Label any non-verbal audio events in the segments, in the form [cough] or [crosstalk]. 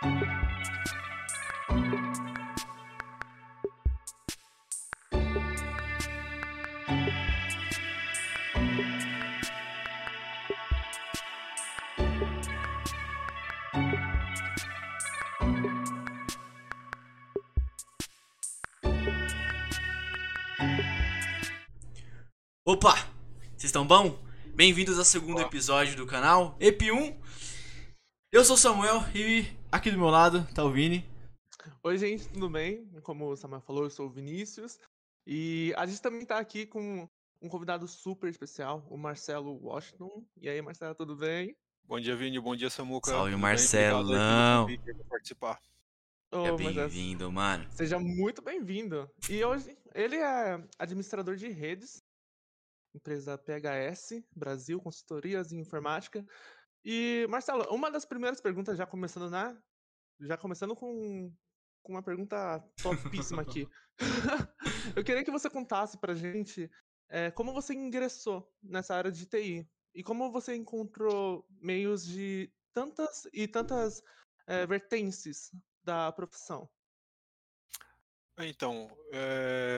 Opa! Vocês estão bom? Bem-vindos ao segundo episódio do canal, EP1. Eu sou Samuel e aqui do meu lado tá o Vini. Oi, gente, tudo bem? Como o Samuel falou, eu sou o Vinícius. E a gente também tá aqui com um convidado super especial, o Marcelo Washington. E aí, Marcelo, tudo bem? Bom dia, Vini. Bom dia, Samuca. Salve, Tudo bem? Marcelão. Participar. Ô, É Marcelo, bem-vindo, mano. Seja muito bem-vindo. E hoje, ele é administrador de redes, empresa PHS, Brasil, consultorias em informática. E, Marcelo, uma das primeiras perguntas, já começando na. Já começando com, com uma pergunta topíssima [laughs] aqui. [laughs] Eu queria que você contasse pra gente eh, como você ingressou nessa área de TI e como você encontrou meios de tantas e tantas eh, vertentes da profissão. Então, é,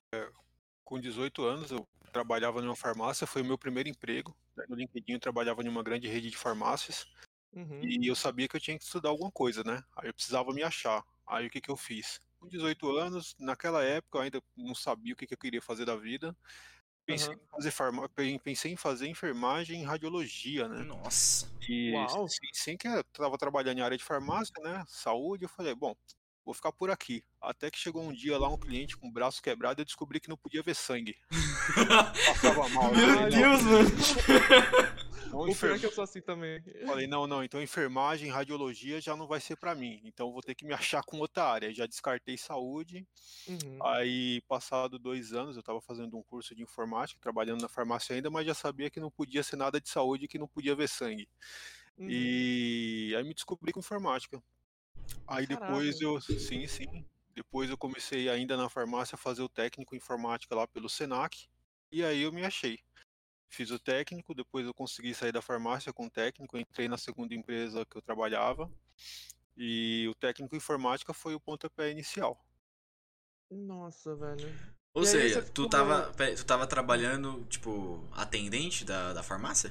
com 18 anos, eu trabalhava numa farmácia, foi o meu primeiro emprego. No LinkedIn, eu trabalhava em uma grande rede de farmácias Uhum. e eu sabia que eu tinha que estudar alguma coisa, né? Aí eu precisava me achar. Aí o que, que eu fiz? Com 18 anos, naquela época, eu ainda não sabia o que, que eu queria fazer da vida. Pensei, Aham. em fazer farma... pensei em fazer enfermagem e radiologia, né? Nossa. E Uau. sem, sem que eu tava trabalhando em área de farmácia, né? Saúde, eu falei, bom, vou ficar por aqui. Até que chegou um dia lá um cliente com o braço quebrado e eu descobri que não podia ver sangue. [laughs] Passava mal. Meu Eu falei, Deus, mano. [laughs] Não, O então, pior é enfer... que eu sou assim também. [laughs] Falei, não, não, então enfermagem, radiologia já não vai ser pra mim. Então vou ter que me achar com outra área. Já descartei saúde. Uhum. Aí, passado dois anos, eu estava fazendo um curso de informática, trabalhando na farmácia ainda, mas já sabia que não podia ser nada de saúde, que não podia ver sangue. Uhum. E aí me descobri com informática. Aí depois Caraca. eu, sim, sim. Depois eu comecei ainda na farmácia a fazer o técnico em informática lá pelo Senac. E aí eu me achei. Fiz o técnico, depois eu consegui sair da farmácia com o técnico, entrei na segunda empresa que eu trabalhava. E o técnico em informática foi o pontapé inicial. Nossa, velho. Ou E seja, tu tava, tu tava trabalhando, tipo, atendente da, da farmácia?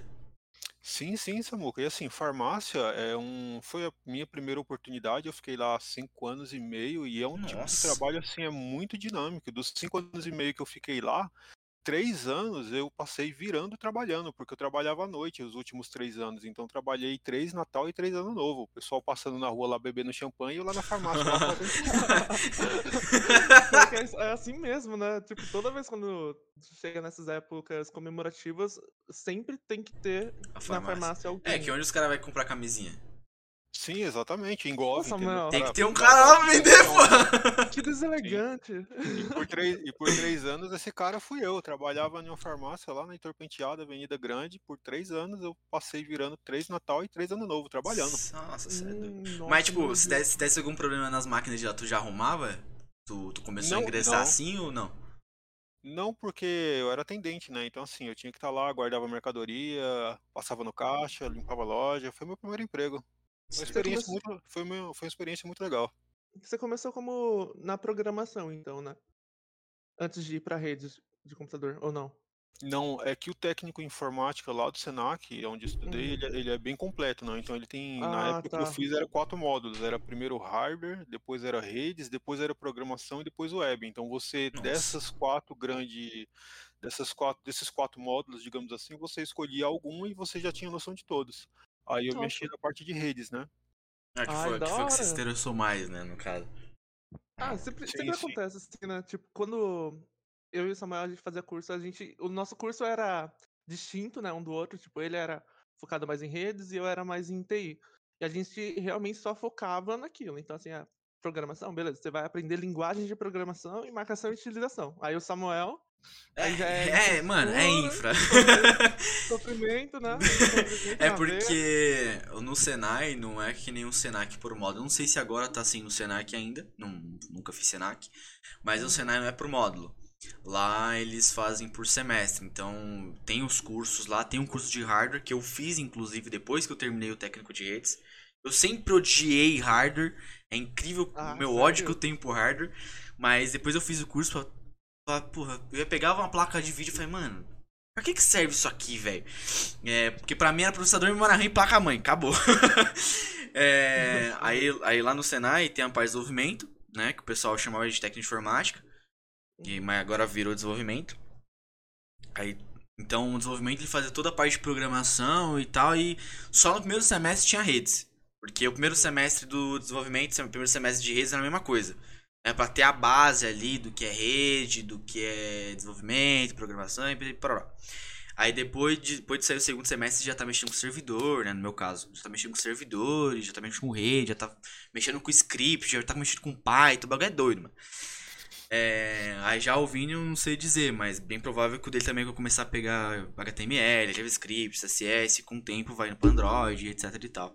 Sim, sim, Samuca. E assim, farmácia é um, foi a minha primeira oportunidade. Eu fiquei lá cinco anos e meio e é um tipo de Nossa. trabalho assim, é muito dinâmico. Dos cinco anos e meio que eu fiquei lá, três anos eu passei virando trabalhando, porque eu trabalhava à noite os últimos três anos. Então trabalhei três Natal e três Ano Novo. O pessoal passando na rua lá bebendo champanhe e eu lá na farmácia. lá fazendo- [laughs] [laughs] é, é assim mesmo, né? Tipo, toda vez quando chega nessas épocas comemorativas, sempre tem que ter A na farmácia. farmácia alguém. É, que onde os caras vão comprar camisinha? Sim, exatamente. Engove, Nossa? Mel. Tem que ter um cara lá pra vender, pô. Que deselegante. E por, três, e por três anos esse cara fui eu. Eu trabalhava em uma farmácia lá na Heitor Penteado, Avenida Grande. Por três anos eu passei virando três Natal e três Ano Novo trabalhando. Nossa, sério. Hum, nossa, Mas, tipo, se Deus. desse, se desse algum problema nas máquinas de lá, tu já arrumava? Tu, tu começou a Não, ingressar não. assim ou não? Não porque eu era atendente, né? Então assim, eu tinha que estar lá, guardava mercadoria, passava no caixa, limpava a loja. Foi meu primeiro emprego. Foi uma experiência começou- muito, foi uma, foi uma experiência muito legal. Você começou como na programação, então, né? Antes de ir pra redes de computador, ou não? Não, é que o técnico em informática lá do Senac, onde eu estudei, Uhum. ele, é- ele é bem completo, não? Então ele tem, na Ah, época que eu tá. fiz era quatro módulos, era primeiro hardware, depois era redes, depois era programação e depois web. Então você Nossa. dessas quatro grandes, dessas quatro, desses quatro módulos, digamos assim, você escolhia algum e você já tinha noção de todos. Aí eu Nossa. mexi na parte de redes, né? Ah, que Ai, foi, que foi que você se interessou mais, né, no caso. Ah, sempre, Sim, sempre sim. acontece assim, né? Tipo, quando eu e o Samuel a gente fazia curso, a gente. O nosso curso era distinto, né, um do outro. Tipo, ele era focado mais em redes e eu era mais em TI. E a gente realmente só focava naquilo. Então, assim, a programação, beleza, você vai aprender linguagem de programação e marcação e utilização. Aí o Samuel, É, já é é, mano, é infra. sofrimento, né? [laughs] Sofrimento É na veia. porque no Senai não é que nem um Senac por módulo. Eu não sei se agora tá assim no Senac ainda. Não, nunca fiz Senac. Mas o Senai não é por módulo. Lá eles fazem por semestre. Então tem os cursos lá. Tem um curso de hardware que eu fiz, inclusive, depois que eu terminei o técnico de redes. Eu sempre odiei hardware. É incrível Ah, o meu sério? ódio que eu tenho por hardware. Mas depois eu fiz o curso pra. Pra porra, eu pegar uma placa de vídeo e falei, mano, pra que, que serve isso aqui, velho? É, porque pra mim era processador, memória RAM e placa mãe, acabou. [laughs] É, aí, aí lá no Senai tem a parte de desenvolvimento, né? Que o pessoal chamava de técnica informática. E, mas agora virou desenvolvimento. Aí, então o desenvolvimento ele fazia toda a parte de programação e tal. E só no primeiro semestre tinha redes. Porque o primeiro semestre do desenvolvimento o primeiro semestre de redes era a mesma coisa. É pra ter a base ali do que é rede, do que é desenvolvimento, programação e para Aí depois de, depois de sair o segundo semestre já tá mexendo com servidor, né? No meu caso. Já tá mexendo com servidores, já tá mexendo com rede, já tá mexendo com script, já tá mexendo com Python, o bagulho é doido, mano. É, aí já o Vini eu não sei dizer, mas bem provável que o dele também vai começar a pegar HTML, JavaScript, CSS, com o tempo vai indo pro Android, etc e tal.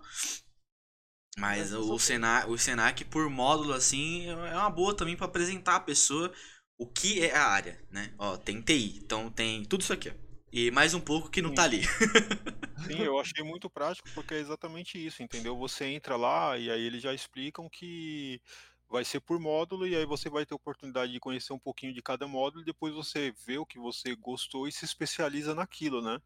Mas Mas o, Senac, o Senac por módulo assim é uma boa também pra apresentar a pessoa o que é a área, né? Ó, tem TI, então tem tudo isso aqui, ó. E mais um pouco que não tá ali. [laughs] Sim, eu achei muito prático porque é exatamente isso, entendeu? Você entra lá e aí eles já explicam que vai ser por módulo e aí você vai ter oportunidade de conhecer um pouquinho de cada módulo e depois você vê o que você gostou e se especializa naquilo, né?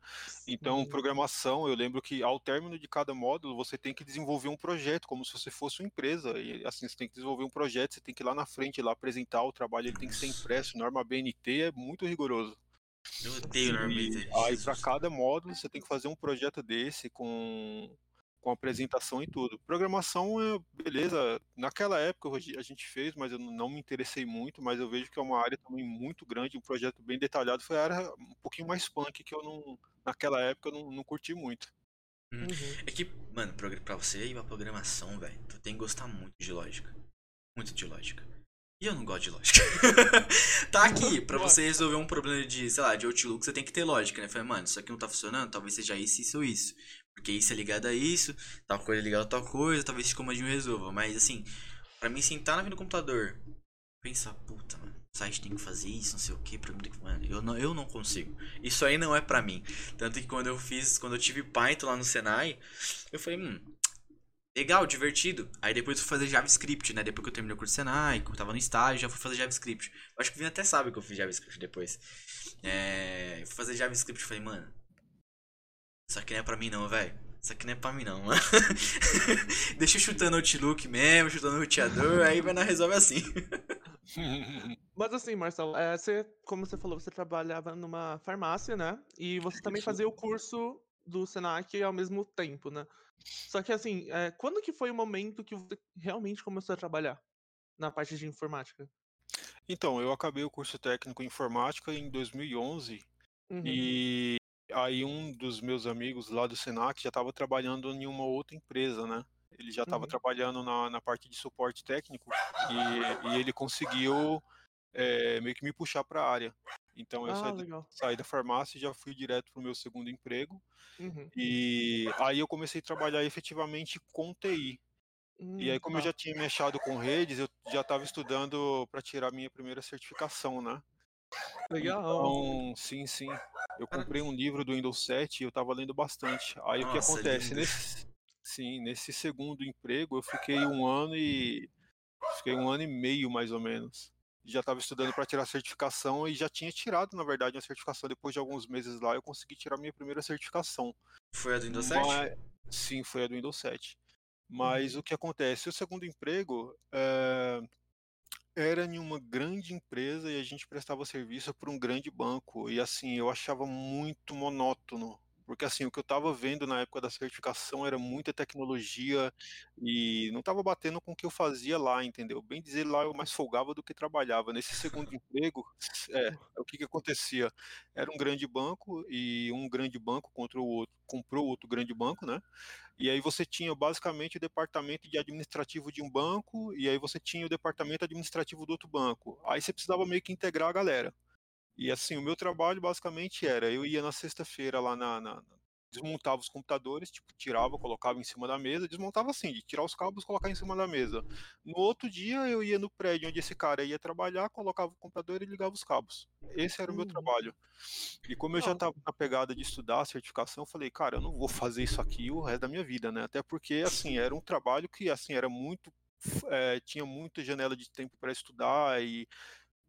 Então, Sim. programação, eu lembro que ao término de cada módulo você tem que desenvolver um projeto, como se você fosse uma empresa. E assim, você tem que desenvolver um projeto, você tem que ir lá na frente lá apresentar o trabalho, ele tem que ser impresso. Norma BNT é muito rigoroso. Eu odeio E normalmente. aí para cada módulo você tem que fazer um projeto desse com com apresentação e tudo. Programação é beleza. Naquela época a gente fez, mas eu não me interessei muito, mas eu vejo que é uma área também muito grande, um projeto bem detalhado. Foi a área um pouquinho mais punk que eu não naquela época eu não, não curti muito. Uhum. É que, mano, pra você ir pra programação, velho, tu tem que gostar muito de lógica. Muito de lógica. E eu não gosto de lógica. [laughs] tá aqui, pra você resolver um problema de, sei lá, de Outlook, você tem que ter lógica, né? Falei, mano, isso aqui não tá funcionando, talvez seja isso, isso ou isso. Porque isso é ligado a isso, tal coisa é ligada a tal coisa, talvez esse comandinho resolva. Mas assim, pra mim sentar na frente do computador, pensar, puta, mano, o site tem que fazer isso, não sei o que, pra mim tem que. Mano, eu não, eu não consigo. Isso aí não é pra mim. Tanto que quando eu fiz, quando eu tive Python lá no Senai, eu falei, hum, legal, divertido. Aí depois eu fui fazer JavaScript, né? Depois que eu terminei o curso Senai, que eu tava no estágio, já fui fazer JavaScript. Eu acho que o Vini até sabe que eu fiz JavaScript depois. É, fui fazer JavaScript e falei, mano, isso aqui não é pra mim não, velho. Isso aqui não é pra mim não, mano. [laughs] Deixa eu chutando Outlook mesmo, chutando o roteador, aí vai na resolve assim. [laughs] Mas assim, Marcelo, é, você, como você falou, você trabalhava numa farmácia, né? E você também fazia o curso do Senac ao mesmo tempo, né? Só que assim, é, quando que foi o momento que você realmente começou a trabalhar na parte de informática? Então, eu acabei o curso técnico em informática em 2011 Uhum. e aí um dos meus amigos lá do Senac já estava trabalhando em uma outra empresa, né? Ele já estava Uhum. trabalhando na, na parte de suporte técnico e, e ele conseguiu eh, meio que me puxar para a área. Então eu Ah, saí, da- saí da farmácia e já fui direto para o meu segundo emprego. Uhum. E aí eu comecei a trabalhar efetivamente com TI. E aí, Hum, como eu tá. já tinha me achado com redes, eu já estava estudando para tirar minha primeira certificação, né? Legal. Então, sim, sim. Eu comprei um livro do Windows 7 e eu estava lendo bastante. Aí o que Nossa, acontece? lindo. Nesse, sim, nesse segundo emprego eu fiquei um ano e fiquei um ano e meio mais ou menos. Já estava estudando para tirar a certificação e já tinha tirado, na verdade, a certificação. Depois de alguns meses lá, eu consegui tirar minha primeira certificação. Foi a do Windows 7? Mas- sim, foi a do Windows 7. Mas o que acontece? O segundo emprego eh, era em uma grande empresa e a gente prestava serviço para um grande banco. E assim, eu achava muito monótono. Porque assim, o que eu estava vendo na época da certificação era muita tecnologia e não estava batendo com o que eu fazia lá, entendeu? Bem dizer, lá eu mais folgava do que trabalhava. Nesse segundo emprego, é, o que que acontecia? Era um grande banco e um grande banco contra o outro, comprou outro grande banco, né? E aí você tinha basicamente o departamento de administrativo de um banco, e aí você tinha o departamento administrativo do outro banco. Aí você precisava meio que integrar a galera. E assim, o meu trabalho basicamente era, eu ia na sexta-feira lá na, na- desmontava os computadores, tipo, tirava, colocava em cima da mesa, desmontava assim, de tirar os cabos, colocar em cima da mesa. No outro dia eu ia no prédio onde esse cara ia trabalhar, colocava o computador e ligava os cabos. Esse era o meu Uhum. trabalho. E como eu já estava na pegada de estudar a certificação, eu falei, cara, eu não vou fazer isso aqui o resto da minha vida, né? Até porque, assim, era um trabalho que, assim, era muito é, tinha muita janela de tempo para estudar e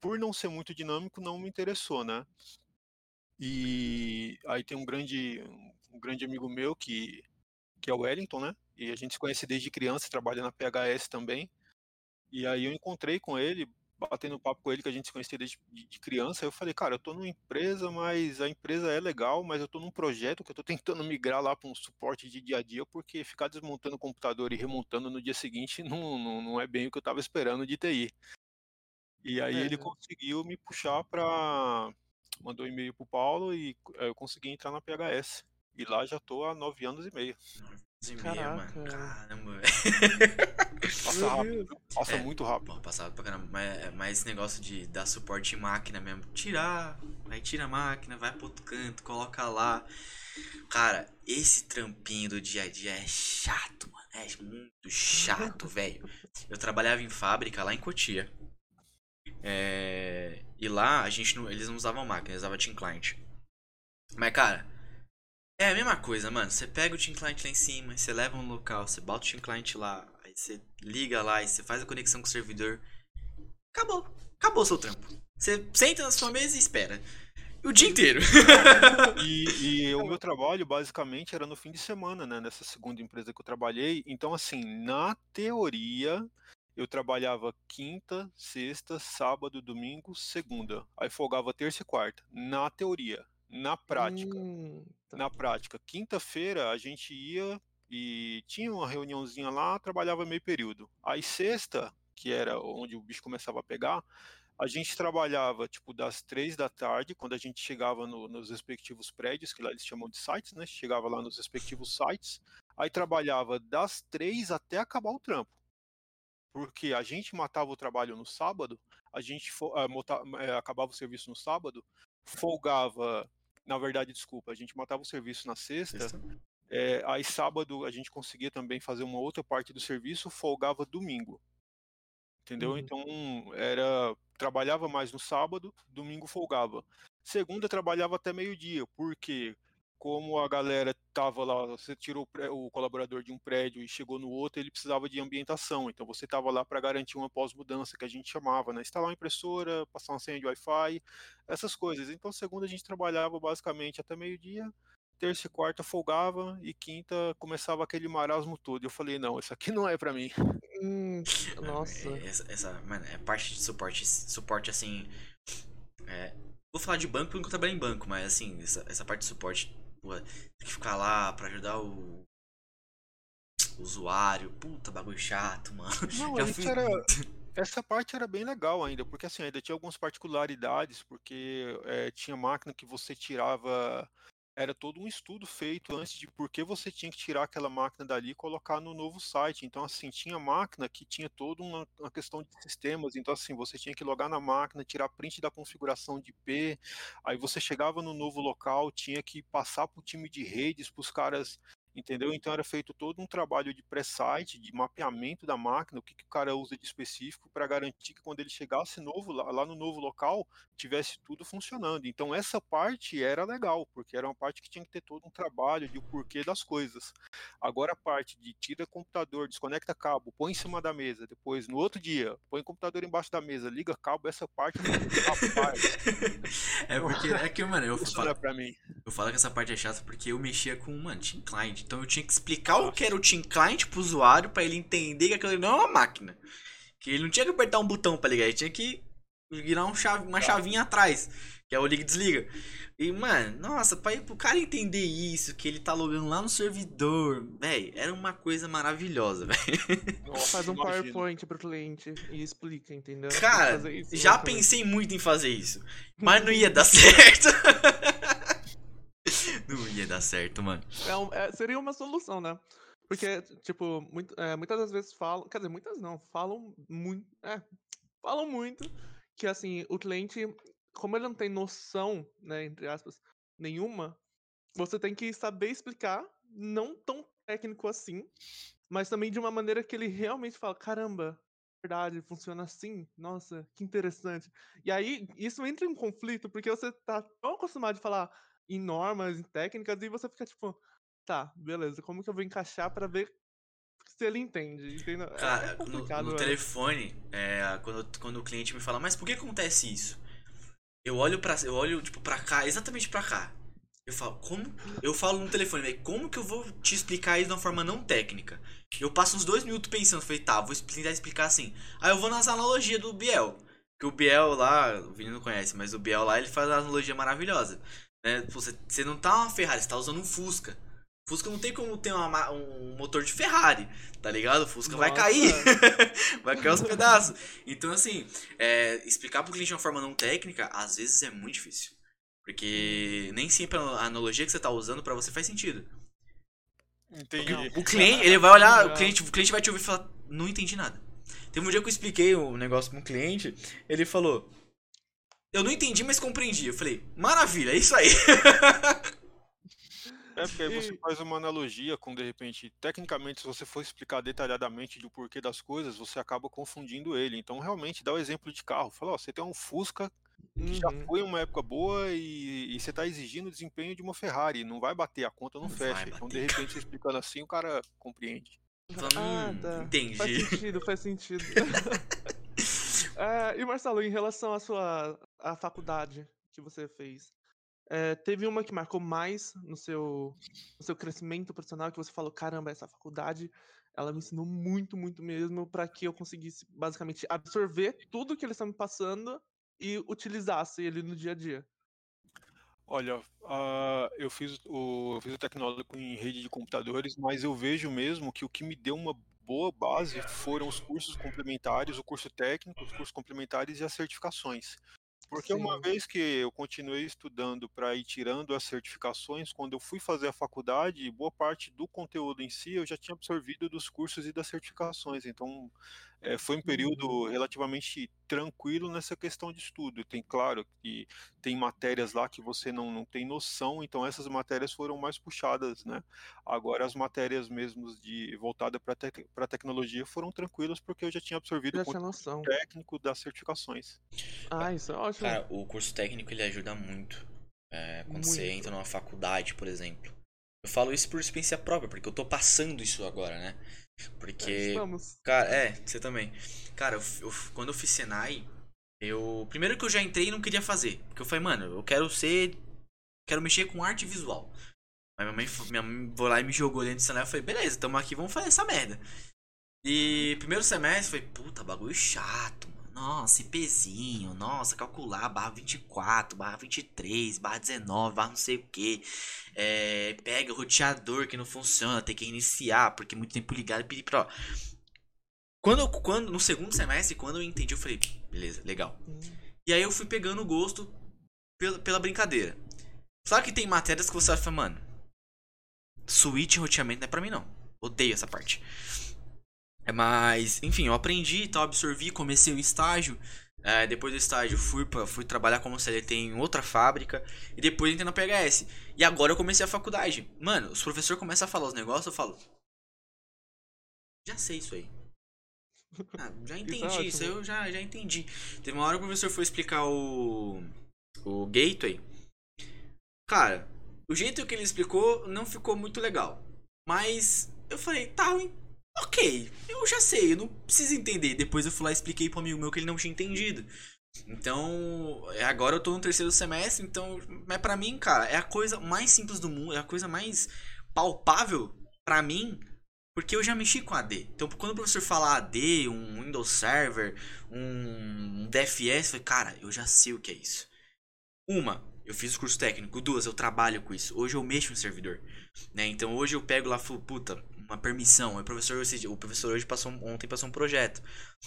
por não ser muito dinâmico não me interessou, né? E aí tem um grande um grande amigo meu que que é o Wellington, né? E a gente se conhece desde criança, trabalha na PHS também. E aí eu encontrei com ele, batendo papo com ele, que a gente se conhecia desde de criança. Eu falei, cara, eu tô numa empresa, mas a empresa é legal, mas eu tô num projeto que eu tô tentando [laughs] migrar lá para um suporte de dia a dia, porque ficar desmontando o computador e remontando no dia seguinte [laughs] não, não, não é bem o que eu tava esperando de TI. E aí é. ele conseguiu me puxar para mandou um e-mail pro Paulo e eh, eu consegui entrar na PHS. E lá já tô há nove anos e meio. E Caraca. mano. Caramba, velho. [laughs] Passa rápido. Passa é, muito rápido. Pô, passa pra caramba. Mas, mas esse negócio de dar suporte em máquina mesmo. Tirar, aí tira a máquina, vai pro outro canto, coloca lá. Cara, esse trampinho do dia a dia é chato, mano. É muito chato, [laughs] velho. Eu trabalhava em fábrica lá em Cotia. É... E lá a gente não, eles não usavam máquina, eles usavam Team Client. Mas, cara, é a mesma coisa, mano. Você pega o Team Client lá em cima, você leva um local, você bota o Team Client lá, aí você liga lá e você faz a conexão com o servidor. Acabou. Acabou o seu trampo. Você senta na sua mesa e espera. O dia inteiro. [laughs] e, e, o meu trabalho, basicamente, era no fim de semana, né? Nessa segunda empresa que eu trabalhei. Então, assim, na teoria, eu trabalhava quinta, sexta, sábado, domingo, segunda. Aí folgava terça e quarta. Na teoria. Na prática. Hum, tá. Na prática. Quinta-feira a gente ia e tinha uma reuniãozinha lá, trabalhava meio período. Aí sexta, que era onde o bicho começava a pegar, a gente trabalhava tipo das três da tarde, quando a gente chegava no, nos respectivos prédios, que lá eles chamam de sites, né? Chegava lá nos respectivos sites, aí trabalhava das três até acabar o trampo. Porque a gente matava o trabalho no sábado, a gente uh, acabava o serviço no sábado, folgava na verdade, desculpa, a gente matava o serviço na sexta, é, aí sábado a gente conseguia também fazer uma outra parte do serviço, folgava domingo. Entendeu? Uhum. Então era trabalhava mais no sábado, domingo folgava. Segunda trabalhava até meio-dia, porque como a galera tava lá, você tirou o colaborador de um prédio e chegou no outro, ele precisava de ambientação. Então você estava lá para garantir uma pós-mudança, que a gente chamava, né? Instalar uma impressora, passar uma senha de Wi-Fi, essas coisas. Então segunda a gente trabalhava basicamente até meio-dia, terça e quarta folgava e quinta começava aquele marasmo todo. Eu falei, não, isso aqui não é para mim. Hum, [laughs] nossa. Essa, essa, mano, é parte de suporte, suporte assim. É, vou falar de banco porque eu trabalho em banco, mas assim, essa, essa parte de suporte Tem que ficar lá pra ajudar o, o usuário. Puta, bagulho chato, [laughs] mano. Não, Já fui... era... Essa parte era bem legal ainda, porque assim, ainda tinha algumas particularidades, porque é, tinha máquina que você tirava era todo um estudo feito antes de por que você tinha que tirar aquela máquina dali e colocar no novo site. Então, assim, tinha máquina que tinha toda uma, uma, questão de sistemas. Então, assim, você tinha que logar na máquina, tirar print da configuração de IP. Aí você chegava no novo local, tinha que passar para o time de redes, para os caras entendeu? Então era feito todo um trabalho de pré-site, de mapeamento da máquina, o que, que o cara usa de específico para garantir que quando ele chegasse novo lá, lá, no novo local tivesse tudo funcionando. Então essa parte era legal, porque era uma parte que tinha que ter todo um trabalho de o porquê das coisas. Agora a parte de tira computador, desconecta cabo, põe em cima da mesa, depois no outro dia põe o computador embaixo da mesa, liga cabo, essa parte [laughs] é porque é que mano, eu falo, para mim. Eu falo que essa parte é chata porque eu mexia com, mano, Team Client então eu tinha que explicar o que era o Team Client pro usuário para ele entender que aquilo não é uma máquina. Que ele não tinha que apertar um botão para ligar, ele tinha que virar um chave, uma chavinha atrás, que é o liga e desliga. E, mano, nossa, pra pro cara entender isso, que ele tá logando lá no servidor, velho, era uma coisa maravilhosa, [laughs] velho. Faz um PowerPoint pro cliente e explica, entendeu? Cara, isso, já pensei muito em fazer isso, mas não ia dar [laughs] certo. [laughs] Não ia dar certo, mano. É, um, é, seria uma solução, né? Porque, tipo, muito, é, muitas das vezes falam. Quer dizer, muitas não, falam muito. É, falam muito que, assim, o cliente, como ele não tem noção, né, entre aspas, nenhuma, você tem que saber explicar, não tão técnico assim, mas também de uma maneira que ele realmente fala: caramba, verdade, funciona assim? Nossa, que interessante. E aí, isso entra em conflito, porque você tá tão acostumado de falar em normas, em técnicas, e você fica tipo, tá, beleza, como que eu vou encaixar para ver se ele entende, entendeu? Cara, é no, no velho. telefone, é, quando, quando o cliente me fala, mas por que acontece isso? Eu olho pra, eu olho, tipo, pra cá, exatamente pra cá. Eu falo, como? Eu falo no telefone, velho, como que eu vou te explicar isso de uma forma não técnica? Eu passo uns dois minutos pensando, falei, tá, vou tentar explicar assim. Aí eu vou nas analogias do Biel. Que o Biel lá, o Vini não conhece, mas o Biel lá, ele faz uma analogia maravilhosa. Né? Você, você não tá uma Ferrari, você tá usando um Fusca. Fusca não tem como ter uma ma- um motor de Ferrari, tá ligado? O Fusca vai Nossa. cair. [laughs] vai cair os pedaços. Então, assim, é, explicar pro cliente de uma forma não técnica, às vezes é muito difícil. Porque nem sempre a analogia que você tá usando pra você faz sentido. Entendi. O cliente, ele vai olhar, o cliente, o cliente vai te ouvir e falar, não entendi nada. Teve um dia que eu expliquei um negócio pra um cliente, ele falou, eu não entendi, mas compreendi. Eu falei, maravilha, é isso aí. [laughs] É porque aí você faz uma analogia com, de repente, tecnicamente, se você for explicar detalhadamente do porquê das coisas, você acaba confundindo ele. Então, realmente, dá o exemplo de carro. Fala, ó, você tem um Fusca que já Uhum. foi uma época boa e, e você está exigindo o desempenho de uma Ferrari. Não vai bater, a conta não, Não fecha. Então, de repente, você explicando assim, o cara compreende. Ah, tá. entendi. Faz sentido, faz sentido. [laughs] [laughs] É, e Marcelo, em relação à sua à faculdade que você fez, é, teve uma que marcou mais no seu, no seu crescimento profissional que você falou, caramba, essa faculdade ela me ensinou muito, muito mesmo para que eu conseguisse basicamente absorver tudo que eles estão me passando e utilizasse ele no dia a dia. Olha, ah, eu fiz o, eu fiz o tecnólogo em rede de computadores, mas eu vejo mesmo que o que me deu uma boa base foram os cursos complementares, o curso técnico, os cursos complementares e as certificações. Porque uma Sim. vez que eu continuei estudando para ir tirando as certificações, quando eu fui fazer a faculdade, boa parte do conteúdo em si eu já tinha absorvido dos cursos e das certificações. Então, eh, foi um período Uhum. relativamente tranquilo nessa questão de estudo. Tem, claro, que tem matérias lá que você não, não tem noção, então essas matérias foram mais puxadas, né? Agora as matérias mesmo de voltada para tec, para tecnologia foram tranquilas porque eu já tinha absorvido o Já noção. técnico das certificações. Ah, isso é ótimo. Cara, o curso técnico ele ajuda muito. é, quando você Muito. entra numa faculdade, por exemplo. Eu falo isso por experiência própria, porque eu tô passando isso agora, né? Porque. Cara, é, você também. Cara, eu, eu- quando eu fiz Senai, eu. Primeiro que eu já entrei e não queria fazer. Porque eu falei, mano, eu quero ser. Quero mexer com arte visual. Mas minha mãe, minha mãe foi lá e me jogou dentro do Senai. Eu falei, beleza, tamo aqui, vamos fazer essa merda. E primeiro semestre foi, puta, bagulho chato, mano. Nossa, IPzinho, nossa, calcular barra 24, barra 23, barra 19, barra não sei o que. É, pega o roteador que não funciona, tem que iniciar, porque muito tempo ligado e pedir pra. Quando, quando, no segundo semestre, quando eu entendi, eu falei, beleza, legal. Hum. E aí eu fui pegando o gosto pela, pela brincadeira. Claro que tem matérias que você vai falar, mano, switch roteamento não é pra mim não. Odeio essa parte. É, mas, enfim, eu aprendi e tal, absorvi, comecei o estágio. É, depois do estágio fui, pra, fui trabalhar como CLT em outra fábrica. E depois entrei na PHS. E agora eu comecei a faculdade. Mano, os professores começam a falar os negócios, eu falo. Já sei isso aí. Ah, já entendi, ótimo. isso aí eu já, já entendi. Teve uma hora que o professor foi explicar o. O gateway. Cara, o jeito que ele explicou não ficou muito legal. Mas eu falei, tá, hein, ok, eu já sei, eu não preciso entender. Depois eu fui lá e expliquei pro amigo meu que ele não tinha entendido. Então, agora eu tô no terceiro semestre, então, mas pra mim, cara, é a coisa mais simples do mundo, é a coisa mais palpável pra mim, porque eu já mexi com AD. Então, quando o professor fala AD, um Windows Server, um DFS, eu falei, cara, eu já sei o que é isso. Uma, eu fiz o curso técnico. Duas, eu trabalho com isso. Hoje eu mexo em servidor. Né? Então hoje eu pego lá, puta, uma permissão. O professor, o professor hoje passou, ontem passou um projeto.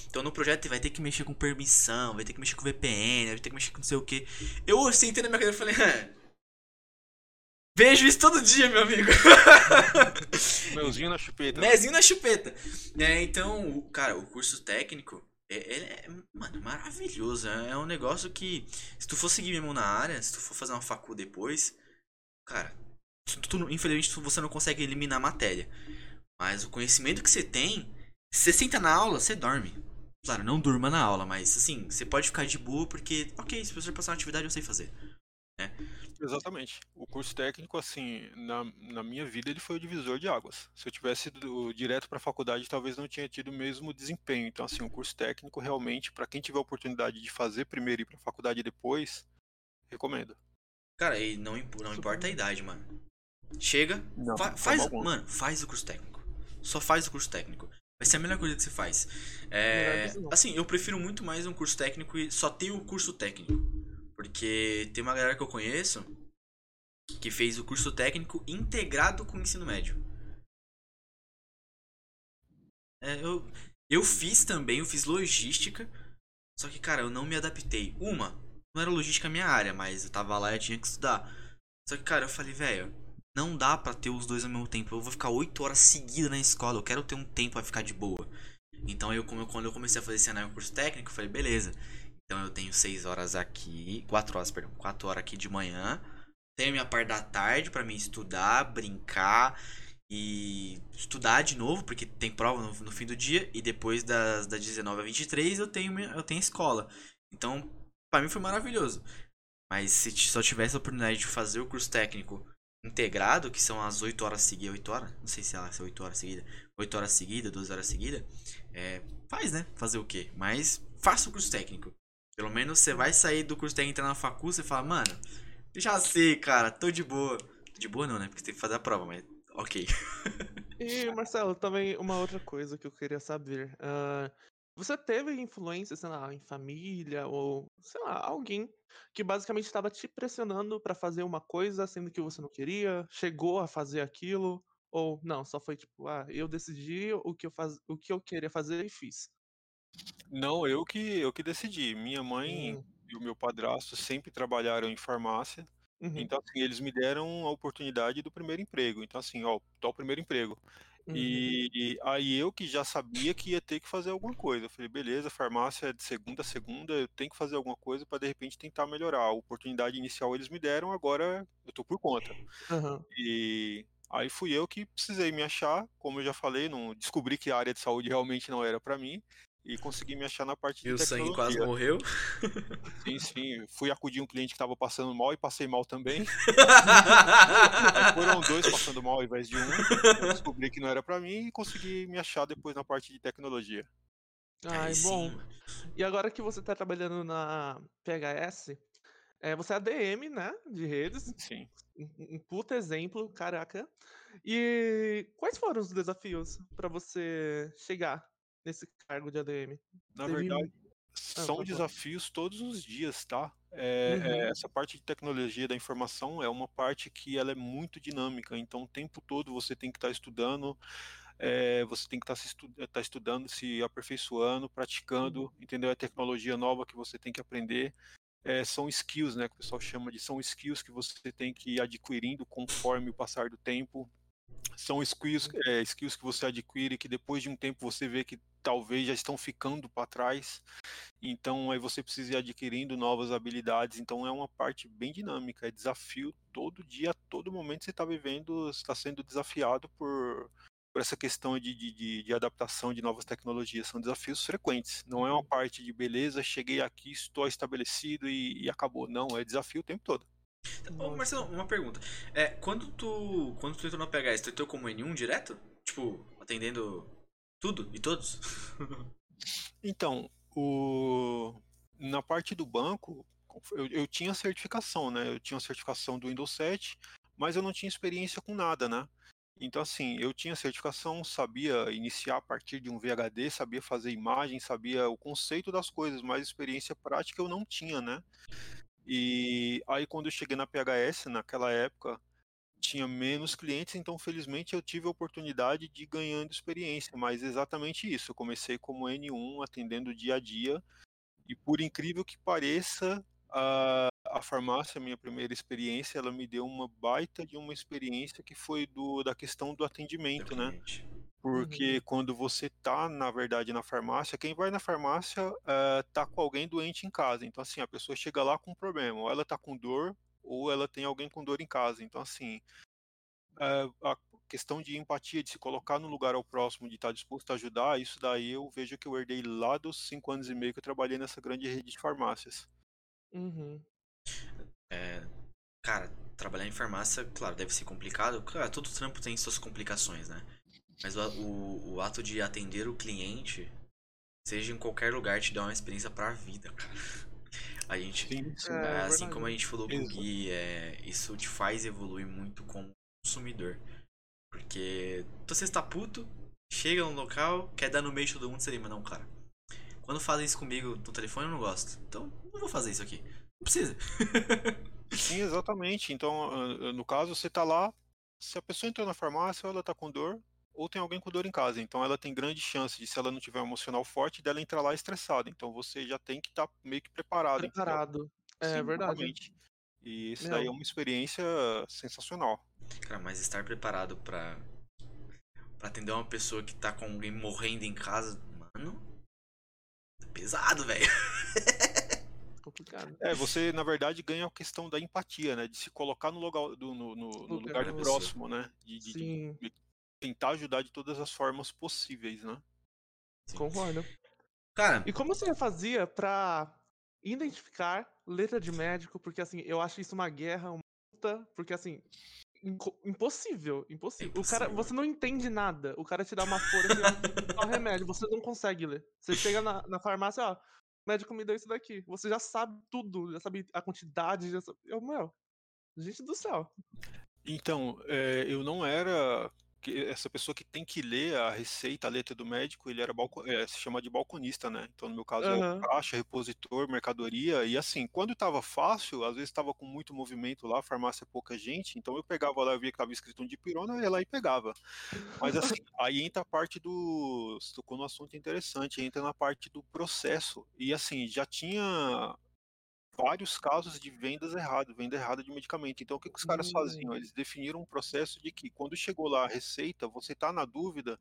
Então no projeto ele vai ter que mexer com permissão, vai ter que mexer com VPN, vai ter que mexer com não sei o que. Eu sentei na minha cadeira e falei, "Hã, vejo isso todo dia, meu amigo. [laughs] Meuzinho na chupeta. Mezinho na chupeta. É, então, cara, o curso técnico, é, ele é, mano, maravilhoso. É é um negócio que, se tu for seguir mesmo na área, se tu for fazer uma facu depois, cara, tu- tu- infelizmente você não consegue eliminar a matéria. Mas o conhecimento que você tem, se você senta na aula, você dorme. Claro, não durma na aula, mas assim, você pode ficar de boa porque, ok, se professor passar uma atividade, eu sei fazer. Exatamente. O curso técnico, assim, na, na minha vida, ele foi o divisor de águas. Se eu tivesse ido direto para a faculdade, talvez não tinha tido o mesmo desempenho. Então, assim, o curso técnico, realmente, para quem tiver a oportunidade de fazer primeiro e ir para a faculdade depois, recomendo. Cara, e não, não importa a idade, mano. Chega, Não, fa- de faz, mano, faz o curso técnico. Só faz o curso técnico. Vai ser a melhor coisa que você faz. É, assim, eu prefiro muito mais um curso técnico e só ter o curso técnico. Porque tem uma galera que eu conheço que fez o curso técnico integrado com o ensino médio. É, eu, eu fiz também, eu fiz logística. Só que, cara, eu não me adaptei. Uma, não era logística a minha área, mas eu tava lá e eu tinha que estudar. Só que, cara, eu falei, velho, não dá pra ter os dois ao mesmo tempo. Eu vou ficar oito horas seguidas na escola. Eu quero ter um tempo pra ficar de boa. Então, eu, quando eu comecei a fazer cenário curso técnico, eu falei, beleza. Então, eu tenho seis horas aqui. Quatro horas, perdão. Quatro horas aqui de manhã. Tenho minha parte da tarde pra mim estudar, brincar e estudar de novo, porque tem prova no, no fim do dia. E depois das, das 19 a 23 eu tenho, minha- eu tenho escola. Então, pra mim foi maravilhoso. Mas se só tivesse a oportunidade de fazer o curso técnico integrado, que são as 8 horas seguidas, 8 horas? Não sei se é, se é 8 horas seguidas. 8 horas seguidas, 12 horas seguidas. É, faz, né? Fazer o quê? Mas faça o curso técnico. Pelo menos você vai sair do curso técnico entrar na facul, você fala, mano, já sei, cara, tô de boa. De boa não, né? Porque tem que fazer a prova, mas ok. E, Marcelo, também uma outra coisa que eu queria saber. ah, você teve influência, sei lá, em família ou, sei lá, alguém que basicamente estava te pressionando pra fazer uma coisa sendo que você não queria? Chegou a fazer aquilo? Ou não, só foi tipo, ah, eu decidi o que eu, faz... o que eu queria fazer e fiz. Não, eu que, eu que decidi. Minha mãe Hum, e o meu padrasto sempre trabalharam em farmácia. uhum, Então, assim, eles me deram a oportunidade do primeiro emprego. Então, assim, ó, tá o primeiro emprego. Uhum, E, aí eu que já sabia que ia ter que fazer alguma coisa. Eu falei, beleza, farmácia é de segunda a segunda, eu tenho que fazer alguma coisa para de repente tentar melhorar. A oportunidade inicial eles me deram, agora eu tô por conta. aham. E aí fui eu que precisei me achar, como eu já falei, não descobri que a área de saúde realmente não era para mim e consegui me achar na parte de Meu sangue quase tecnologia. morreu. Sim, sim, fui acudir um cliente que estava passando mal e passei mal também. [laughs] Foram dois passando mal ao invés de um. Eu descobri que não era pra mim e consegui me achar depois na parte de tecnologia. Ai, bom. E agora que você tá trabalhando na PHS, é, você é ADM, né, de redes, Sim. um um puta exemplo, caraca. E quais foram os desafios pra você chegar nesse cargo de ADM? Na verdade, Ah, são falar. desafios todos os dias, tá? É, é, Uhum. essa parte de tecnologia da informação é uma parte que ela é muito dinâmica, então o tempo todo você tem que estar estudando, é, você tem que estar se estu- tá estudando, se aperfeiçoando, Uhum. praticando, entendeu? É tecnologia nova que você tem que aprender. É, são skills, né? Que o pessoal chama de são skills que você tem que ir adquirindo conforme o passar do tempo. São skills, é, skills que você adquire que depois de um tempo você vê que talvez já estão ficando para trás. Então aí você precisa ir adquirindo novas habilidades. Então é uma parte bem dinâmica, é desafio todo dia, a todo momento você está vivendo, está sendo desafiado por, por essa questão de, de, de, adaptação de novas tecnologias. São desafios frequentes. Não é uma Uhum. parte de beleza, cheguei aqui, estou estabelecido e, e acabou. Não, é desafio o tempo todo. Ô. Marcelo, uma pergunta. É, quando tu. Quando tu entrou na PHS, tu entrou como N1 direto? Tipo, atendendo tudo e todos? Então, o... na parte do banco, eu, eu tinha certificação, né? Eu tinha certificação do Windows 7, mas eu não tinha experiência com nada, né? Então, assim, eu tinha certificação, sabia iniciar a partir de um VHD, sabia fazer imagem, sabia o conceito das coisas, mas experiência prática eu não tinha, né? E aí, quando eu cheguei na PHS, naquela época, tinha menos clientes, então felizmente eu tive a oportunidade de ir ganhando experiência, mas exatamente isso, eu comecei como N1 atendendo dia a dia e por incrível que pareça, a, a farmácia, minha primeira experiência, ela me deu uma baita de uma experiência que foi do, da questão do atendimento, né? Porque quando você tá, na verdade, na farmácia, quem vai na farmácia eh, tá com alguém doente em casa. Então, assim, a pessoa chega lá com um problema, ou ela tá com dor, ou ela tem alguém com dor em casa. Então, assim, eh, a questão de empatia, de se colocar no lugar ao próximo, de estar disposto a ajudar, isso daí eu vejo que eu herdei lá dos cinco anos e meio que eu trabalhei nessa grande rede de farmácias. Uhum. É, Cara, trabalhar em farmácia, claro, deve ser complicado. Claro, todo trampo tem suas complicações, né? Mas o, o, o ato de atender o cliente, seja em qualquer lugar, te dá uma experiência pra vida, cara. A gente, Sim, sim. É, é, assim como a gente falou com o. Gui, é, isso te faz evoluir muito como consumidor. Porque você está puto, chega no local, quer dar no meio de todo mundo, você lembra, não, cara. Quando fazem isso comigo no telefone, eu não gosto. Então, não vou fazer isso aqui. Não precisa. [laughs] Sim, exatamente. Então, ah, no caso, você tá lá, se a pessoa entrou na farmácia, ou ela tá com dor, ou tem alguém com dor em casa. Então, ela tem grande chance de, se ela não tiver um emocional forte, dela entrar lá estressada. Então, você já tem que estar meio que preparado. Preparado. É Sim, verdade. exatamente. E isso daí é uma experiência sensacional. Cara, mas estar preparado pra, pra atender uma pessoa que tá com alguém morrendo em casa, mano. É pesado, velho. [laughs] Complicado. É, você, na verdade, ganha a questão da empatia, né? De se colocar no lugar, do, no, no- no lugar do próximo, né? De, de- de tentar ajudar de todas as formas possíveis, né? Sim. concordo. Cara, E como você fazia pra identificar letra de médico? Porque assim, eu acho isso uma guerra, uma luta, porque assim, inco- impossível, impossível. O cara, Impossível. você não entende nada. O cara te dá uma folha e dá um remédio, você não consegue ler. Você chega na, na farmácia, ó, o médico me deu isso daqui. Você já sabe tudo, já sabe a quantidade, já sabe... Eu, meu, gente do céu. Então, é, eu não era que- essa pessoa que tem que ler a receita, a letra do médico, ele era balco, é, se chama de balconista, né? Então, no meu caso, é Aham. caixa, repositor, mercadoria, e assim, quando estava fácil, às vezes estava com muito movimento lá, farmácia pouca gente, então eu pegava lá, eu via que estava escrito um dipirona, eu ia lá e pegava. Mas assim, [laughs] aí entra a parte do. Você tocou no assunto interessante, entra na parte do processo. E assim, já tinha vários casos de vendas erradas, venda errada de medicamento. Então, o que, que os caras faziam? Hum. Eles definiram um processo de que quando chegou lá a receita, você está na dúvida,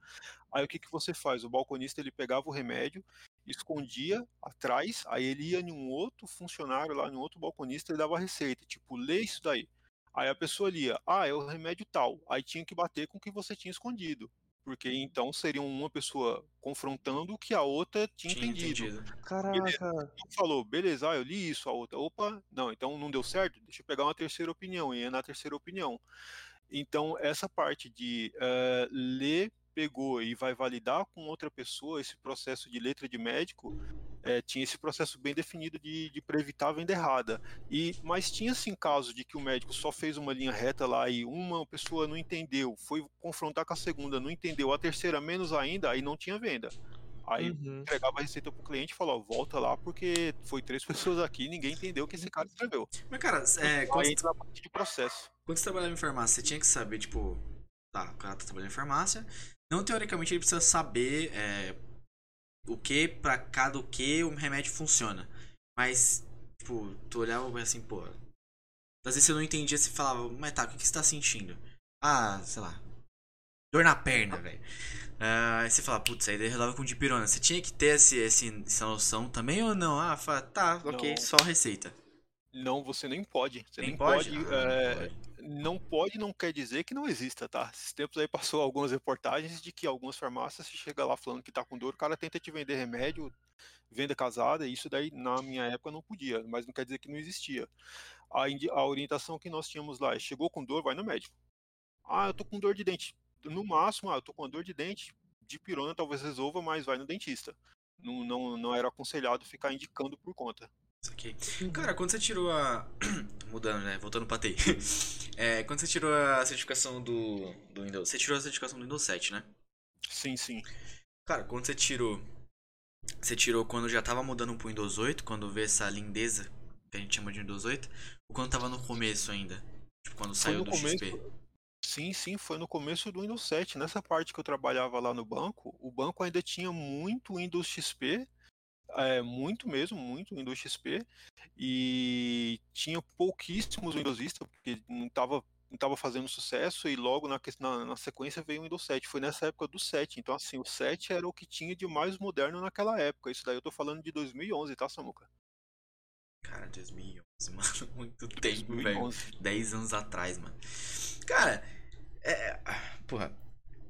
aí o que, que você faz? O balconista ele pegava o remédio, escondia atrás, aí ele ia em um outro funcionário lá, em um outro balconista e dava a receita, tipo, lê isso daí. Aí a pessoa lia, ah, é o remédio tal. Aí tinha que bater com o que você tinha escondido. Porque então seria uma pessoa confrontando o que a outra tinha, tinha entendido. entendido. Caraca. Um falou, beleza, ah, eu li isso, a outra, opa, não, então não deu certo, deixa eu pegar uma terceira opinião, e ia na terceira opinião. Então, essa parte de eh, ler, pegou e vai validar com outra pessoa esse processo de letra de médico, eh, tinha esse processo bem definido de, de para evitar a venda errada. E, mas tinha sim casos de que o médico só fez uma linha reta lá e uma pessoa não entendeu, foi confrontar com a segunda, não entendeu, a terceira menos ainda, aí não tinha venda. Aí Uhum. entregava a receita pro cliente e falou, ó, volta lá porque foi três [laughs] pessoas aqui, ninguém entendeu o que esse cara escreveu. Mas, cara, é, quando, entra na parte de processo. quando você trabalhava em farmácia, você tinha que saber, tipo, tá, o cara tá trabalhando em farmácia. Não teoricamente ele precisa saber é, o que pra cada o que o remédio funciona. Mas, tipo, tu olhava assim, pô. Às vezes você não entendia, você falava, mas tá, o que que você tá sentindo? Ah, sei lá. Dor na perna, velho. Ah, aí você fala, putz, aí resolve com dipirona. Você tinha que ter esse, esse, essa noção também ou não? Ah, fala, tá, ok, Não. só receita. Não, você nem pode. Você nem, Nem pode? pode. Ah, é, pode. Não pode não quer dizer que não exista, tá? Esses tempos aí passou algumas reportagens de que algumas farmácias, se chega lá falando que tá com dor, o cara tenta te vender remédio, venda casada, isso daí na minha época não podia, mas não quer dizer que não existia. A, a orientação que nós tínhamos lá é, chegou com dor, vai no médico. Ah, eu tô com dor de dente. No máximo, ah, eu tô com dor de dente, de pirona talvez resolva, mas vai no dentista. Não, não, não era aconselhado ficar indicando por conta. Cara, quando você tirou a. [coughs] Mudando, né? Voltando pra TI. [laughs] É, quando você tirou a certificação do, do Windows. Você tirou a certificação do Windows 7, né? Sim, sim. Cara, quando você tirou. Você tirou quando já tava mudando pro Windows 8, quando vê essa lindeza que a gente chama de Windows 8, ou quando tava no começo ainda? Tipo, quando Foi saiu do começo, XP. Sim, sim, foi no começo do Windows 7. Nessa parte que eu trabalhava lá no banco, o banco ainda tinha muito Windows XP, é, muito mesmo, muito Windows XP, e tinha pouquíssimos Windows Vista, porque não estava não tava fazendo sucesso, e logo na, na, na sequência veio o Windows 7. Foi nessa época do 7. Então, assim, o 7 era o que tinha de mais moderno naquela época. Isso daí eu tô falando de 2011, tá, Samuca? Cara, 2011, [laughs] mano. Muito tempo, velho. 2011. 10 anos atrás, mano. Cara, é. Porra.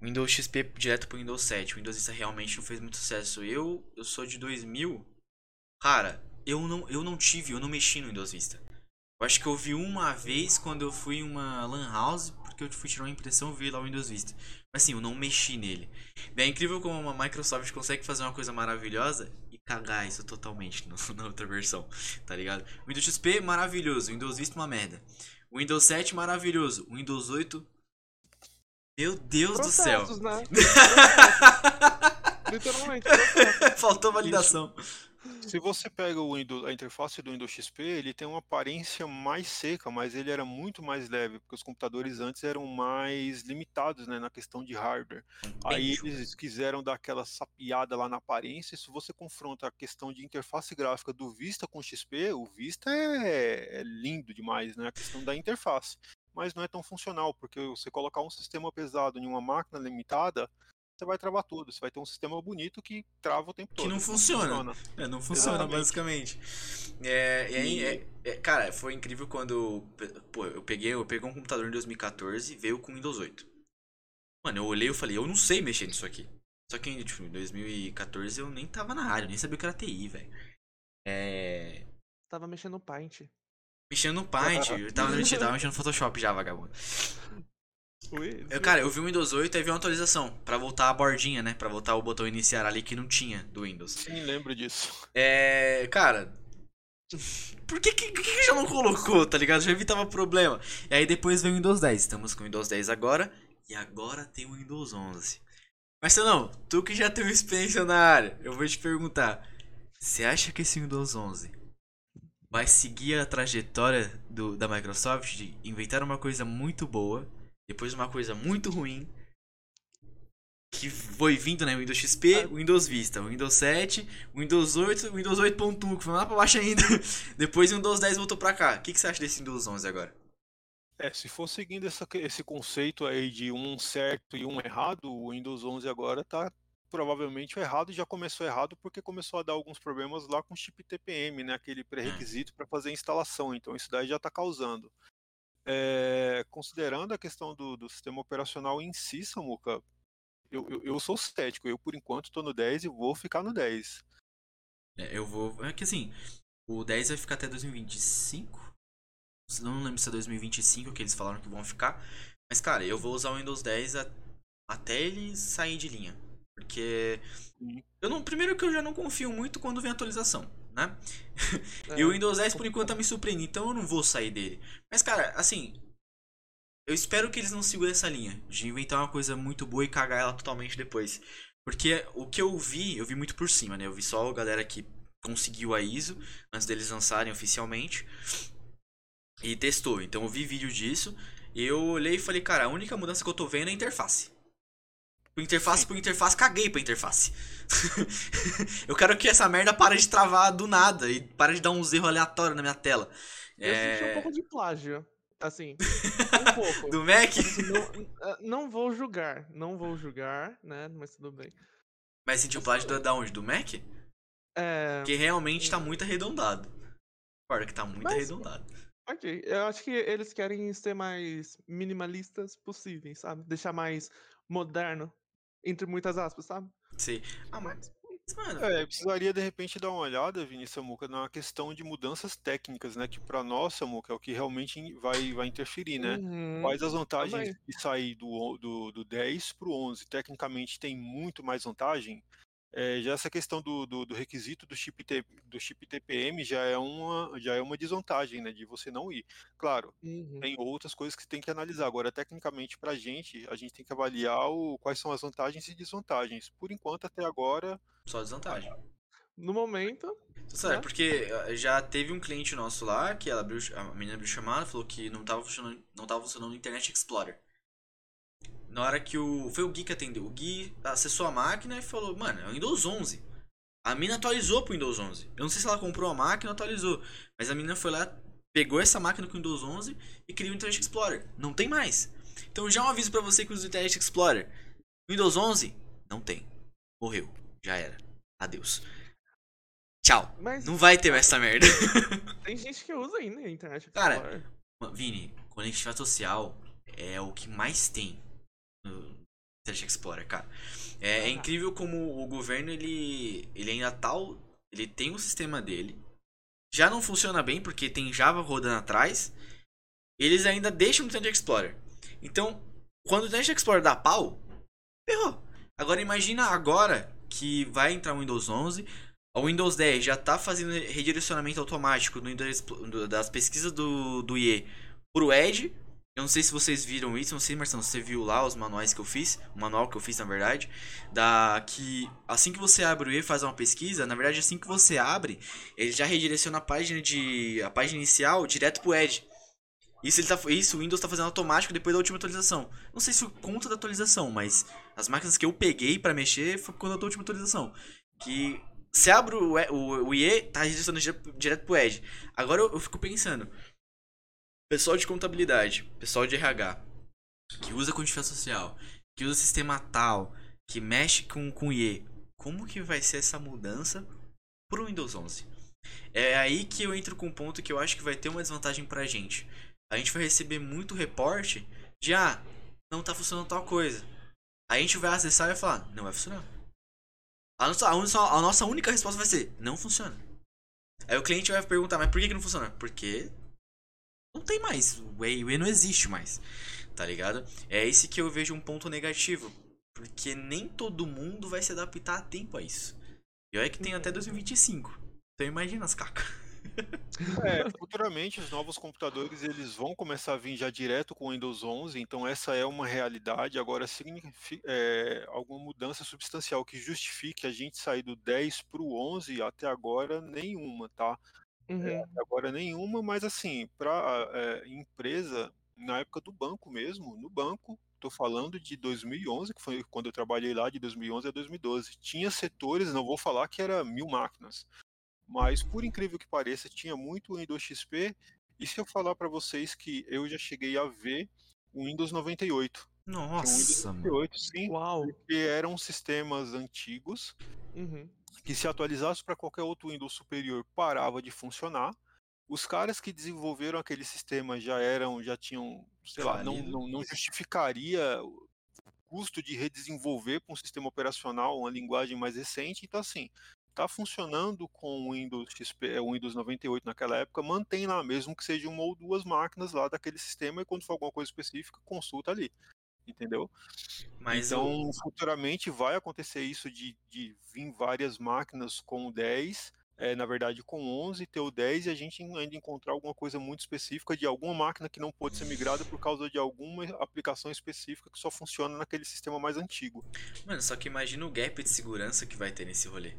Windows XP direto pro Windows 7. O Windows Vista realmente não fez muito sucesso. Eu, eu sou de 2000. Cara, eu não, eu não tive, eu não mexi no Windows Vista. Eu acho que eu vi uma vez quando eu fui em uma lan house, porque eu fui tirar uma impressão e vi lá o Windows Vista. Mas assim, eu não mexi nele. É incrível como uma Microsoft consegue fazer uma coisa maravilhosa e cagar isso totalmente [laughs] no, na outra versão, tá ligado? Windows XP, maravilhoso. Windows Vista, uma merda. Windows 7, maravilhoso. Windows 8... Meu Deus do céu. Processos, né? [laughs] Literalmente. Faltou validação. Se você pega o Windows, a interface do Windows XP, ele tem uma aparência mais seca, mas ele era muito mais leve, porque os computadores antes eram mais limitados né, na questão de hardware. Aí eles quiseram dar aquela sapiada lá na aparência. Se você confronta a questão de interface gráfica do Vista com o XP, o Vista é, é lindo demais, né? A questão da interface. Mas não é tão funcional, porque você colocar um sistema pesado em uma máquina limitada, você vai travar tudo. Você vai ter um sistema bonito que trava o tempo todo. Que não funciona. É, não funciona, Exatamente. basicamente. É, e aí, é- é- cara, foi incrível quando. Pô, eu peguei, eu peguei um computador em 2014 e veio com Windows 8. Mano, eu olhei e falei, eu não sei mexer nisso aqui. Só que tipo, em 2014 eu nem tava na área, eu nem sabia o que era TI, velho. É. Tava mexendo no Paint. Mexendo no Paint, eu tava, mexendo- tava mexendo no Photoshop já, vagabundo. Eu, cara, eu vi o Windows 8 e vi uma atualização pra voltar a bordinha, né? Pra voltar o botão iniciar ali que não tinha do Windows. Sim, lembro disso. É. Cara. Por que, que, que já não colocou, tá ligado? Já evitava problema. E aí depois veio o Windows 10. Estamos com o Windows 10 agora. E agora tem o Windows 11. Mas não, tu que já teve experiência na área, eu vou te perguntar. Você acha que esse Windows 11 vai seguir a trajetória do, da Microsoft de inventar uma coisa muito boa, depois uma coisa muito ruim, que foi vindo, né? Windows XP, Windows Vista, Windows 7, Windows 8, Windows 8.1, que foi lá pra baixo ainda. [laughs] Depois o Windows 10 voltou pra cá. O que, que você acha desse Windows 11 agora? É, se for seguindo essa, esse conceito aí de um certo e um errado, o Windows 11 agora tá provavelmente o errado e já começou errado porque começou a dar alguns problemas lá com o chip TPM, né, aquele pré-requisito para fazer a instalação. Então isso daí já está causando. É, considerando a questão do, do sistema operacional em si, Samuca, eu, eu, eu sou cético. Eu por enquanto estou no 10 e vou ficar no 10. É, eu vou. É que assim, o 10 vai ficar até 2025. Não lembro se é 2025 que eles falaram que vão ficar. Mas, cara, eu vou usar o Windows 10 a- até ele sair de linha. Porque. Eu não, primeiro que eu já não confio muito quando vem atualização, né? É, [laughs] E o Windows 10 por enquanto tá me surpreendendo, então eu não vou sair dele. Mas, cara, assim. Eu espero que eles não segurem essa linha de inventar uma coisa muito boa e cagar ela totalmente depois. Porque o que eu vi, eu vi muito por cima, né? Eu vi só a galera que conseguiu a ISO antes deles lançarem oficialmente e testou. Então eu vi vídeo disso e eu olhei e falei, cara, a única mudança que eu tô vendo é a interface. Por interface por interface, caguei pra interface. [laughs] eu quero que essa merda pare de travar do nada e pare de dar uns erros aleatórios na minha tela. Eu senti um É... pouco de plágio. Assim, [laughs] um pouco. Do Mac? Não, eh, não vou julgar, não vou julgar, né? Mas tudo bem. Mas sentiu plágio da, da onde? Do Mac? É, Porque realmente tá muito arredondado. Concordo que tá muito Mas- arredondado. ok. Eu acho que eles querem ser mais minimalistas possíveis, sabe? Deixar mais moderno, entre muitas aspas, sabe? Sei. Ah, mas, mano, É, precisaria de repente dar uma olhada, Vini Samuca, na questão de mudanças técnicas, né? Que para nós, Samuca, é o que realmente vai, vai interferir, né? Uhum. Quais as vantagens também. de sair do, do, do 10 para o 11? Tecnicamente tem muito mais vantagem. É, já essa questão do, do, do requisito do chip, T- do chip TPM já é, uma, já é uma desvantagem, né? De você não ir. Claro, Uhum. tem outras coisas que tem que analisar. Agora, tecnicamente, para a gente, a gente tem que avaliar o, quais são as vantagens e desvantagens. Por enquanto, até agora, só desvantagem. No momento, Sério, Né? porque eh, já teve um cliente nosso lá que ela abriu, a menina abriu chamada falou que não tava funcionando, não tava funcionando o Internet Explorer. Na hora que o. Foi o Gui que atendeu. O Gui acessou a máquina e falou: Mano, é o Windows 11. A mina atualizou pro Windows 11. Eu não sei se ela comprou a máquina ou atualizou. Mas a menina foi lá, pegou essa máquina com o Windows 11 e criou o Internet Explorer. Não tem mais. Então já um aviso pra você que usa o Internet Explorer. Windows 11? Não tem. Morreu. Já era. Adeus. Tchau. mas Não vai ter mais essa merda. [laughs] tem gente que usa ainda a internet. Cara, Explorer. Vini, conectividade social é o que mais tem no Internet Explorer, cara. É, é Ah. incrível como o governo ele, ele ainda tá. o- Ele tem o sistema dele. já não funciona bem porque tem Java rodando atrás. Eles ainda deixam o Internet Explorer. Então, quando o Internet Explorer dá pau, ferrou. Agora imagina agora que vai entrar o Windows 11, o Windows 10 já está fazendo redirecionamento automático das pesquisas do, do IE pro Edge. Eu não sei se vocês viram isso, não sei, Marcelo, se você viu lá os manuais que eu fiz, o manual que eu fiz na verdade, da que assim que você abre o e faz uma pesquisa, na verdade assim que você abre, ele já redireciona a página de a página inicial direto pro Edge. Isso, ele tá, isso o Windows está fazendo automático depois da última atualização. Não sei se conta da atualização, mas as máquinas que eu peguei para mexer foi quando da última atualização. Que se abre o, o, o IE, tá direto, direto pro Edge. Agora eu, eu, fico pensando. Pessoal de contabilidade, pessoal de RH, que usa quantificação social, que usa sistema tal, que mexe com, com IE. Como que vai ser essa mudança pro Windows 11? É aí que eu entro com um ponto que eu acho que vai ter uma desvantagem pra gente a gente vai receber muito reporte de ah, não tá funcionando tal coisa. A gente vai acessar e vai falar, não vai funcionar. A nossa, a, nossa, a nossa única resposta vai ser, não funciona. Aí o cliente vai perguntar, mas por que, que não funciona? Porque não tem mais. O Whey, não existe mais. Tá ligado? É esse que eu vejo um ponto negativo. Porque nem todo mundo vai se adaptar a tempo a isso. E olha que tem até 2025. Então imagina as cacas. É, [laughs] futuramente os novos computadores eles vão começar a vir já direto com o Windows 11, então essa é uma realidade. Agora, é, alguma mudança substancial que justifique a gente sair do 10 para o 11 até agora nenhuma, tá? É, uhum. É, agora nenhuma, mas assim, para é, empresa, na época do banco mesmo, no banco, estou falando de 2011, que foi quando eu trabalhei lá, de 2011 a 2012. Tinha setores, não vou falar que era mil máquinas, mas, por incrível que pareça, tinha muito Windows XP. E se eu falar para vocês que eu já cheguei a ver o Windows 98? Nossa, um Windows 98, sim. Uau. Porque eram sistemas antigos uhum. Que se atualizasse para qualquer outro Windows superior parava de funcionar. Os caras que desenvolveram aquele sistema já eram, já tinham, sei lá, não, não, não justificaria o custo de redesenvolver para um sistema operacional uma linguagem mais recente. Então, assim, está funcionando com o Windows XP, o Windows 98 naquela época, mantém lá, mesmo que seja uma ou duas máquinas lá daquele sistema, e quando for alguma coisa específica, consulta ali. Entendeu? Mas então, o... futuramente vai acontecer isso de, de vir várias máquinas com o 10, é, na verdade com 11, ter o 10 e a gente ainda encontrar alguma coisa muito específica de alguma máquina que não pode ser migrada por causa de alguma aplicação específica que só funciona naquele sistema mais antigo. Mano, só que imagina o gap de segurança que vai ter nesse rolê.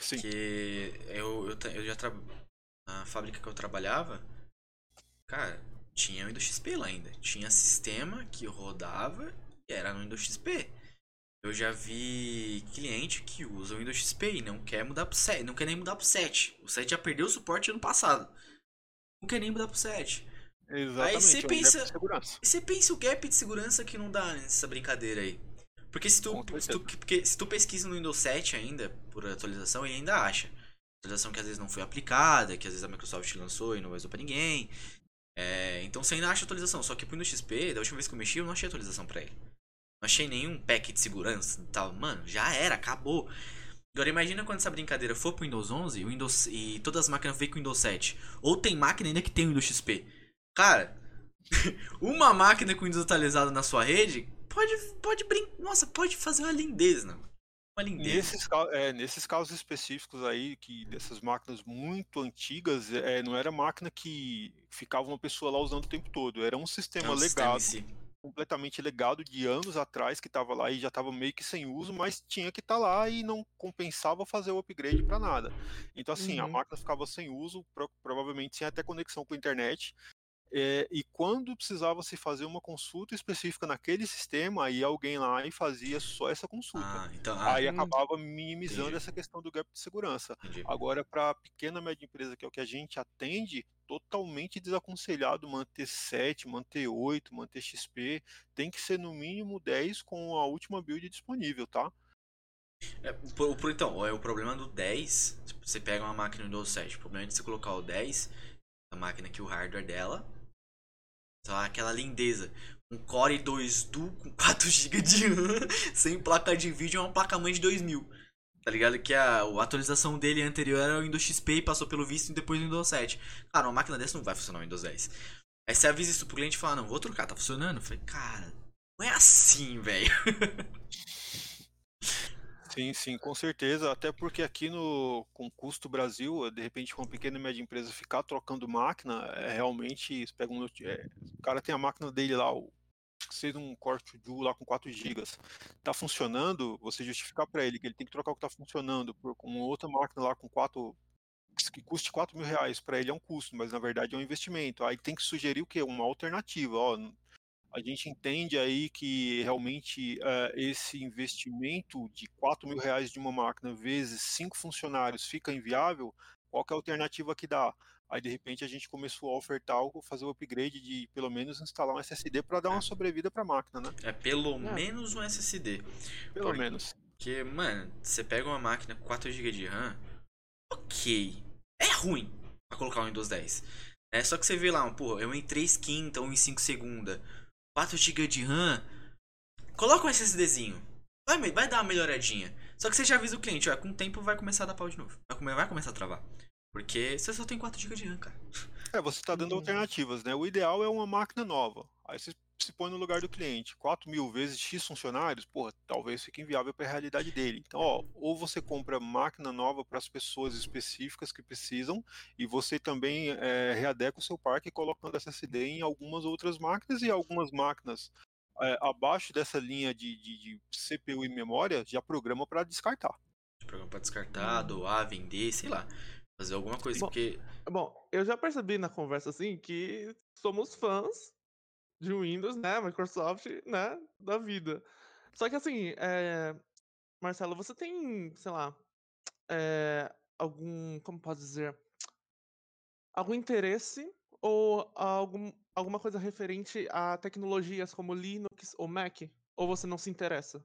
Sim. Que eu, eu, eu já trabalhei. Na fábrica que eu trabalhava, cara, tinha o Windows XP lá ainda. Tinha sistema que rodava e era no Windows XP. Eu já vi cliente que usa o Windows XP e não quer mudar pro 7, não quer nem mudar pro 7. O 7 já perdeu o suporte ano passado. Não quer nem mudar pro 7. Exatamente. Aí você é pensa, você pensa o gap de segurança que não dá nessa brincadeira aí. Porque se tu, se tu, porque se tu pesquisa no Windows 7 ainda, por atualização, ele ainda acha. Atualização que às vezes não foi aplicada, que às vezes a Microsoft lançou e não avisou pra ninguém. É, então você ainda acha atualização. Só que pro XP, da última vez que eu mexi, eu não achei atualização pra ele. Não achei nenhum pack de segurança e tal. Mano, já era, acabou. Agora imagina quando essa brincadeira for pro Windows 11 Windows, e todas as máquinas vêm com Windows 7. Ou tem máquina ainda que tem Windows XP. Cara, [laughs] uma máquina com Windows atualizado na sua rede pode, pode brincar. Nossa, pode fazer uma lindeza, não. Uma lindeza. Nesses, é, nesses casos específicos aí, que dessas máquinas muito antigas, é, não era máquina que ficava uma pessoa lá usando o tempo todo. Era um sistema é um legado. Sistema completamente legado de anos atrás que estava lá e já estava meio que sem uso, mas tinha que estar tá lá e não compensava fazer o upgrade para nada. Então assim, uhum. a máquina ficava sem uso, pro, provavelmente sem até conexão com a internet, é, e quando precisava se fazer uma consulta específica naquele sistema, aí alguém lá e fazia só essa consulta. Ah, então, ah, aí hum, acabava minimizando entendi. essa questão do gap de segurança. Entendi. Agora, para a pequena média empresa, que é o que a gente atende, totalmente desaconselhado manter 7, manter 8, manter XP. Tem que ser no mínimo 10 com a última build disponível, tá? É, por, por, então, é o problema do 10. Você pega uma máquina do Windows 7, o problema é de você colocar o 10, a máquina que o hardware dela só aquela lindeza. Um Core 2 Duo com [laughs] 4 GB de RAM, sem placa de vídeo, é uma placa-mãe de 2000. Tá ligado? Que a, a atualização dele anterior era o Windows XP e passou pelo visto e depois o Windows 7. Cara, uma máquina dessa não vai funcionar o Windows 10. Aí você avisa isso pro cliente e fala, não, vou trocar, tá funcionando? Eu falei, cara, não é assim, velho. [laughs] Sim, sim, com certeza. Até porque aqui no com custo Brasil, de repente, uma pequena e média empresa ficar trocando máquina, é realmente. Pega um, é, o cara tem a máquina dele lá, o, seja um Core 2 lá com 4 GB, tá funcionando, você justificar para ele que ele tem que trocar o que tá funcionando por uma outra máquina lá com 4 que custe 4 mil reais para ele é um custo, mas na verdade é um investimento. Aí tem que sugerir o quê? Uma alternativa. Ó, a gente entende aí que realmente uh, esse investimento de 4 mil reais de uma máquina vezes cinco funcionários fica inviável, qual é a alternativa que dá? Aí de repente a gente começou a ofertar algo, fazer o upgrade de pelo menos instalar um SSD para dar uma sobrevida para a máquina, né? É pelo é. menos um SSD. Pelo Porque, menos. Porque, mano, você pega uma máquina com 4 GB de RAM, ok, é ruim para colocar um Windows 10. É só que você vê lá, pô, eu em 3 quinta ou em 5 segunda 4 GB de RAM, coloca um SSDzinho. Vai, vai dar uma melhoradinha. Só que você já avisa o cliente, ó, com o tempo vai começar a dar pau de novo. Vai, vai começar a travar. Porque você só tem 4 GB de RAM, cara. É, você está dando hum. alternativas, né? O ideal é uma máquina nova. Aí você se põe no lugar do cliente. 4 mil vezes X funcionários, porra, talvez fique inviável para a realidade dele. Então, ó, ou você compra máquina nova para as pessoas específicas que precisam, e você também é, readeca o seu parque colocando SSD em algumas outras máquinas e algumas máquinas é, abaixo dessa linha de, de, de, CPU e memória já programa para descartar. Programa para descartar, doar, vender, sei lá. Fazer alguma coisa, bom, porque. Bom, eu já percebi na conversa assim que somos fãs de Windows, né? Microsoft, né? Da vida. Só que assim, é... Marcelo, você tem, sei lá, é... algum, como posso dizer, algum interesse ou algum, alguma coisa referente a tecnologias como Linux ou Mac? Ou você não se interessa?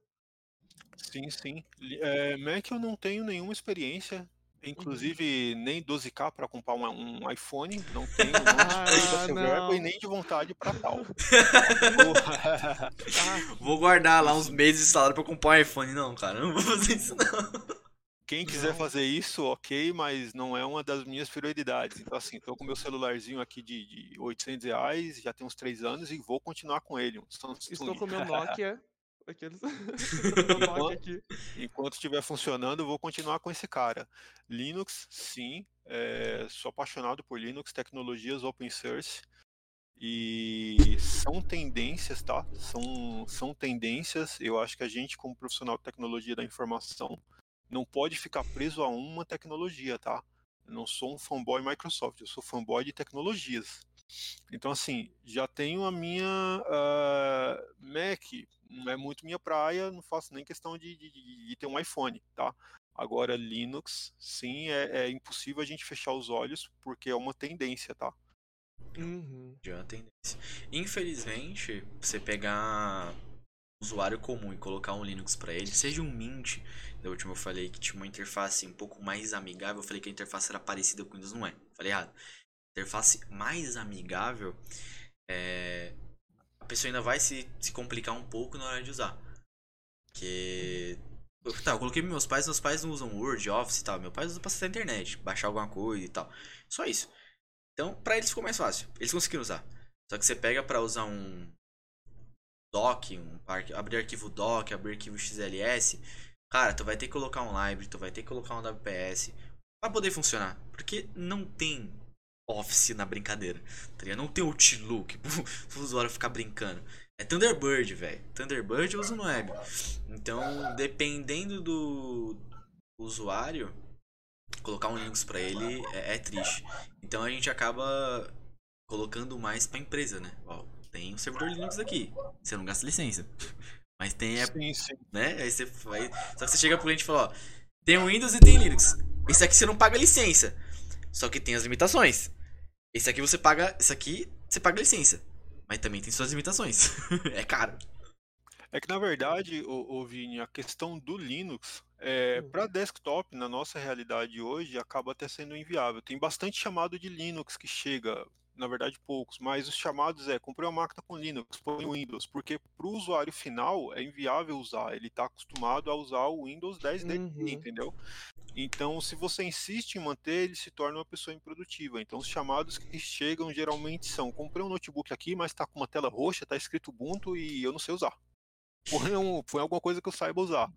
Sim, sim. É, Mac eu não tenho nenhuma experiência. Uhum. Inclusive, nem 12K para comprar um, um, iPhone, não tenho não ah, e nem de vontade para tal. [laughs] vou guardar lá uns meses de salário para comprar um iPhone. Não, cara, não vou fazer isso não. Quem quiser não. fazer isso, ok, mas não é uma das minhas prioridades. Então, assim, tô com meu celularzinho aqui de, de 800 reais, já tem uns 3 anos e vou continuar com ele. Um Estou com meu Nokia Aqueles... [laughs] [laughs] enquanto, enquanto estiver funcionando, eu vou continuar com esse cara. Linux, sim, é, sou apaixonado por Linux, tecnologias open source. E são tendências, tá? São, são tendências. Eu acho que a gente, como profissional de tecnologia da informação, não pode ficar preso a uma tecnologia, tá? Eu não sou um fanboy Microsoft, eu sou fanboy de tecnologias. Então, assim, já tenho a minha uh, Mac, não é muito minha praia, não faço nem questão de, de, de ter um iPhone, tá? Agora, Linux, sim, é, é, impossível a gente fechar os olhos, porque é uma tendência, tá? Uhum. Já é uma tendência. Infelizmente, você pegar um usuário comum e colocar um Linux para ele, seja um Mint, da última eu falei que tinha uma interface um pouco mais amigável, eu falei que a interface era parecida com o Windows, não é. Falei errado interface mais amigável, é, a pessoa ainda vai se, se complicar um pouco na hora de usar. Que. Tá, eu coloquei meus pais, meus pais não usam Word, Office e tal. Meu pai usa pra acessar a internet, baixar alguma coisa e tal. Só isso. Então, pra eles ficou mais fácil. Eles conseguiram usar. Só que você pega pra usar um doc, um abrir arquivo doc, abrir arquivo XLS, cara, tu vai ter que colocar um library, tu vai ter que colocar um WPS pra poder funcionar. Porque não tem Office na brincadeira. Tá Não tem Outlook pro usuário ficar brincando. É Thunderbird, velho. Thunderbird eu uso no web. Então, dependendo do usuário, colocar um Linux para ele é, é, triste. Então a gente acaba colocando mais pra empresa, né? Ó, tem um servidor Linux aqui. Você não gasta licença. [laughs] Mas tem. É, sim, sim. Né? Aí você vai. Só que você chega pro cliente e fala, ó, tem Windows e tem Linux. Esse aqui você não paga licença. Só que tem as limitações. Esse aqui você paga. Esse aqui você paga licença. Mas também tem suas limitações. [laughs] é caro. É que na verdade, o, o Vini, a questão do Linux é, hum. para desktop, na nossa realidade hoje, acaba até sendo inviável. Tem bastante chamado de Linux que chega na verdade poucos, mas os chamados é comprei uma máquina com Linux, põe o Windows, porque para o usuário final é inviável usar, ele está acostumado a usar o Windows 10 dele, Uhum. entendeu? Então, se você insiste em manter, ele se torna uma pessoa improdutiva. Então, os chamados que chegam geralmente são: comprei um notebook aqui, mas está com uma tela roxa, está escrito Ubuntu e eu não sei usar. Põe, um, põe alguma coisa que eu saiba usar.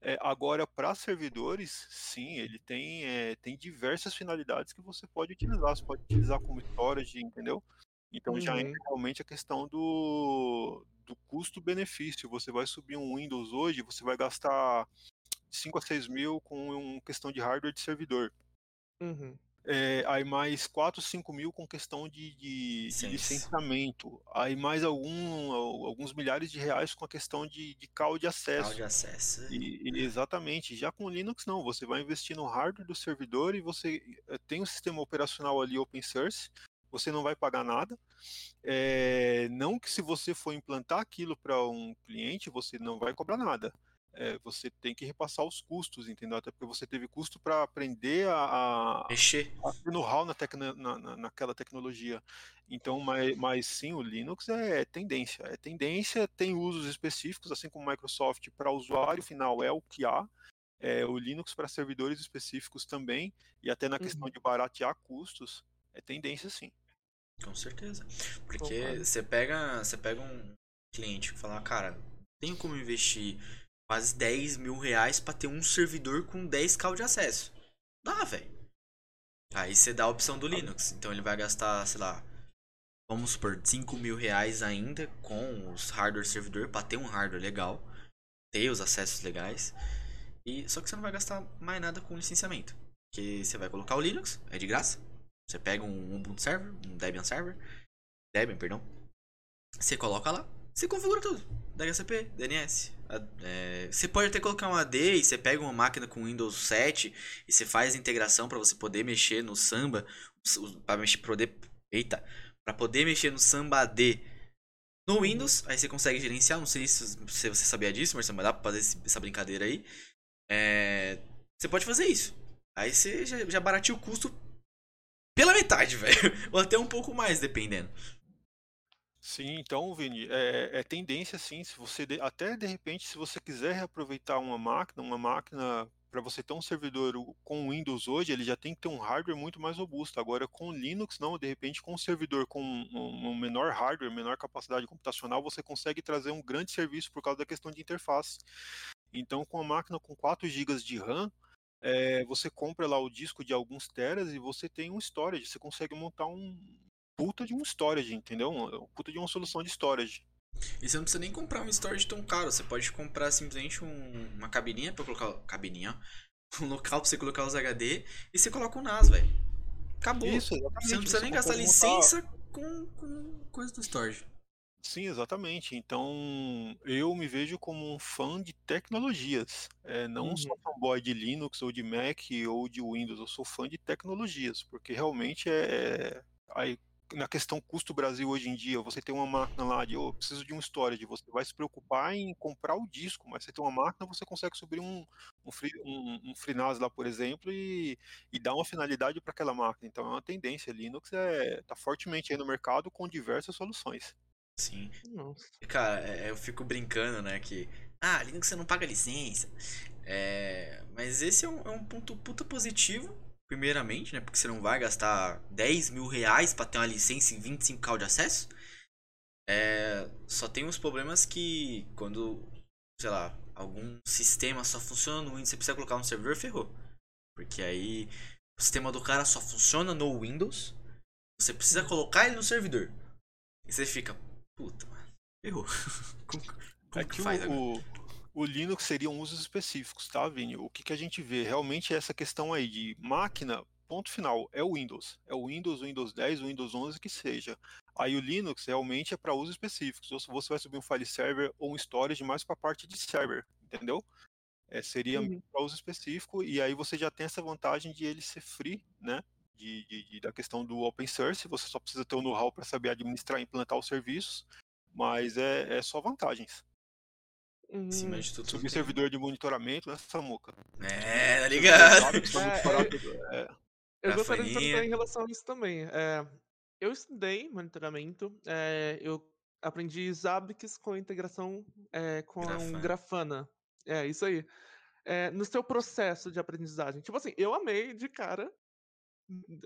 É, agora, para servidores, sim, ele tem, é, tem diversas finalidades que você pode utilizar. Você pode utilizar como storage, entendeu? Então já Uhum. entra realmente a questão do, do custo-benefício. Você vai subir um Windows hoje, você vai gastar 5 a 6 mil com uma questão de hardware de servidor. Uhum. É, aí mais 4, 5 mil com questão de, de, de licenciamento. Aí mais algum, alguns milhares de reais com a questão de, de call de acesso. Cloud acesso. E- e- exatamente. Já com Linux, não. Você vai investir no hardware do servidor e você eh, tem um sistema operacional ali open source. Você não vai pagar nada. Eh, não que se você for implantar aquilo para um cliente, você não vai cobrar nada. Eh, você tem que repassar os custos, entendeu? Até porque você teve custo para aprender a, a, Mexer. a ter know-how na tecno- na- na- naquela tecnologia. Então, mas, mas sim, o Linux é tendência. É tendência, tem usos específicos, assim como o Microsoft para usuário final é o que há. É, o Linux para servidores específicos também, e até na questão Uhum. de baratear custos, é tendência sim. Com certeza. Porque você pega, você pega um cliente que fala, cara, tenho como investir quase 10 mil reais pra ter um servidor com 10k de acesso. Dá, velho. Aí você dá a opção do Linux. Então ele vai gastar, sei lá, vamos supor, 5 mil reais ainda com os hardware servidor pra ter um hardware legal, ter os acessos legais. E só que você não vai gastar mais nada com licenciamento. Porque você vai colocar o Linux, é de graça. Você pega um Ubuntu server, um Debian server, Debian, perdão. Você coloca lá, você configura tudo. DHCP, DNS. é, você pode até colocar um AD e você pega uma máquina com Windows 7 e você faz a integração para você poder mexer no Samba, para mexer poder, eita, para poder mexer no Samba AD no Windows, aí você consegue gerenciar, não sei se, você sabia disso, mas dá pra fazer essa brincadeira aí. É, você pode fazer isso. Aí você já, já barateia o custo pela metade, [laughs] velho. Ou até um pouco mais, dependendo. Sim, então, Vini, é, é tendência sim. Se você de- até de repente, se você quiser reaproveitar uma máquina, uma máquina para você ter um servidor com Windows hoje, ele já tem que ter um hardware muito mais robusto. Agora, com Linux, não. De repente, com um servidor com um, um menor hardware, menor capacidade computacional, você consegue trazer um grande serviço por causa da questão de interface. Então, com a máquina com 4 GB de RAM, é, você compra lá o disco de alguns teras e você tem um storage. Você consegue montar um puta de um storage, entendeu? Um puta de uma solução de storage. E você não precisa nem comprar um storage tão caro. Você pode comprar simplesmente um- uma cabininha pra colocar. Cabininha, ó. [laughs] Um local pra você colocar os HD e você coloca o NAS, velho. Acabou. Isso, exatamente. Você não precisa nem gastar montar- licença com, com coisa do storage. Sim, exatamente. Então, eu me vejo como um fã de tecnologias. É, não Uhum. sou fanboy de Linux ou de Mac ou de Windows, eu sou fã de tecnologias, porque realmente é. Aí, na questão custo Brasil hoje em dia, você tem uma máquina lá de, oh, preciso de um storage, você vai se preocupar em comprar o disco, mas você tem uma máquina, você consegue subir um, um, free, um, um FreeNAS lá, por exemplo, e, e dar uma finalidade para aquela máquina. Então, é uma tendência. Linux é, tá fortemente aí no mercado com diversas soluções. Sim. Nossa. Cara, é, eu fico brincando, né? Que. Ah, Linux você não paga licença. É, mas esse é um, é um ponto puta positivo, primeiramente, né? Porque você não vai gastar 10 mil reais pra ter uma licença em 25k de acesso. É, só tem uns problemas que quando, sei lá, algum sistema só funciona no Windows, você precisa colocar um servidor, ferrou. Porque aí o sistema do cara só funciona no Windows. Você precisa colocar ele no servidor. E você fica, puta, mano, ferrou. [laughs] Como, como É que que faz agora? o, o, o Linux seriam usos específicos, tá, Vini? O que, que a gente vê realmente é essa questão aí de máquina, ponto final, é o Windows. É o Windows, o Windows 10, o Windows 11, que seja. Aí o Linux realmente é para usos específicos. Ou se você vai subir um file server ou um storage mais para a parte de server, entendeu? É, seria Uhum. para uso específico e aí você já tem essa vantagem de ele ser free, né? De, de- de- da questão do open source, você só precisa ter o know-how para saber administrar e implantar os serviços, mas é, é só vantagens. Em cima de tudo. Subir servidor de monitoramento, né, Samuca? É, tá ligado? É, é- é, Eu gostaria de perguntar em relação a isso também. É, Eu estudei monitoramento, eu aprendi Zabbix com integração, com Grafana. Grafana. É, isso aí. No seu processo de aprendizagem, tipo assim, eu amei de cara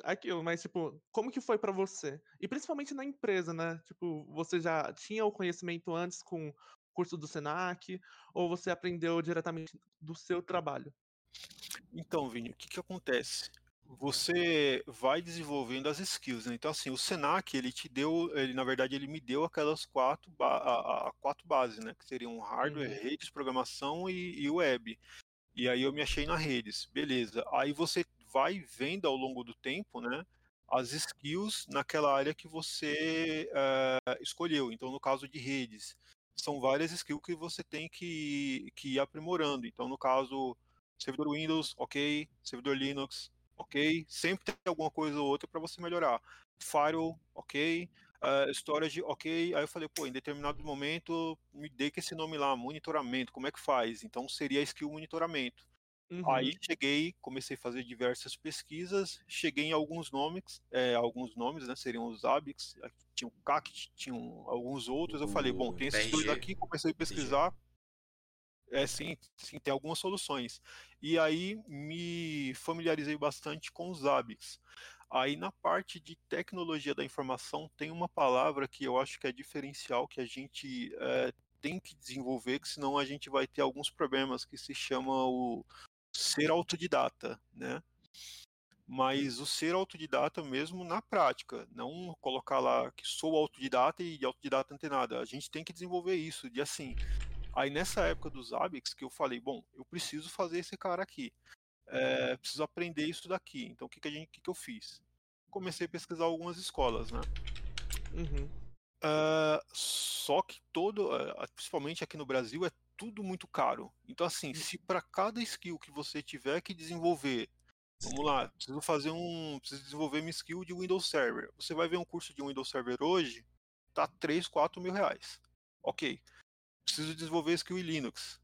aquilo, mas, tipo, como que foi pra você? E principalmente na empresa, né, tipo, você já tinha o conhecimento antes com curso do Senac, ou você aprendeu diretamente do seu trabalho? Então, Vini, o que que acontece? Você vai desenvolvendo as skills, né, então, assim, o Senac ele te deu ele na verdade ele me deu aquelas 4 ba a a 4 bases, né, que seriam hardware, Uhum. redes, programação e e web. E aí eu me achei na redes, beleza. Aí você vai vendo ao longo do tempo, né, as skills naquela área que você, eh, escolheu. Então no caso de redes, são várias skill que você tem que que ir aprimorando. Então no caso, servidor Windows, ok, servidor Linux, ok, sempre tem alguma coisa ou outra para você melhorar. Firewall, ok, ah, storage, ok. Aí eu falei: "Pô, em determinado momento me dê que esse nome lá, monitoramento, como é que faz?". Então seria a skill monitoramento. Aí Uhum. cheguei, comecei a fazer diversas pesquisas, cheguei em alguns nomes, eh, alguns nomes, né, seriam os aqui tinha o CACT, tinham alguns outros, eu falei: "Bom, O tem esses 2 PRG, aqui", comecei a pesquisar É, sim, sim, tem algumas soluções. E aí me familiarizei bastante com os Zabbix. Aí na parte de tecnologia da informação tem uma palavra que eu acho que é diferencial, que a gente, eh, tem que desenvolver, que senão a gente vai ter alguns problemas, que se chama o ser autodidata, né. Mas o ser autodidata mesmo na prática, não colocar lá que sou autodidata e de autodidata não tem nada, a gente tem que desenvolver isso, de assim, aí nessa época dos Zabbix que eu falei: "Bom, eu preciso fazer esse cara aqui, eh, preciso aprender isso daqui", então o que que a gente que que eu fiz? Comecei a pesquisar algumas escolas, né. Uhum. Hã, só que todo eh, principalmente aqui no Brasil, é tudo muito caro. Então assim, Hum. se pra cada skill que você tiver que desenvolver, vamos lá, preciso fazer um preciso desenvolver minha skill de Windows Server, você vai ver um curso de Windows Server hoje, tá 3, 4.000 reais. Ok, preciso desenvolver skill em Linux,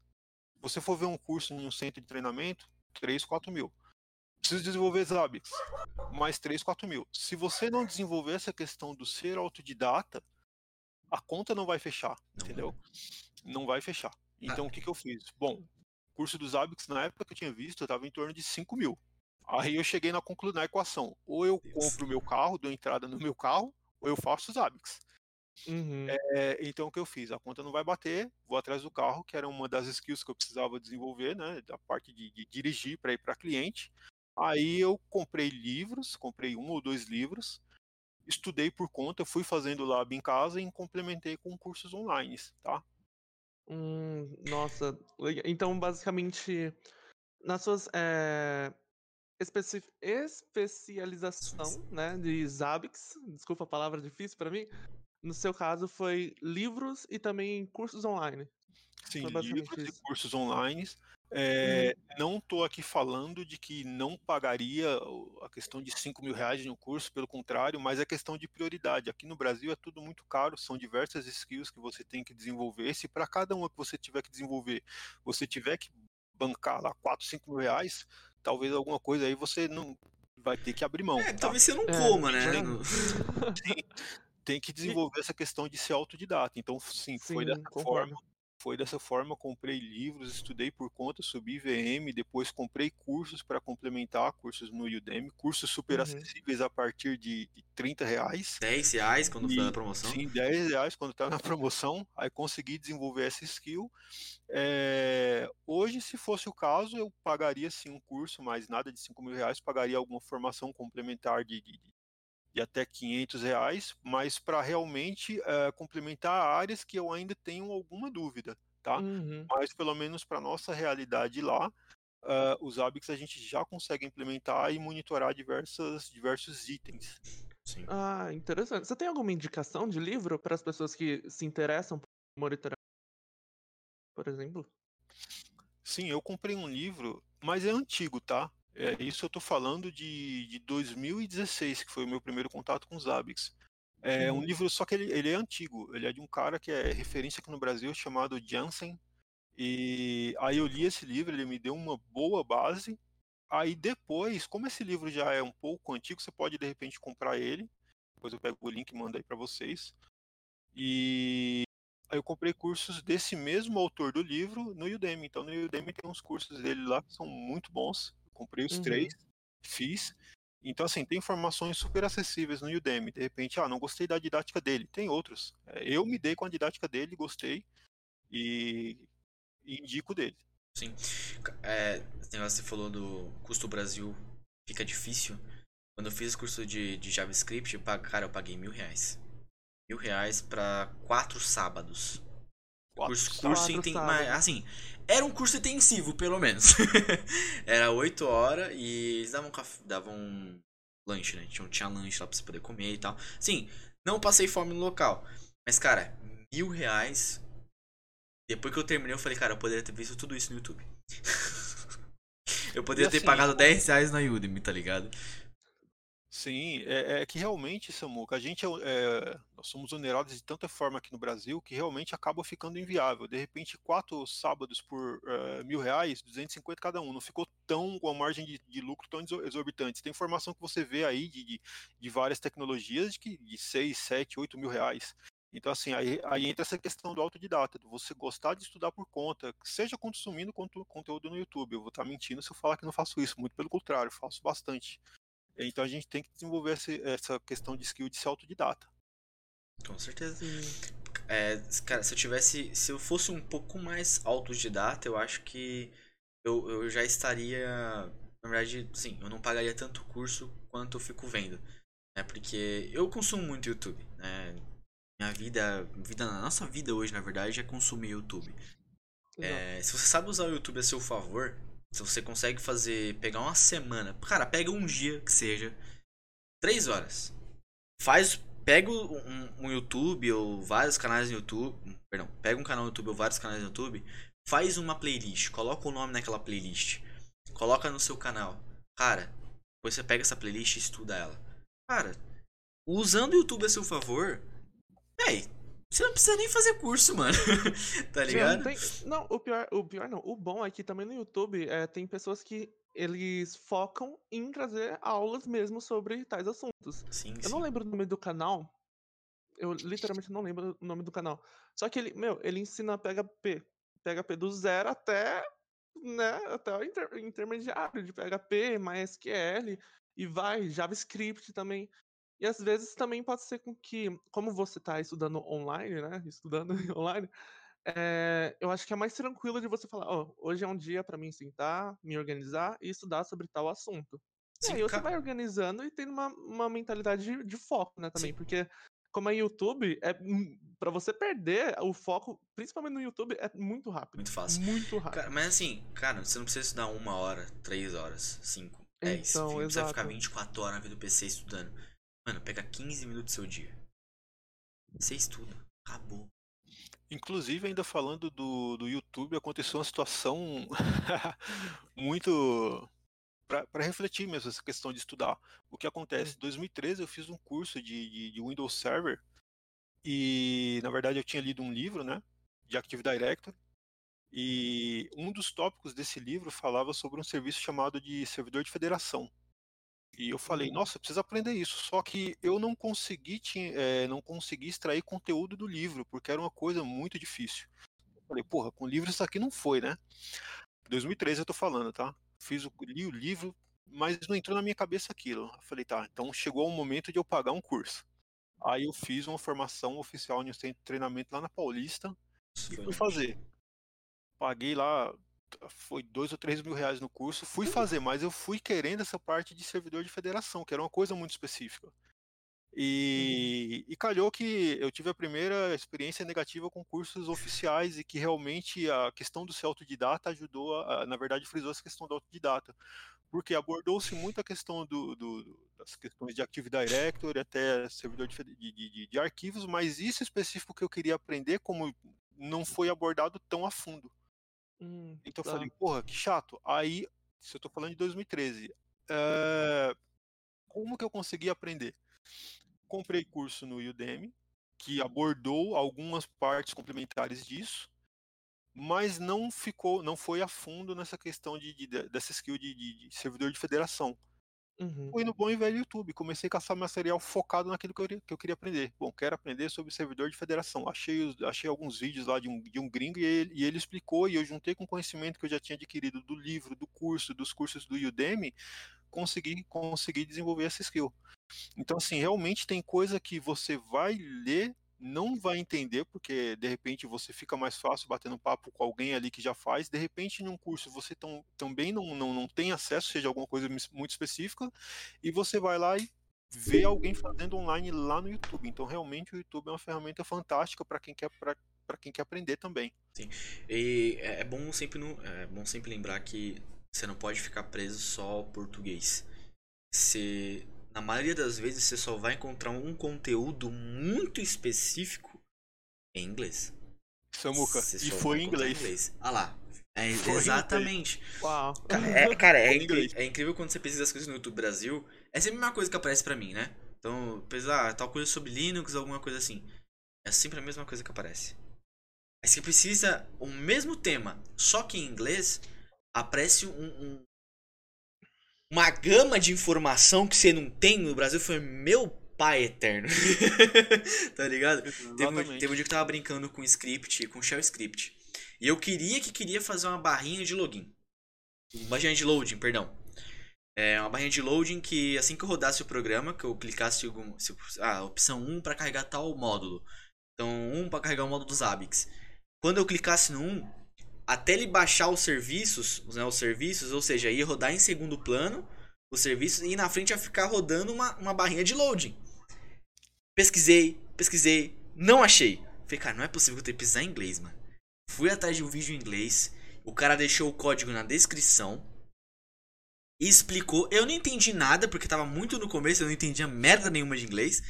você for ver um curso em um centro de treinamento, 3, 4.000. Preciso desenvolver Zabbix, mais 3, 4.000. Se você não desenvolver essa questão do ser autodidata, a conta não vai fechar, Não entendeu? Não vai fechar. Então o Ah que que eu fiz? Bom, curso do Zabbix na época que eu tinha visto, estava em torno de 5.000. Aí eu cheguei na conclu na equação, ou eu Deus. compro o meu carro, dou entrada no meu carro, ou eu faço Zabbix. Uhum. Eh, então o que eu fiz? A conta não vai bater, vou atrás do carro, que era uma das skills que eu precisava desenvolver, né, da parte de de dirigir pra ir pra cliente. Aí eu comprei livros, comprei 1 ou 2 livros, estudei por conta, fui fazendo lab em casa e complementei com cursos onlines, tá. Hum, nossa, então basicamente, nas suas, eh, especi especialização, né, de Zabbix, desculpa a palavra difícil pra mim, no seu caso foi livros e também cursos online? Sim, livros e isso? cursos onlines. Uhum. não tô aqui falando de que não pagaria a questão de 5.000 reais em um curso, pelo contrário, mas é questão de prioridade. Aqui no Brasil é tudo muito caro, são diversas skills que você tem que desenvolver, se pra cada uma que você tiver que desenvolver, você tiver que bancar lá 4, 5.000 reais, talvez alguma coisa aí você não vai ter que abrir mão, É, tá. talvez você não É, coma, né, verdade. no Sim, tem que desenvolver essa questão de ser autodidata, então sim, foi Sim, dessa forma concordo. Foi dessa forma, comprei livros, estudei por conta, subi VM, depois comprei cursos pra complementar, cursos no Udemy, cursos super Uhum. acessíveis a partir de de 30 reais. 10 reais quando foi na promoção. sim, 10 reais quando tá na [laughs] promoção, aí consegui desenvolver essa skill. Eh, hoje se fosse o caso eu pagaria sim um curso, mas nada de 5.000 reais, pagaria alguma formação complementar de de de até 500 reais, mas pra realmente, eh, complementar áreas que eu ainda tenho alguma dúvida, tá. Uhum. Mas pelo menos pra nossa realidade lá, hã, os Zabbix a gente já consegue implementar e monitorar diversas diversos itens. Sim. Ah, interessante. Você tem alguma indicação de livro para as pessoas que se interessam por monitorar por exemplo? Sim, eu comprei um livro, mas é antigo, tá. Eh, isso eu tô falando de de 2016, que foi o meu primeiro contato com os Zabbix. É um Uhum. livro só que ele ele é antigo, ele é de um cara que é referência aqui no Brasil chamado Jansen, e aí eu li esse livro, ele me deu uma boa base, aí depois, como esse livro já é um pouco antigo, você pode de repente comprar ele, depois eu pego o link e mando aí para vocês. E aí eu comprei cursos desse mesmo autor do livro no Udemy. Então no Udemy tem uns cursos dele lá que são muito bons. Comprei os Uhum. três, fiz. Então, assim, tem informações super acessíveis no Udemy. De repente, ah, não gostei da didática dele. Tem outros. É, Eu me dei com a didática dele, gostei e, e indico dele. Sim. É, você falou do custo Brasil fica difícil. Quando eu fiz o curso de, de JavaScript, eu cara, eu paguei mil reais. Mil reais pra quatro sábados. Quatro Curso, curso mas, assim, era um curso intensivo, pelo menos. [laughs] era oito horas e eles davam, caf... davam lanche, né? Tinha, tinha lanche lá pra você poder comer e tal. Sim, não passei fome no local. Mas, cara, mil reais. Depois que eu terminei, eu falei, cara, eu poderia ter visto tudo isso no YouTube. [laughs] eu poderia E ter assim, pagado 10 reais na Udemy, tá ligado? Sim, é, é que realmente, Samuca, a gente é, é, nós somos onerados de tanta forma aqui no Brasil que realmente acaba ficando inviável. De repente, quatro sábados por eh, mil reais, 250 cada um, não ficou tão com a margem de, de lucro tão exor- exorbitante. Tem informação que você vê aí de, de, de várias tecnologias de, que, de 6, 7, 8 mil reais. Então, assim, aí, aí entra essa questão do autodidata, de você gostar de estudar por conta, seja consumindo conteúdo no YouTube. Eu vou estar mentindo se eu falar que não faço isso, muito pelo contrário, faço bastante. Então a gente tem que desenvolver essa questão de skill de ser autodidata. Com certeza. É, cara, se eu tivesse. Se eu fosse um pouco mais autodidata, eu acho que eu, eu já estaria. Na verdade, sim, eu não pagaria tanto curso quanto eu fico vendo. Né? Porque eu consumo muito YouTube. Né? Minha vida, vida. A nossa vida hoje, na verdade, é consumir YouTube. É, se você sabe usar o YouTube a seu favor, se você consegue fazer. pegar uma semana. Cara, pega um dia que seja. Três horas. Faz. Pega um, um YouTube ou vários canais no YouTube. Perdão, pega um canal no YouTube ou vários canais no YouTube. Faz uma playlist. Coloca o nome naquela playlist. Coloca no seu canal. Cara, depois você pega essa playlist e estuda ela. Cara, usando o YouTube a seu favor. Véi, você não precisa nem fazer curso, mano. [laughs] tá Sim, ligado? tem- não, o pior, o pior não. O bom é que também no YouTube é, tem pessoas que eles focam em trazer aulas mesmo sobre tais assuntos. Sim, Eu não lembro o nome do canal. Eu literalmente não lembro o nome do canal. Só que ele, meu, ele ensina PHP. PHP do zero até, né, até o inter- intermediário de PHP, MySQL e vai, JavaScript também. E às vezes também pode ser com que, como você está estudando online, né, estudando [laughs] online, é, eu acho que é mais tranquilo de você falar, ó, hoje é um dia para mim sentar, me organizar e estudar sobre tal assunto. E Sim, aí você ca- vai organizando e tendo uma, uma mentalidade de, de foco, né, também. Sim. Porque como é YouTube, é para você perder o foco, principalmente no YouTube, é muito rápido. Muito fácil. Muito rápido. Cara, mas assim, cara, você não precisa estudar uma hora, três horas, cinco, dez. Então, não precisa ficar exato. 24 horas na vida do PC estudando. Mano, pega 15 minutos do seu dia. Você estuda. Acabou. Inclusive, ainda falando do, do YouTube, aconteceu uma situação [laughs] muito para refletir mesmo essa questão de estudar. O que acontece? Em 2013 eu fiz um curso de, de, de Windows Server e, na verdade, eu tinha lido um livro, né, de Active Directory e um dos tópicos desse livro falava sobre um serviço chamado de servidor de federação. E eu falei, Uhum. nossa, eu preciso aprender isso. Só que eu não consegui, eh, não consegui extrair conteúdo do livro, porque era uma coisa muito difícil. Eu falei, porra, com livro isso aqui não foi, né? 2013 eu tô falando, tá? Fiz o, li o livro, mas não entrou na minha cabeça aquilo. Eu falei, tá, então chegou o momento de eu pagar um curso. Aí eu fiz uma formação oficial em um centro de treinamento lá na Paulista e fui fazer. Paguei lá, foi dois ou três mil reais no curso, fui fazer, mas eu fui querendo essa parte de servidor de federação, que era uma coisa muito específica. E, e calhou que eu tive a primeira experiência negativa com cursos oficiais e que realmente a questão do ser autodidata ajudou, a, na verdade, frisou essa questão do autodidata. Porque abordou-se muito a questão do, do- das questões de Active Directory até servidor de, de- de- de arquivos, mas isso específico que eu queria aprender, como não foi abordado tão a fundo. Hum, Então eu tá. falei, porra, que chato. Aí, se eu tô falando de 2013, eh, como que eu consegui aprender? Comprei curso no Udemy, que abordou algumas partes complementares disso, mas não ficou, não foi a fundo nessa questão de, de- de- dessa skill de, de- de servidor de federação. Uhum. Fui no bom e velho YouTube, comecei a caçar material focado naquilo que eu, que eu queria aprender. Bom, quero aprender sobre servidor de federação. Achei, os- achei alguns vídeos lá de um, de um gringo e ele, e ele explicou, e eu juntei com o conhecimento que eu já tinha adquirido do livro, do curso, dos cursos do Udemy, consegui, consegui desenvolver essa skill. Então, assim, realmente tem coisa que você vai ler, não vai entender, porque de repente você fica mais fácil batendo papo com alguém ali que já faz. De repente, num curso você tam, também não, não, não tem acesso, seja alguma coisa muito específica, e você vai lá e vê alguém fazendo online lá no YouTube. Então, realmente, o YouTube é uma ferramenta fantástica para quem quer para quem quer aprender também. E é é bom sempre, no- é bom sempre lembrar que você não pode ficar preso só ao português. Você, na maioria das vezes, você só vai encontrar um conteúdo muito específico em inglês. Samuca, e foi em encontrar inglês. Ah lá. É, exatamente. Uau. É, cara, é, incri- inglês. é incrível quando você pesquisa as coisas no YouTube Brasil. É sempre a mesma coisa que aparece pra mim, né? Então, pesquisar tal coisa sobre Linux, alguma coisa assim. É sempre a mesma coisa que aparece. Aí você precisa o mesmo tema, só que em inglês, aparece um, um- uma gama de informação que você não tem no Brasil. Foi meu pai eterno. [laughs] tá ligado? Teve um, teve um dia que eu tava brincando com script, com shell script. E eu queria que queria fazer uma barrinha de login. Barrinha de loading, perdão. É uma barrinha de loading que assim que eu rodasse o programa, que eu clicasse algum, se, ah, opção 1 para carregar tal módulo. Então, 1 para carregar o módulo dos ABICs. Quando eu clicasse no 1, até ele baixar os serviços, né, os serviços, ou seja, ia rodar em segundo plano os serviços e na frente ia ficar rodando uma, uma barrinha de loading. Pesquisei, pesquisei, não achei. Falei, cara, não é possível que eu tenha que pesquisar em inglês, mano. Fui atrás de um vídeo em inglês, o cara deixou o código na descrição e explicou. Eu não entendi nada porque tava muito no começo, eu não entendia merda nenhuma de inglês.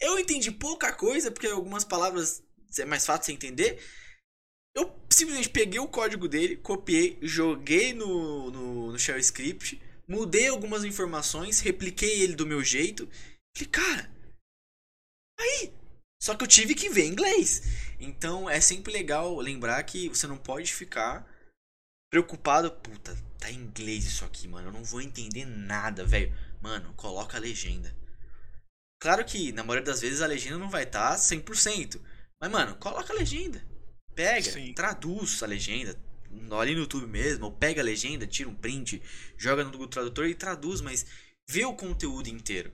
Eu entendi pouca coisa porque algumas palavras é mais fácil você entender. Eu simplesmente peguei o código dele, copiei, joguei no, no, no Shell Script, mudei algumas informações, repliquei ele do meu jeito. Falei, cara, aí. Só que eu tive que ver inglês. Então é sempre legal lembrar que você não pode ficar preocupado. Puta, tá em inglês isso aqui, mano. Eu não vou entender nada, velho. Mano, coloca a legenda. Claro que na maioria das vezes a legenda não vai estar tá 100%. Mas, mano, coloca a legenda. Pega, Sim. traduz a legenda. Ali no YouTube mesmo, ou pega a legenda, tira um print, joga no Google Tradutor e traduz, mas vê o conteúdo inteiro.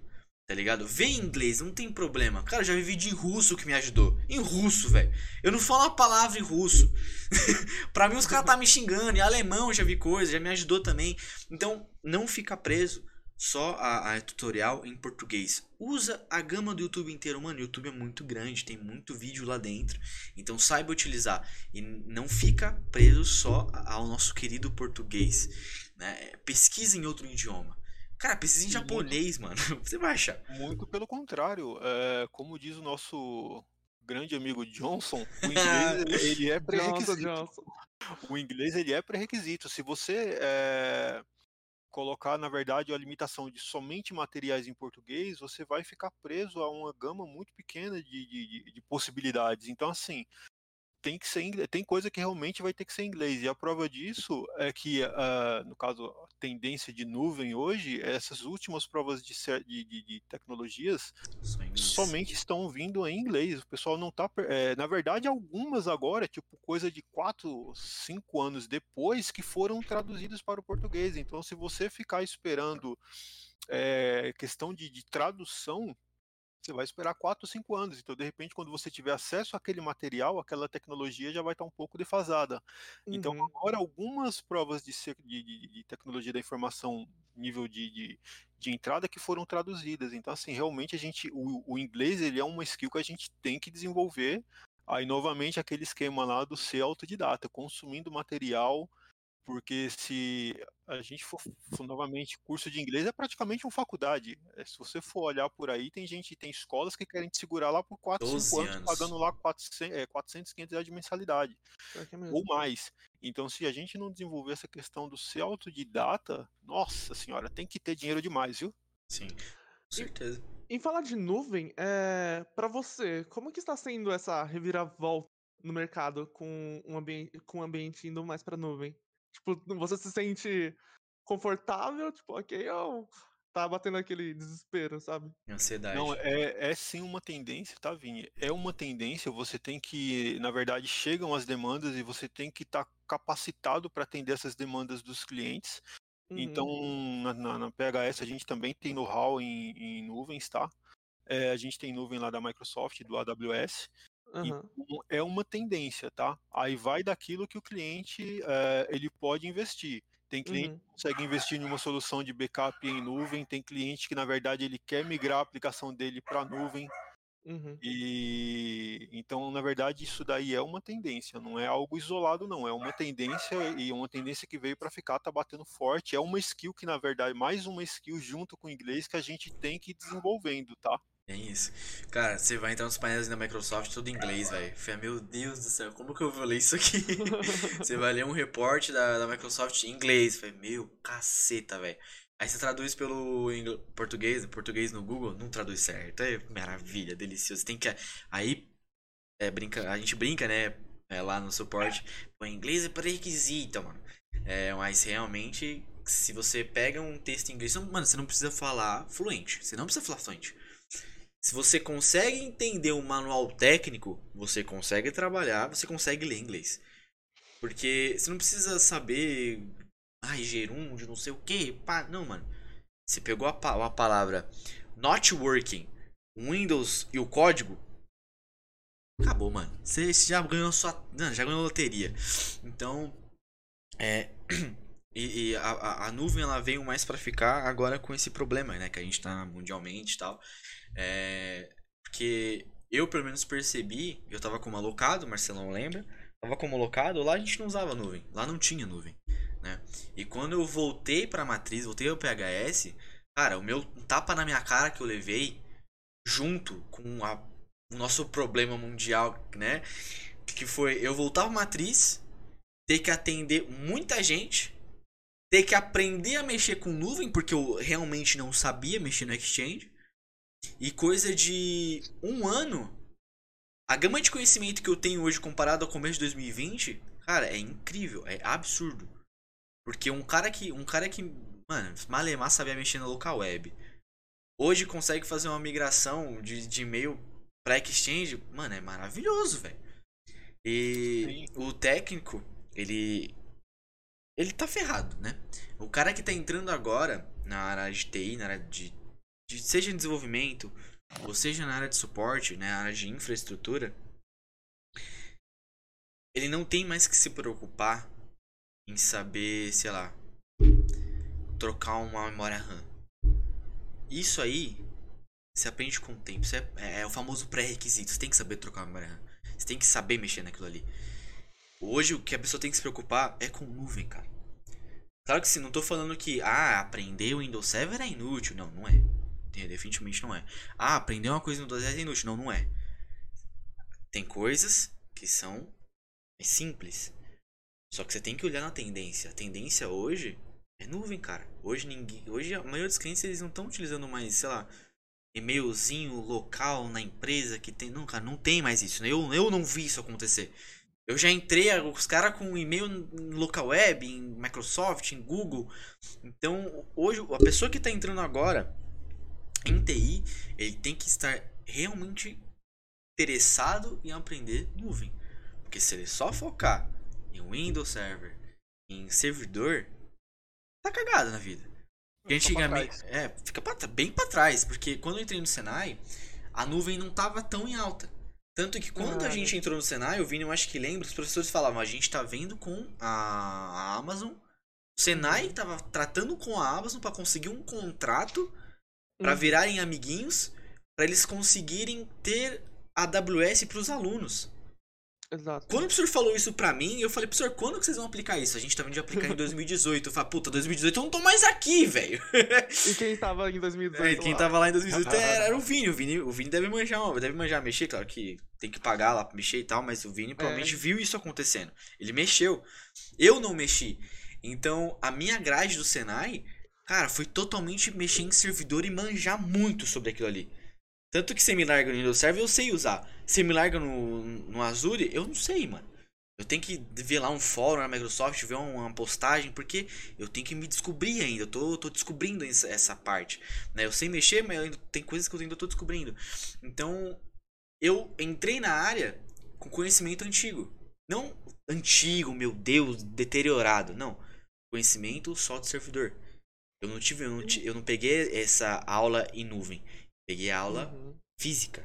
Tá ligado? Vê em inglês, não tem problema. Cara, eu já vi vídeo em russo que me ajudou. Em russo, velho. Eu não falo uma palavra em russo. [laughs] pra mim, os caras tá me xingando. Em alemão eu já vi coisa, já me ajudou também. Então, não fica preso só a, a tutorial em português. Usa a gama do YouTube inteiro. Mano, o YouTube é muito grande, tem muito vídeo lá dentro. Então, saiba utilizar. E não fica preso só ao nosso querido português. Né? Pesquisa em outro idioma. Cara, pesquisa em japonês, mano. [laughs] Você vai achar. Muito pelo contrário. É, como diz o nosso grande amigo Johnson, [laughs] o inglês ele, é pré-requisito. O inglês ele é pré-requisito. Se você é, colocar, na verdade, a limitação de somente materiais em português, você vai ficar preso a uma gama muito pequena de, de, de- de possibilidades. Então, assim, tem que ser tem coisa que realmente vai ter que ser inglês. E a prova disso é que, ah, no caso, a tendência de nuvem hoje, essas últimas provas de, de, de- tecnologias somente estão vindo em inglês. O pessoal não tá. per- é, na verdade, algumas agora, tipo, coisa de 4, 5 anos depois, que foram traduzidas para o português. Então, se você ficar esperando é, questão de, de tradução, você vai esperar 4 ou 5 anos. Então, de repente, quando você tiver acesso àquele material, aquela tecnologia já vai estar um pouco defasada. Então, Uhum. agora, algumas provas de- de- de tecnologia da informação, nível de, de, de entrada, que foram traduzidas. Então, assim, realmente, a gente, o, o inglês ele é uma skill que a gente tem que desenvolver. Aí, novamente, aquele esquema lá do ser autodidata, consumindo material, porque se a gente for, for novamente, curso de inglês é praticamente uma faculdade. É, se você for olhar por aí, tem gente, tem escolas que querem te segurar lá por 4, 5 12 anos, anos. pagando lá 400, é, 400 500 reais de mensalidade é ou mais. Então, se a gente não desenvolver essa questão do ser autodidata, nossa senhora, tem que ter dinheiro demais, viu? Sim, com certeza. Em falar de nuvem, é, para você, como que está sendo essa reviravolta no mercado com um ambiente, com o ambiente indo mais para nuvem? Tipo, você se sente confortável? Tipo, ok, eu tá batendo aquele desespero, sabe? Ansiedade. Não, é, é sim uma tendência, tá, Vini? É uma tendência, você tem que, na verdade, chegam as demandas e você tem que estar capacitado para atender essas demandas dos clientes. Uhum. Então, na, na, na PHS a gente também tem know-how em, em nuvens, tá? É, a gente tem nuvem lá da Microsoft, do AWS. Então, é uma tendência, tá? Aí vai daquilo que o cliente eh, ele pode investir. Tem cliente Uhum. que consegue investir em uma solução de backup em nuvem, tem cliente que na verdade ele quer migrar a aplicação dele para a nuvem. Uhum. E então, na verdade, isso daí é uma tendência, não é algo isolado, não. É uma tendência e uma tendência que veio para ficar, tá batendo forte. É uma skill que, na verdade, mais uma skill junto com o inglês que a gente tem que ir desenvolvendo, tá? É isso. Cara, você vai entrar nos painéis da Microsoft, tudo em inglês, velho. Meu Deus do céu, como que eu vou ler isso aqui? [laughs] você vai ler um reporte da, da Microsoft em inglês. Fé, meu, caceta, velho. Aí você traduz pelo ingl- português, português no Google, não traduz certo. É maravilha, delicioso. Tem que. Aí, é, brinca, a gente brinca, né? é, lá no suporte. O inglês é pré-requisito, mano. É, mas realmente, se você pega um texto em inglês, mano, você não precisa falar fluente. Você não precisa falar fluente. Se você consegue entender um manual técnico, você consegue trabalhar, você consegue ler inglês. Porque você não precisa saber. Ai, gerúndio, não sei o que. Não, mano. Você pegou a, pa- a palavra not working, Windows e o código. Acabou, mano. Você já ganhou sua. Não, já ganhou loteria. Então. É. [clears throat] E, e a, a, nuvem ela veio mais pra ficar agora com esse problema, né? Que a gente tá mundialmente e tal. É, porque eu pelo menos percebi, eu tava como alocado, Marcelão lembra? Tava como alocado, lá a gente não usava nuvem, lá não tinha nuvem, né? E quando eu voltei pra matriz, voltei ao PHS, cara, o meu tapa na minha cara que eu levei, junto com a- o nosso problema mundial, né? Que foi eu voltar pra matriz, ter que atender muita gente, ter que aprender a mexer com nuvem, porque eu realmente não sabia mexer no Exchange. E coisa de um ano, a gama de conhecimento que eu tenho hoje comparado ao começo de 2020, cara, é incrível, é absurdo. Porque um cara que, um cara que, mano, malemar sabia mexer na local web, hoje consegue fazer uma migração de, de e-mail pra Exchange, mano, é maravilhoso, velho. E o técnico, ele ele tá ferrado, né? O cara que tá entrando agora na área de TI, na área de seja em desenvolvimento, ou seja na área de suporte, né, na área de infraestrutura, ele não tem mais que se preocupar em saber, sei lá, trocar uma memória RAM. Isso aí se aprende com o tempo. Isso é, é o famoso pré-requisito. Você tem que saber trocar uma memória RAM. Você tem que saber mexer naquilo ali. Hoje o que a pessoa tem que se preocupar é com nuvem, cara. Claro que sim, não tô falando que ah, aprender o Windows Server é inútil. Não, não é. Definitivamente não é. Ah, aprender uma coisa no 10 é inútil. Não, não é. Tem coisas que são simples. Só que você tem que olhar na tendência. A tendência hoje é nuvem, cara. Hoje ninguém, hoje a maioria dos clientes eles não estão utilizando mais, sei lá, e-mailzinho local na empresa que tem, não, cara, não tem mais isso. Eu, eu não vi isso acontecer. Eu já entrei os caras com e-mail em local web, em Microsoft, em Google. Então, hoje a pessoa que está entrando agora em TI, ele tem que estar realmente interessado em aprender nuvem. Porque se ele só focar em Windows Server, em servidor, tá cagado na vida. Porque pra antigamente, é, fica pra, bem pra trás, porque quando eu entrei no Senai, a nuvem não tava tão em alta. Tanto que quando a Ah, gente entrou no Senai, o Vini, eu acho que lembra, os professores falavam, a gente tá vendo com a, a Amazon. O Senai tava tratando com a Amazon pra conseguir um contrato pra Uhum. virarem amiguinhos, pra eles conseguirem ter AWS pros alunos. Exato. Quando o professor falou isso pra mim, eu falei, professor, quando que vocês vão aplicar isso? A gente tá vindo de aplicar em [laughs] 2018. Eu falei, puta, 2018 eu não tô mais aqui, velho. E quem tava em 2018? É, quem lá? tava lá em 2018 era, era o Vini. O Vini, o Vini deve manjar, deve manjar mexer, claro que tem que pagar lá pra mexer e tal, mas o Vini provavelmente viu isso acontecendo. Ele mexeu. Eu não mexi. Então, a minha grade do Senai, cara, foi totalmente mexer em servidor e manjar muito sobre aquilo ali. Tanto que você me larga no Windows Server, eu sei usar. Você me larga no, no Azure, eu não sei, mano. Eu tenho que ver lá um fórum na Microsoft, ver uma postagem, porque eu tenho que me descobrir ainda. Eu tô, tô descobrindo essa, parte. Né? Eu sei mexer, mas ainda, tem coisas que eu ainda tô descobrindo. Então, eu entrei na área com conhecimento antigo. Não antigo, meu Deus, deteriorado. Não. Conhecimento só de servidor. Eu não tive, eu não, eu não peguei essa aula em nuvem. Peguei a aula uhum. física.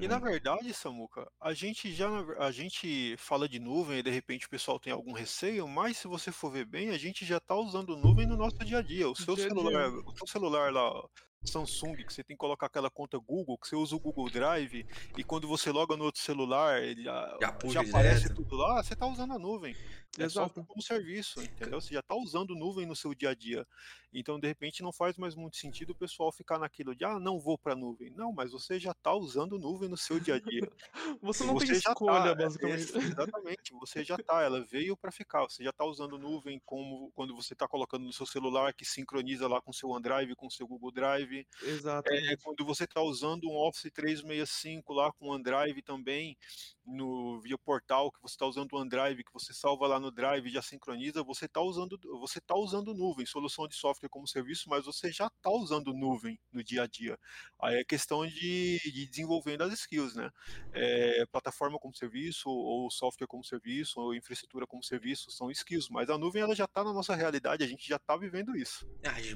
E na verdade, Samuca, a gente já a gente fala de nuvem e de repente o pessoal tem algum receio, mas se você for ver bem, a gente já está usando nuvem no nosso dia a dia. O seu dia celular, dia. o seu celular lá, Samsung, que você tem que colocar aquela conta Google, que você usa o Google Drive, e quando você loga no outro celular, ele já, já, já aparece direto. tudo lá, você está usando a nuvem. É só como serviço, entendeu? Você já está usando nuvem no seu dia a dia. Então, de repente, não faz mais muito sentido o pessoal ficar naquilo de, ah, não vou para nuvem. Não, mas você já está usando nuvem no seu dia a dia. [laughs] você não você tem escolha, tá, basicamente. É, exatamente, você já está, ela veio para ficar. Você já está usando nuvem como quando você está colocando no seu celular, que sincroniza lá com o seu OneDrive, com o seu Google Drive. Exato. É, quando você está usando um Office 365 lá com o OneDrive também, no via portal, que você está usando o OneDrive, que você salva lá no Drive já sincroniza, você está usando, você tá usando nuvem, solução de software como serviço, mas você já está usando nuvem no dia a dia. Aí é questão de, de desenvolvendo as skills, né? É, plataforma como serviço, ou software como serviço, ou infraestrutura como serviço, são skills, mas a nuvem ela já está na nossa realidade, a gente já está vivendo isso. Ai,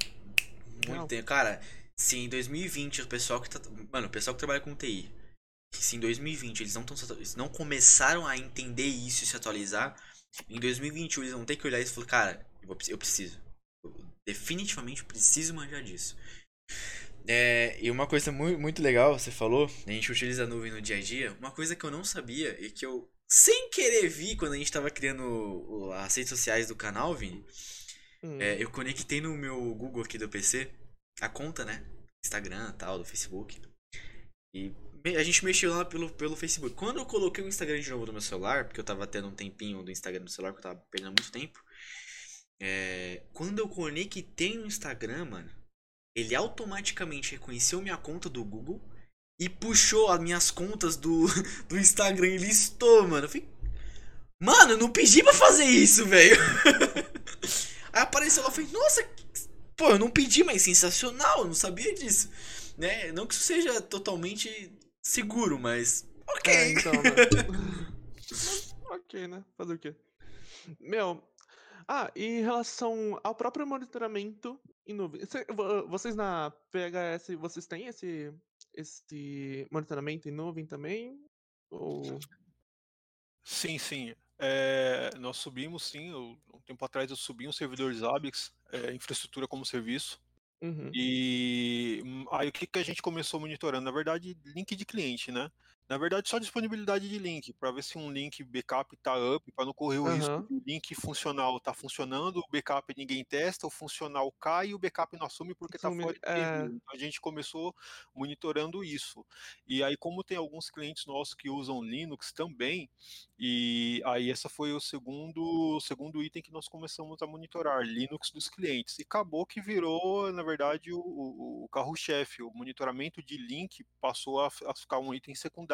muito tempo. Cara, se em 2020 o pessoal que tá. Mano, o pessoal que trabalha com TI se em 2020 eles não, tão, eles não começaram a entender isso e se atualizar, em 2021 eles vão ter que olhar isso e falar, cara, eu preciso. Eu definitivamente preciso manjar disso. É, e uma coisa muito, muito legal, você falou, a gente utiliza a nuvem no dia a dia. Uma coisa que eu não sabia e que eu, sem querer, vi quando a gente estava criando as redes sociais do canal, Vini. Hum. É, eu conectei no meu Google aqui do PC a conta, né? Instagram tal, do Facebook. E a gente mexeu lá pelo, pelo Facebook. Quando eu coloquei o Instagram de novo no meu celular, porque eu tava tendo um tempinho do Instagram no celular, porque eu tava perdendo muito tempo. É, quando eu conectei no Instagram, mano, ele automaticamente reconheceu minha conta do Google e puxou as minhas contas do, [laughs] do Instagram e listou, mano. Eu falei, mano, eu não pedi pra fazer isso, velho. [laughs] Aí apareceu lá, eu falei, nossa, pô, eu não pedi, mas sensacional, eu não sabia disso. Né? Não que isso seja totalmente seguro, mas. Ok. É, então, né? [laughs] ok, né? Fazer o quê? Meu. Ah, e em relação ao próprio monitoramento em nuvem. Vocês na PHS, vocês têm esse, esse monitoramento em nuvem também? Ou... Sim, sim. É, nós subimos, sim. Eu, um tempo atrás eu subi um servidor Zabbix, é, infraestrutura como serviço. Uhum. E hum, aí o que, que a gente começou monitorando? Na verdade, link de cliente, né? Na verdade, só disponibilidade de link, para ver se um link backup tá up, para não correr o uhum. risco do link funcional tá funcionando, o backup ninguém testa, o funcional cai e o backup não assume porque tá fora de é... A gente começou monitorando isso. E aí, como tem alguns clientes nossos que usam Linux também, e aí essa foi o segundo, o segundo item que nós começamos a monitorar, Linux dos clientes. E acabou que virou, na verdade, o, o, o carro-chefe. O monitoramento de link passou a, a ficar um item secundário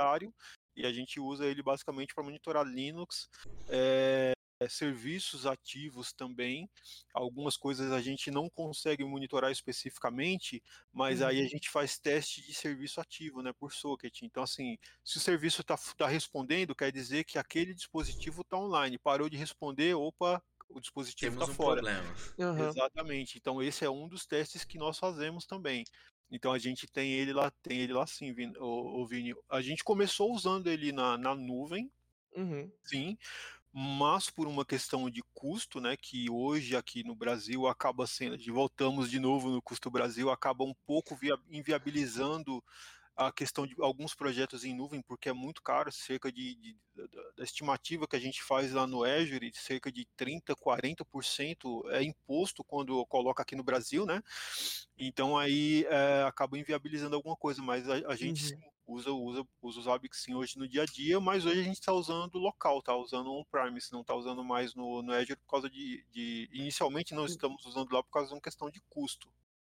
e a gente usa ele basicamente para monitorar Linux, é, serviços ativos também. Algumas coisas a gente não consegue monitorar especificamente, mas uhum. aí a uhum. gente faz teste de serviço ativo, né, por socket. Então, assim, se o serviço está tá respondendo, quer dizer que aquele dispositivo está online. Parou de responder, opa, o dispositivo está um fora. Uhum. Exatamente. Então, esse é um dos testes que nós fazemos também. Então a gente tem ele lá, tem ele lá sim, Vini, o, o Vini. A gente começou usando ele na, na nuvem, uhum. sim, mas por uma questão de custo, né, que hoje aqui no Brasil acaba sendo, de voltamos de novo no custo Brasil, acaba um pouco via, inviabilizando a questão de alguns projetos em nuvem, porque é muito caro, cerca de, de da, estimativa que a gente faz lá no Azure, cerca de 30, 40% é imposto quando coloca aqui no Brasil, né? Então aí é, acaba inviabilizando alguma coisa, mas a, a gente uhum. sim, usa, usa, usa os Zabbix sim hoje no dia a dia, mas hoje a gente está usando local, tá usando on-premise, não está usando mais no, no Azure por causa de, de, Inicialmente não estamos usando lá por causa de uma questão de custo.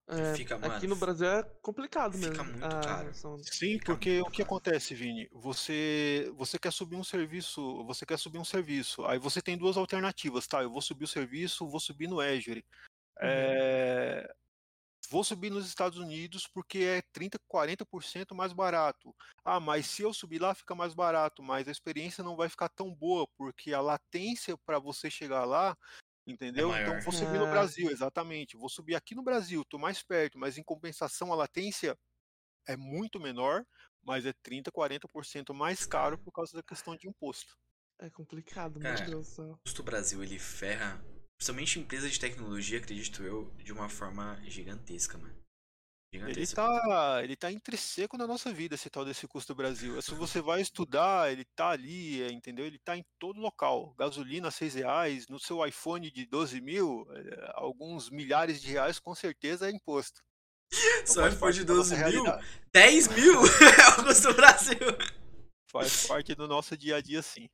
É, Fica, mano, aqui no Brasil é complicado fica mesmo. muito a caro. Sim, Fica porque o que caro. acontece, Vini? Você, você quer subir um serviço, você quer subir um serviço. Aí você tem duas alternativas, tá? Eu vou subir o serviço, vou subir no Azure. É, Vou subir nos Estados Unidos porque é 30, 40% mais barato. Ah, mas se eu subir lá fica mais barato, mas a experiência não vai ficar tão boa porque a latência para você chegar lá, entendeu? então maior. vou subir no Ah. Brasil, exatamente. Vou subir aqui no Brasil, tô mais perto, mas em compensação a latência é muito menor, mas é 30, 40% mais caro por causa da questão de imposto. É complicado, Cara, meu Deus do céu. O custo Brasil, ele ferra, principalmente empresas de tecnologia, acredito eu, de uma forma gigantesca, mano. Ele Gigantesca. tá, ele tá intrínseco na nossa vida, esse tal desse custo do Brasil. Se você vai estudar, ele tá ali, é, entendeu? Ele tá em todo local. Gasolina, seis reais, no seu iPhone de 12 mil, é, alguns milhares de reais com certeza é imposto. Então Só iPhone de da nossa 12 mil? realidade. 10 mil [laughs] é o custo do Brasil. Faz parte do nosso dia a dia, sim.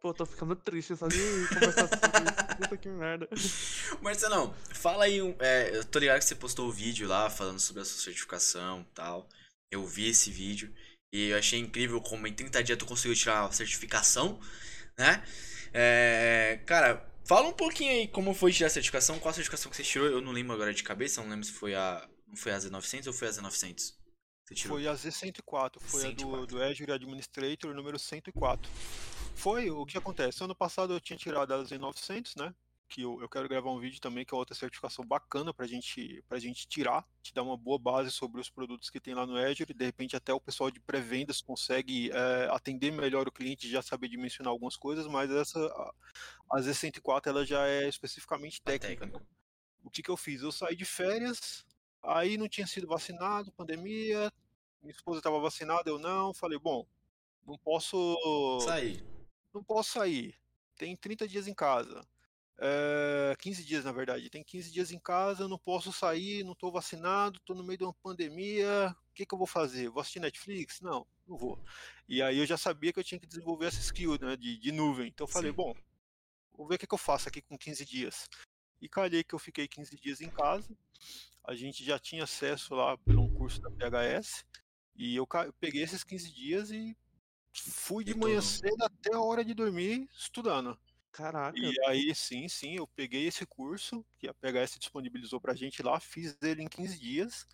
Pô, tô ficando triste só de conversar sobre isso. [laughs] Puta que merda. [laughs] Marcelão, fala aí. um- é, eu tô ligado que você postou o vídeo lá falando sobre a sua certificação e tal. Eu vi esse vídeo e eu achei incrível como em 30 dias tu conseguiu tirar a certificação, né? É, cara, fala um pouquinho aí como foi tirar a certificação, qual a certificação que você tirou. Eu não lembro agora de cabeça, não lembro se foi a, não foi a Z900 ou foi a Z900. Você tirou? Foi a Z104, foi a 104. do, do Azure Administrator número 104. Foi o que acontece. Ano passado eu tinha tirado a Z900, né? Que eu, eu quero gravar um vídeo também, que é outra certificação bacana pra gente, pra gente tirar, te dar uma boa base sobre os produtos que tem lá no Azure. De repente, até o pessoal de pré-vendas consegue eh, atender melhor o cliente e já saber dimensionar algumas coisas, mas essa, a, a Z104, ela já é especificamente técnica. técnica. O que, que eu fiz? Eu saí de férias, aí não tinha sido vacinado, pandemia, minha esposa estava vacinada, eu não. Falei, bom, não posso, aí. Não posso sair. Tem 30 dias em casa. É, 15 dias, na verdade. Tem 15 dias em casa, não posso sair, não estou vacinado, estou no meio de uma pandemia. O que, que eu vou fazer? Vou assistir Netflix? Não, não vou. E aí eu já sabia que eu tinha que desenvolver essa skill né, de, de nuvem. Então eu falei, Sim. bom, vou ver o que, que eu faço aqui com 15 dias. E calhei que eu fiquei 15 dias em casa. A gente já tinha acesso lá por um curso da PHS. E eu peguei esses 15 dias e fui de manhã cedo até a hora de dormir estudando. Caraca. E aí, sim, sim, eu peguei esse curso que a PHS disponibilizou pra gente lá, fiz ele em 15 dias,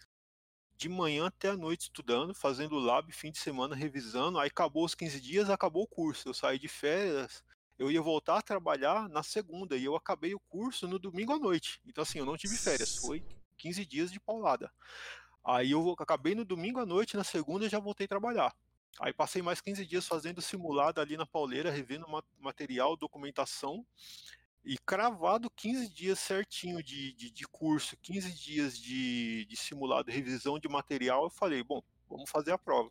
de manhã até a noite estudando, fazendo lab, fim de semana revisando. Aí acabou os 15 dias, acabou o curso. Eu saí de férias, eu ia voltar a trabalhar na segunda e eu acabei o curso no domingo à noite. Então, assim, eu não tive férias, foi 15 dias de paulada. Aí eu acabei no domingo à noite, na segunda eu já voltei a trabalhar. Aí passei mais 15 dias fazendo simulado ali na pauleira, revendo ma- material, documentação. E cravado 15 dias certinho de, de, de curso, 15 dias de, de simulado, revisão de material, eu falei, bom, vamos fazer a prova.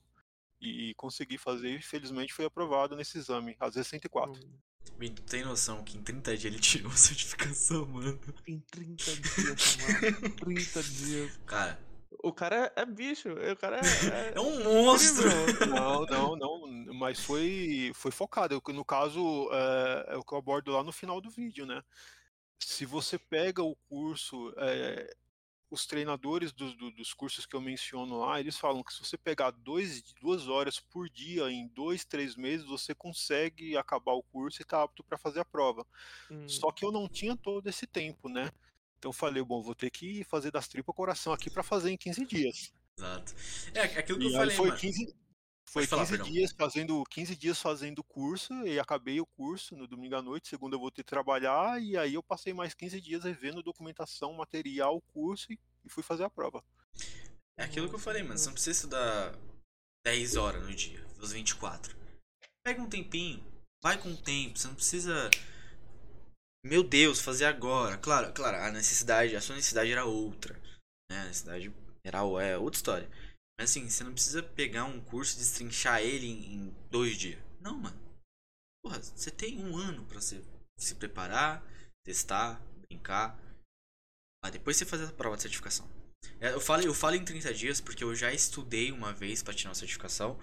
E consegui fazer, e felizmente foi aprovado nesse exame, a Z104. Hum, Vini, tu tem noção que em 30 dias ele tirou [laughs] a certificação, mano? Em 30 dias, mano. [laughs] 30 dias. Cara, O cara é, é bicho. O cara é. [laughs] é um monstro. incrível. Não, não, não, mas foi, foi focado. No caso, é, é o que eu abordo lá no final do vídeo, né? Se você pega o curso, é, os treinadores dos, do- dos cursos que eu menciono lá, eles falam que se você pegar dois, duas horas por dia em dois, três meses, você consegue acabar o curso e tá apto para fazer a prova. Hum, Só que eu não tinha todo esse tempo, né? Então eu falei, bom, vou ter que fazer das tripas coração aqui para fazer em 15 dias. Exato. É aquilo que E eu falei, foi mano. 15, foi falar, 15 perdão. dias fazendo 15 dias fazendo o curso e acabei o curso no domingo à noite, segunda eu vou ter que trabalhar e aí eu passei mais 15 dias revendo documentação, material, curso e, e fui fazer a prova. É aquilo que eu falei, mano. Você não precisa estudar 10 horas no dia, os 24. Pega um tempinho, vai com o tempo, você não precisa. Meu Deus, fazer agora. Claro, claro, a necessidade, a sua necessidade era outra. Né? A necessidade era é outra história. Mas assim, você não precisa pegar um curso e destrinchar ele em, em dois dias. Não, mano. Porra, você tem um ano pra você se preparar, testar, brincar. Pra depois você fazer a prova de certificação. É, Eu falo, eu falo em 30 dias porque eu já estudei uma vez pra tirar uma certificação.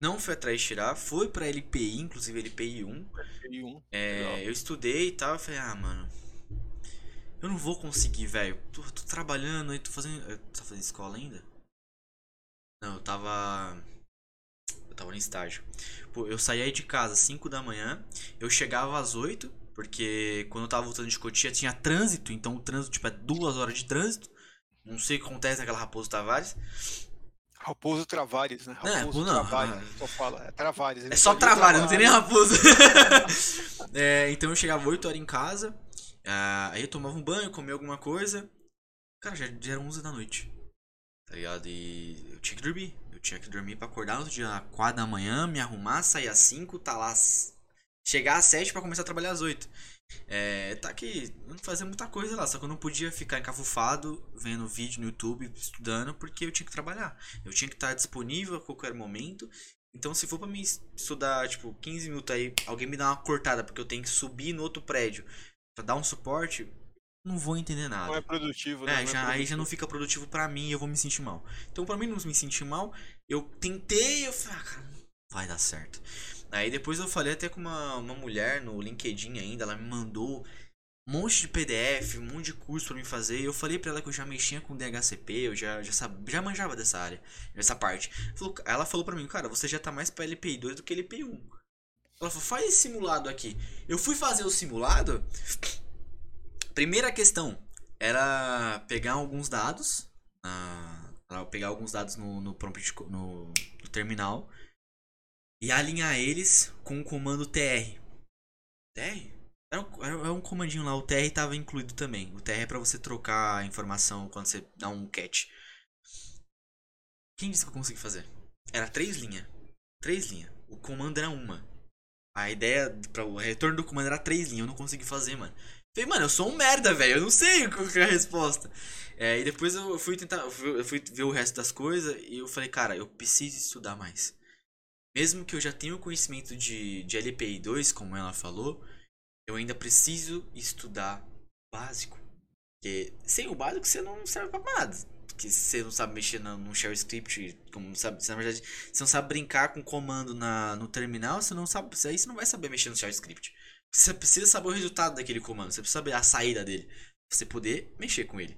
Não fui atrás de tirar, fui pra LPI, inclusive LPI 1. E um, É, Legal. eu estudei e tal, eu falei, ah, mano. eu não vou conseguir, velho. Tô, tô trabalhando aí, tô fazendo. Tá fazendo escola ainda? Não, eu tava. Eu tava no estágio. Pô, eu saía de casa às 5 da manhã, eu chegava às 8, porque quando eu tava voltando de Cotia tinha trânsito, então o trânsito, tipo, é duas horas de trânsito. Não sei o que acontece naquela Raposo Tavares. Raposo Travares, né? Não, Raposo não, Travares, só fala. É Travares. É só trabalho, não tem nem raposa. [laughs] É, então eu chegava 8 horas em casa, ah, aí eu tomava um banho, comia alguma coisa. Cara, já, já era 11 da noite. Tá ligado? E eu tinha que dormir. Eu tinha que dormir pra acordar no outro dia 4 da manhã, me arrumar, sair às 5, tá lá. Chegar às 7 pra começar a trabalhar às 8. É, tá que não fazia muita coisa lá, só que eu não podia ficar encafufado vendo vídeo no YouTube, estudando, porque eu tinha que trabalhar. Eu tinha que estar disponível a qualquer momento. Então, se for pra mim estudar, tipo, 15 minutos aí, alguém me dá uma cortada porque eu tenho que subir no outro prédio pra dar um suporte, não vou entender nada. Não é produtivo, né? É, Não já, aí já produtivo. não fica produtivo pra mim e eu vou me sentir mal. Então, pra mim não me sentir mal, eu tentei, eu falei, ah, cara, não vai dar certo. Aí depois eu falei até com uma, uma mulher no LinkedIn ainda, ela me mandou um monte de PDF, um monte de curso pra mim fazer. E eu falei pra ela que eu já mexia com DHCP, eu já, já, sab, já manjava dessa área, dessa parte. Ela falou pra mim, cara, você já tá mais pra LPI 2 do que LPI 1. Ela falou, faz esse simulado aqui. Eu fui fazer o simulado. Primeira questão era pegar alguns dados. era pegar alguns dados no, no prompt no, no terminal e alinhar eles com o comando TR. TR? Era um, era- um comandinho lá, o TR tava incluído também. O TR é pra você trocar a informação quando você dá um catch. Quem disse que eu consegui fazer? Era três linhas. Três linhas. O comando era uma. A ideia para o retorno do comando era três linhas. Eu não consegui fazer, mano. Falei, mano, eu sou um merda, velho. Eu não sei qual que é a resposta. É, e depois eu fui tentar. Eu fui ver o resto das coisas e eu falei, cara, eu preciso estudar mais. Mesmo que eu já tenha o conhecimento de, de LPI 2, como ela falou, eu ainda preciso estudar básico. Porque sem o básico você não serve pra nada. Porque você não sabe mexer no, no shell script, como sabe, você, na verdade, você não sabe brincar com comando na, no terminal, você não sabe, você- aí você não vai saber mexer no shell script. Você precisa saber o resultado daquele comando, você precisa saber a saída dele, pra você poder mexer com ele.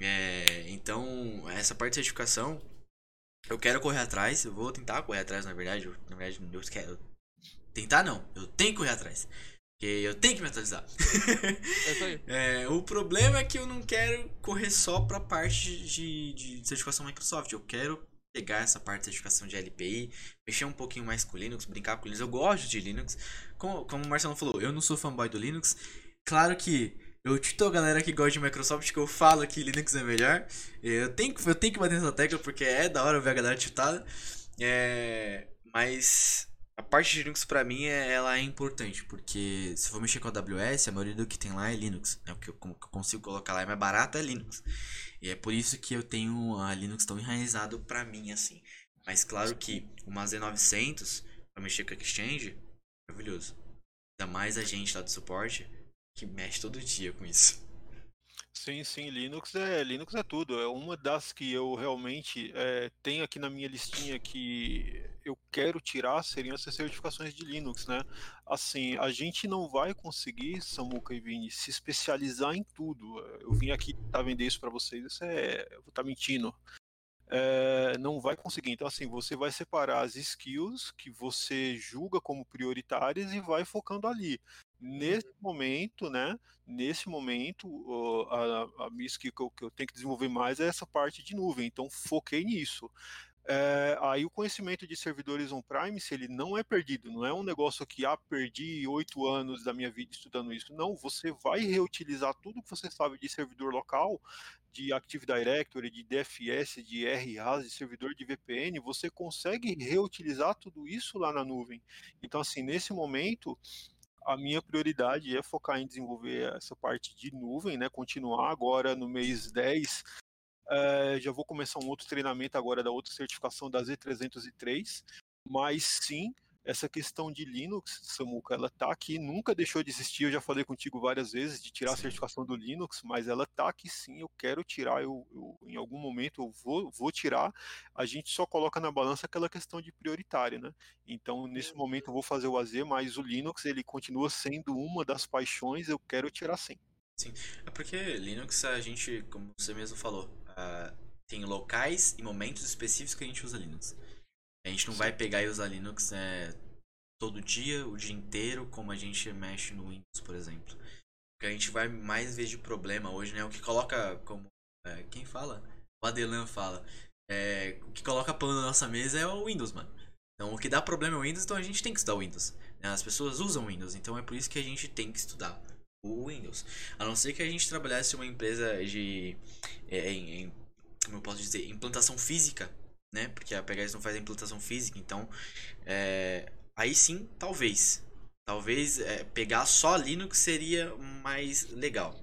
É, então, essa parte de certificação, eu quero correr atrás, eu vou tentar correr atrás, na verdade, eu- na verdade, eu quero. Tentar não, eu tenho que correr atrás. Porque eu tenho que me atualizar. É. [laughs] É, o problema é que eu não quero correr só pra parte de, de certificação Microsoft. Eu quero pegar essa parte de certificação de LPI, mexer um pouquinho mais com Linux, brincar com Linux. Eu gosto de Linux. Como, como o Marcelo falou, eu não sou fanboy do Linux. Claro que eu tito a galera que gosta de Microsoft que eu falo que Linux é melhor. Eu tenho, eu tenho que bater nessa tecla porque é da hora ver a galera titada. É, mas a parte de Linux pra mim é, ela é importante, porque se eu for mexer com a AWS, a maioria do que tem lá é Linux. Né? O que eu, como eu consigo colocar lá é mais barato é Linux. E é por isso que eu tenho a Linux tão enraizado pra mim assim. Mas claro que uma Z900 pra mexer com a Exchange, maravilhoso. Ainda mais a gente lá do suporte que mexe todo dia com isso. Sim, sim, Linux é Linux é tudo. É uma das que eu realmente eh, tenho aqui na minha listinha que eu quero tirar seriam essas certificações de Linux, né? Assim, a gente não vai conseguir, Samuca e Vini, se especializar em tudo. Eu vim aqui tá vender isso para vocês, isso é, eu vou estar mentindo. É, não vai conseguir. Então, assim, você vai separar as skills que você julga como prioritárias e vai focando ali. Nesse momento, né? Nesse momento, ó, a, a minha skill que eu, que eu tenho que desenvolver mais é essa parte de nuvem. Então, foquei nisso. É, aí o conhecimento de servidores on-prime, se ele não é perdido, não é um negócio que, ah, perdi oito anos da minha vida estudando isso. Não, você vai reutilizar tudo que você sabe de servidor local, de Active Directory, de DFS, de RAS, de servidor de VPN, você consegue reutilizar tudo isso lá na nuvem. Então, assim, nesse momento, a minha prioridade é focar em desenvolver essa parte de nuvem, né? Continuar agora no mês 10. Eh, já vou começar um outro treinamento agora da outra certificação da Z303. Mas sim, essa questão de Linux, Samuca, ela tá aqui, nunca deixou de existir. Eu já falei contigo várias vezes de tirar a Sim. certificação do Linux, mas ela tá aqui sim. Eu quero tirar, eu, eu- em algum momento eu vou, vou tirar. A gente só coloca na balança aquela questão de prioritário, né? Então, nesse Uhum. momento, eu vou fazer o AZ, mas o Linux ele continua sendo uma das paixões. Eu quero tirar sim. É porque Linux a gente, como você mesmo falou, uh, tem locais e momentos específicos que a gente usa Linux. A gente não Sim. vai pegar e usar Linux é, todo dia, o dia inteiro, como a gente mexe no Windows, por exemplo. O que a gente vai mais ver de problema hoje, né? O que coloca como. É, quem fala? O Adelan fala. É, o que coloca pano na nossa mesa é o Windows, mano. Então o que dá problema é o Windows, então a gente tem que estudar o Windows. Né? As pessoas usam o Windows, então é por isso que a gente tem que estudar o Windows. A não ser que a gente trabalhasse uma empresa de. É, em, em, como eu posso dizer? Implantação física, né? Porque a PHS não faz a implantação física, então. É, aí sim, talvez. Talvez é, pegar só Linux seria mais legal.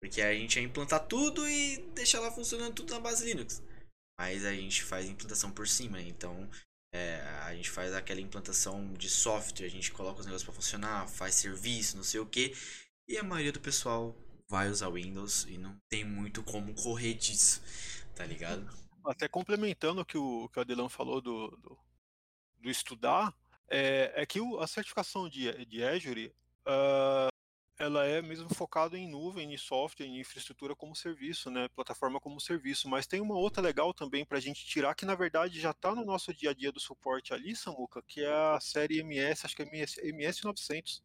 Porque a gente ia implantar tudo e deixar lá funcionando tudo na base Linux. Mas a gente faz implantação por cima, então é, a gente faz aquela implantação de software, a gente coloca os negócios para funcionar, faz serviço, não sei o que. E a maioria do pessoal vai usar Windows e não tem muito como correr disso, tá ligado? Até complementando o que o, que o Adelão falou do, do, do estudar, é, é que o, a certificação de, de Azure, uh, ela é mesmo focada em nuvem, em software, em infraestrutura como serviço, né? Plataforma como serviço. Mas tem uma outra legal também para a gente tirar, que na verdade já está no nosso dia a dia do suporte ali, Samuca, que é a série MS, acho que é MS, MS 900.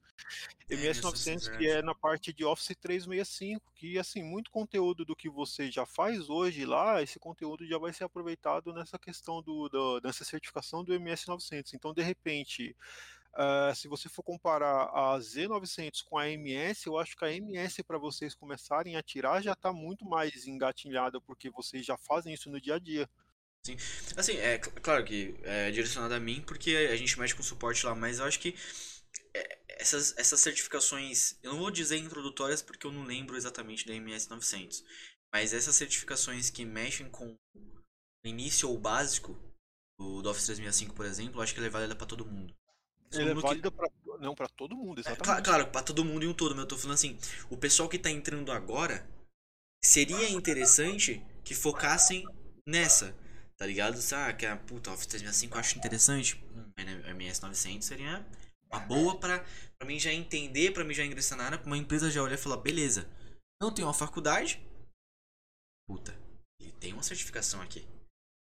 MS 900 que é na parte de Office 365, que assim, muito conteúdo do que você já faz hoje lá, esse conteúdo já vai ser aproveitado nessa questão do, do nessa certificação do MS 900. Então, de repente, Uh, se você for comparar a Z900 com a MS, eu acho que a MS para vocês começarem a tirar já está muito mais engatilhada, porque vocês já fazem isso no dia a dia. Sim. Assim, é claro que é direcionado a mim, porque a gente mexe com suporte lá, mas eu acho que é, essas, essas certificações, eu não vou dizer introdutórias porque eu não lembro exatamente da MS 900, mas essas certificações que mexem com o início ou básico do, do Office 365, por exemplo, eu acho que ela é válida para todo mundo. Ele é válida que... pra, não para todo mundo, é, exatamente. É, claro, para todo mundo e um todo, mas eu tô falando assim, o pessoal que tá entrando agora, seria interessante que focassem nessa, tá ligado? Ah, que a puta, Office 365 eu acho interessante, hum, MS900 seria uma boa pra, pra mim já entender, pra mim já ingressar na área, pra uma empresa já olhar e falar, beleza, não tem uma faculdade, puta, ele tem uma certificação aqui.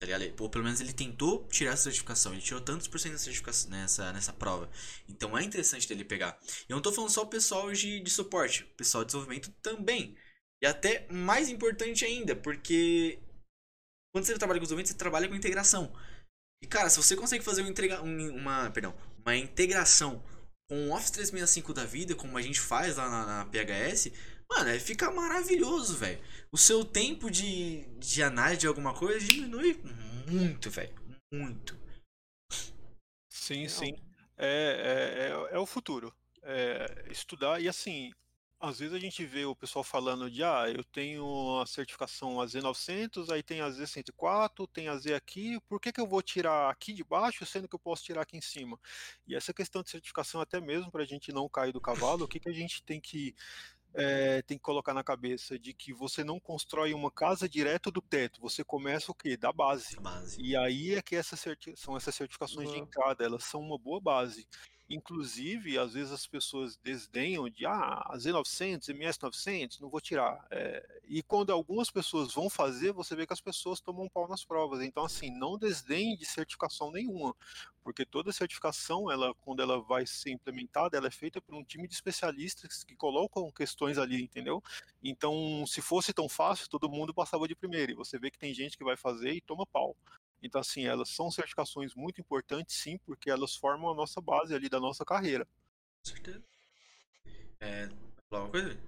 Tá? Ou pelo menos ele tentou tirar essa certificação. Ele tirou tantos por cento da certificação nessa, nessa prova. Então é interessante dele pegar. Eu não tô falando só o pessoal de, de suporte, o pessoal de desenvolvimento também. E até mais importante ainda, porque quando você trabalha com desenvolvimento, você trabalha com integração. E cara, se você consegue fazer uma, entrega, uma, perdão, uma integração com o Office 365 da vida, como a gente faz lá na, na PHS, mano, é, fica maravilhoso, velho. O seu tempo de, de análise de alguma coisa diminui muito, velho. Muito. Sim, sim. É, é, é, é o futuro. É, estudar, e assim, às vezes a gente vê o pessoal falando de, ah, eu tenho a certificação AZ900, aí tem a Z104, tem a Z aqui, por que, que eu vou tirar aqui de baixo, sendo que eu posso tirar aqui em cima? E essa questão de certificação, até mesmo para a gente não cair do cavalo, o que, que a gente tem que é, tem que colocar na cabeça de que você não constrói uma casa direto do teto, você começa o quê? Da base. base. E aí é que essas são essas certificações uhum. de entrada, elas são uma boa base. Inclusive, às vezes as pessoas desdenham de ah, Z900, MS900, não vou tirar. É, e quando algumas pessoas vão fazer, você vê que as pessoas tomam um pau nas provas. Então, assim, não desdenhe de certificação nenhuma, porque toda certificação, ela, quando ela vai ser implementada, ela é feita por um time de especialistas que colocam questões ali, entendeu? Então, se fosse tão fácil, todo mundo passava de primeiro. E você vê que tem gente que vai fazer e toma pau. Então, assim, elas são certificações muito importantes, sim, porque elas formam a nossa base ali da nossa carreira. Com certeza. É. Falar uma coisa?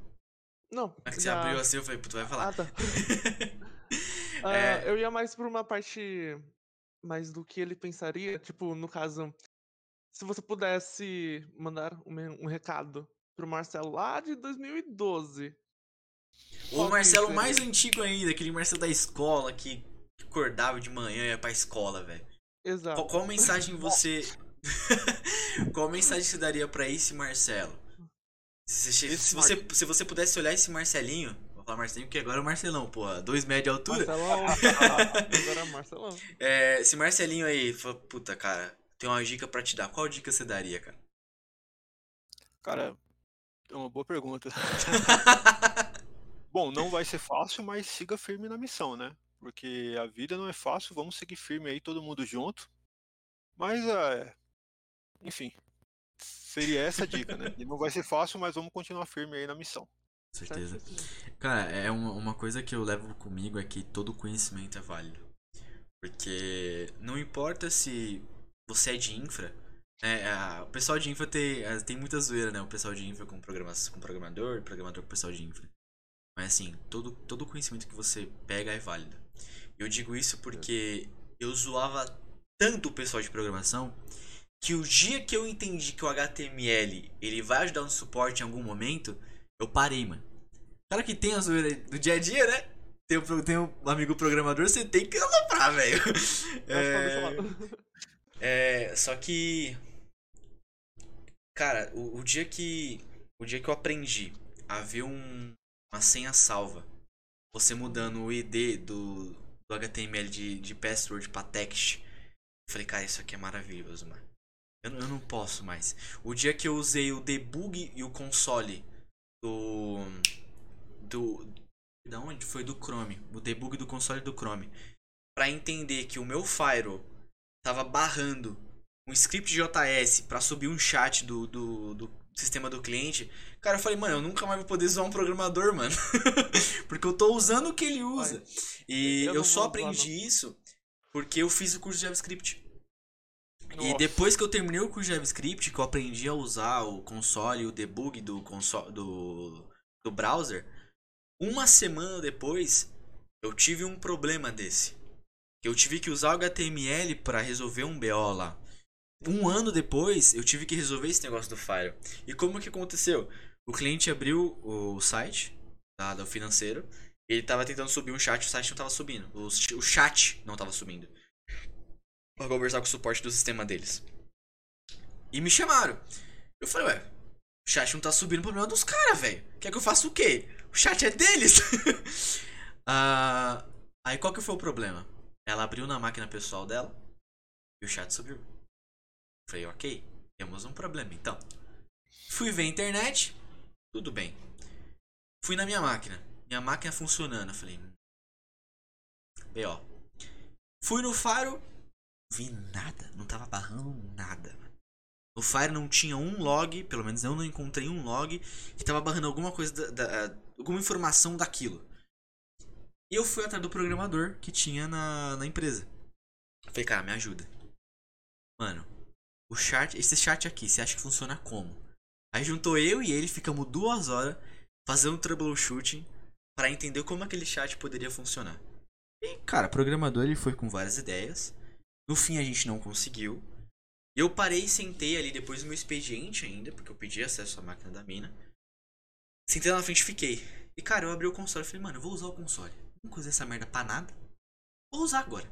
Não. É que já... você abriu assim, eu falei, tu vai falar. Ah, tá. [laughs] é... uh, eu ia mais por uma parte mais do que ele pensaria, tipo, no caso, se você pudesse mandar um, um recado pro Marcelo lá de 2012. O Marcelo mais antigo ainda, aquele Marcelo da escola que acordava de manhã e ia pra escola, velho. Exato. Qual, qual mensagem você. [laughs] qual mensagem você daria para esse Marcelo? Se, se, se, você, se você pudesse olhar esse Marcelinho. Vou falar Marcelinho, porque agora é o Marcelão, porra. Dois metros de altura. Marcelão. [laughs] agora é Marcelão. É, esse Marcelinho aí, fala, puta, cara, tem uma dica para te dar. Qual dica você daria, cara? Cara, é uma boa pergunta. [laughs] Bom, não vai ser fácil, mas siga firme na missão, né? Porque a vida não é fácil, vamos seguir firme aí, todo mundo junto. Mas, é... enfim, seria essa a dica, né? [laughs] E não vai ser fácil, mas vamos continuar firme aí na missão. Com certeza. Cara, é uma, uma coisa que eu levo comigo é que todo conhecimento é válido. Porque não importa se você é de infra, né? a- o pessoal de infra tem, a- tem muita zoeira, né? O pessoal de infra com, com programador, programador com o pessoal de infra. Mas assim, todo, todo conhecimento que você pega é válido. Eu digo isso porque eu zoava tanto o pessoal de programação que o dia que eu entendi que o HTML ele vai ajudar no suporte em algum momento, eu parei, mano. Cara que tem a zoeira do dia a dia, né? Tem um, tem um amigo programador, você tem que aloprar, velho. É, [laughs] é, só que. Cara, o, o dia que. O dia que eu aprendi a ver um, uma senha salva, você mudando o ID do, do HTML de, de password pra text, eu falei, cara, isso aqui é maravilhoso, mano. Eu, eu não posso mais. O dia que eu usei o debug e o console do. Do. Da onde? Foi do Chrome. O debug do console do Chrome. Pra entender que o meu Firewall tava barrando um script JS pra subir um chat do, do, do sistema do cliente. Cara, eu falei, mano, eu nunca mais vou poder zoar um programador, mano. [laughs] porque eu tô usando o que ele usa. E eu eu, só aprendi isso porque eu fiz o curso de JavaScript. E Nossa. depois que eu terminei o curso de JavaScript, que eu aprendi a usar o console e o debug do, console, do, do browser, uma semana depois eu tive um problema desse. Eu tive que usar o HTML para resolver um BO lá. Um ano depois, eu tive que resolver esse negócio do Fire. E como que aconteceu? O cliente abriu o site tá, do financeiro. Ele tava tentando subir um chat, o site não tava subindo. O, o chat não tava subindo. Pra conversar com o suporte do sistema deles. E me chamaram. Eu falei, ué, o chat não tá subindo, o problema dos caras, velho. Quer que eu faça o quê? O chat é deles. [laughs] Ah, aí qual que foi o problema? Ela abriu na máquina pessoal dela e o chat subiu. Falei, ok, temos um problema então. Fui ver a internet, tudo bem. Fui na minha máquina, minha máquina funcionando. Falei, "Hum, B.O. Fui no Faro, vi nada, não tava barrando nada. No Fire não tinha um log, pelo menos eu não encontrei um log que tava barrando alguma coisa, da, da- alguma informação daquilo. E eu fui atrás do programador que tinha na, na empresa. Falei, cara, me ajuda. Mano, o chat, esse chat aqui, você acha que funciona como? Aí juntou eu e ele, ficamos duas horas fazendo troubleshooting para entender como aquele chat poderia funcionar. E, cara, o programador ele foi com várias ideias. No fim a gente não conseguiu. Eu parei e sentei ali depois do meu expediente ainda, porque eu pedi acesso à máquina da mina. Sentei lá na frente e fiquei. E cara, eu abri o console e falei, mano, eu vou usar o console. Não usar essa merda pra nada. Vou usar agora.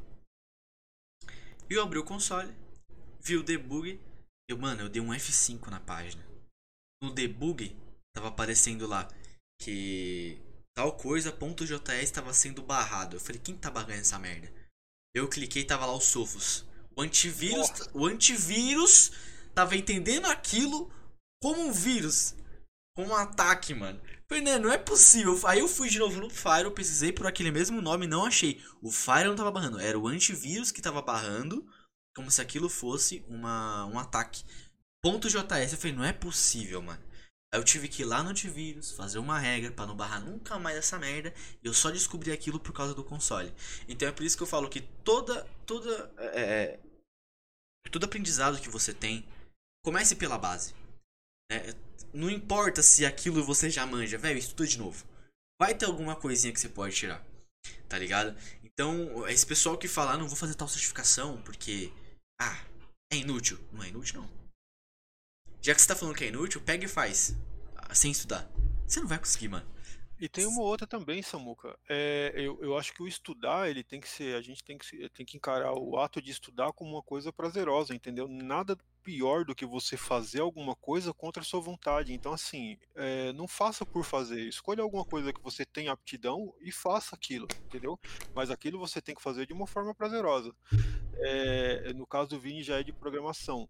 E eu abri o console, vi o debug. Eu, mano, eu dei um F5 na página. No debug, tava aparecendo lá que tal coisa, ponto .js estava sendo barrado. Eu falei, quem tá barrando essa merda? Eu cliquei e tava lá o Sofos. O antivírus, o antivírus tava entendendo aquilo como um vírus, como um ataque, mano. Falei, né, não é possível. Aí eu fui de novo no Fire, eu pesquisei por aquele mesmo nome e não achei. O Fire não tava barrando, era o antivírus que tava barrando, como se aquilo fosse uma, um ataque. Ponto .js, eu falei, não é possível, mano. Aí eu tive que ir lá no antivírus, fazer uma regra pra não barrar nunca mais essa merda. E eu só descobri aquilo por causa do console. Então é por isso que eu falo que toda, toda, é, todo aprendizado que você tem, comece pela base. né? não importa se aquilo você já manja, velho, estuda de novo. Vai ter alguma coisinha que você pode tirar, tá ligado? Então, esse pessoal que fala, ah, não vou fazer tal certificação porque, ah, é inútil. Não é inútil, não. Já que você tá falando que é inútil, pega e faz, ah, sem estudar. Você não vai conseguir, mano. E tem uma outra também, Samuca. É, eu, eu acho que o estudar, ele tem que ser, a gente tem que, tem que encarar o ato de estudar como uma coisa prazerosa, entendeu? Nada pior do que você fazer alguma coisa contra a sua vontade. Então, assim, é, não faça por fazer. Escolha alguma coisa que você tem aptidão e faça aquilo, entendeu? Mas aquilo você tem que fazer de uma forma prazerosa. É, no caso do Vini já é de programação.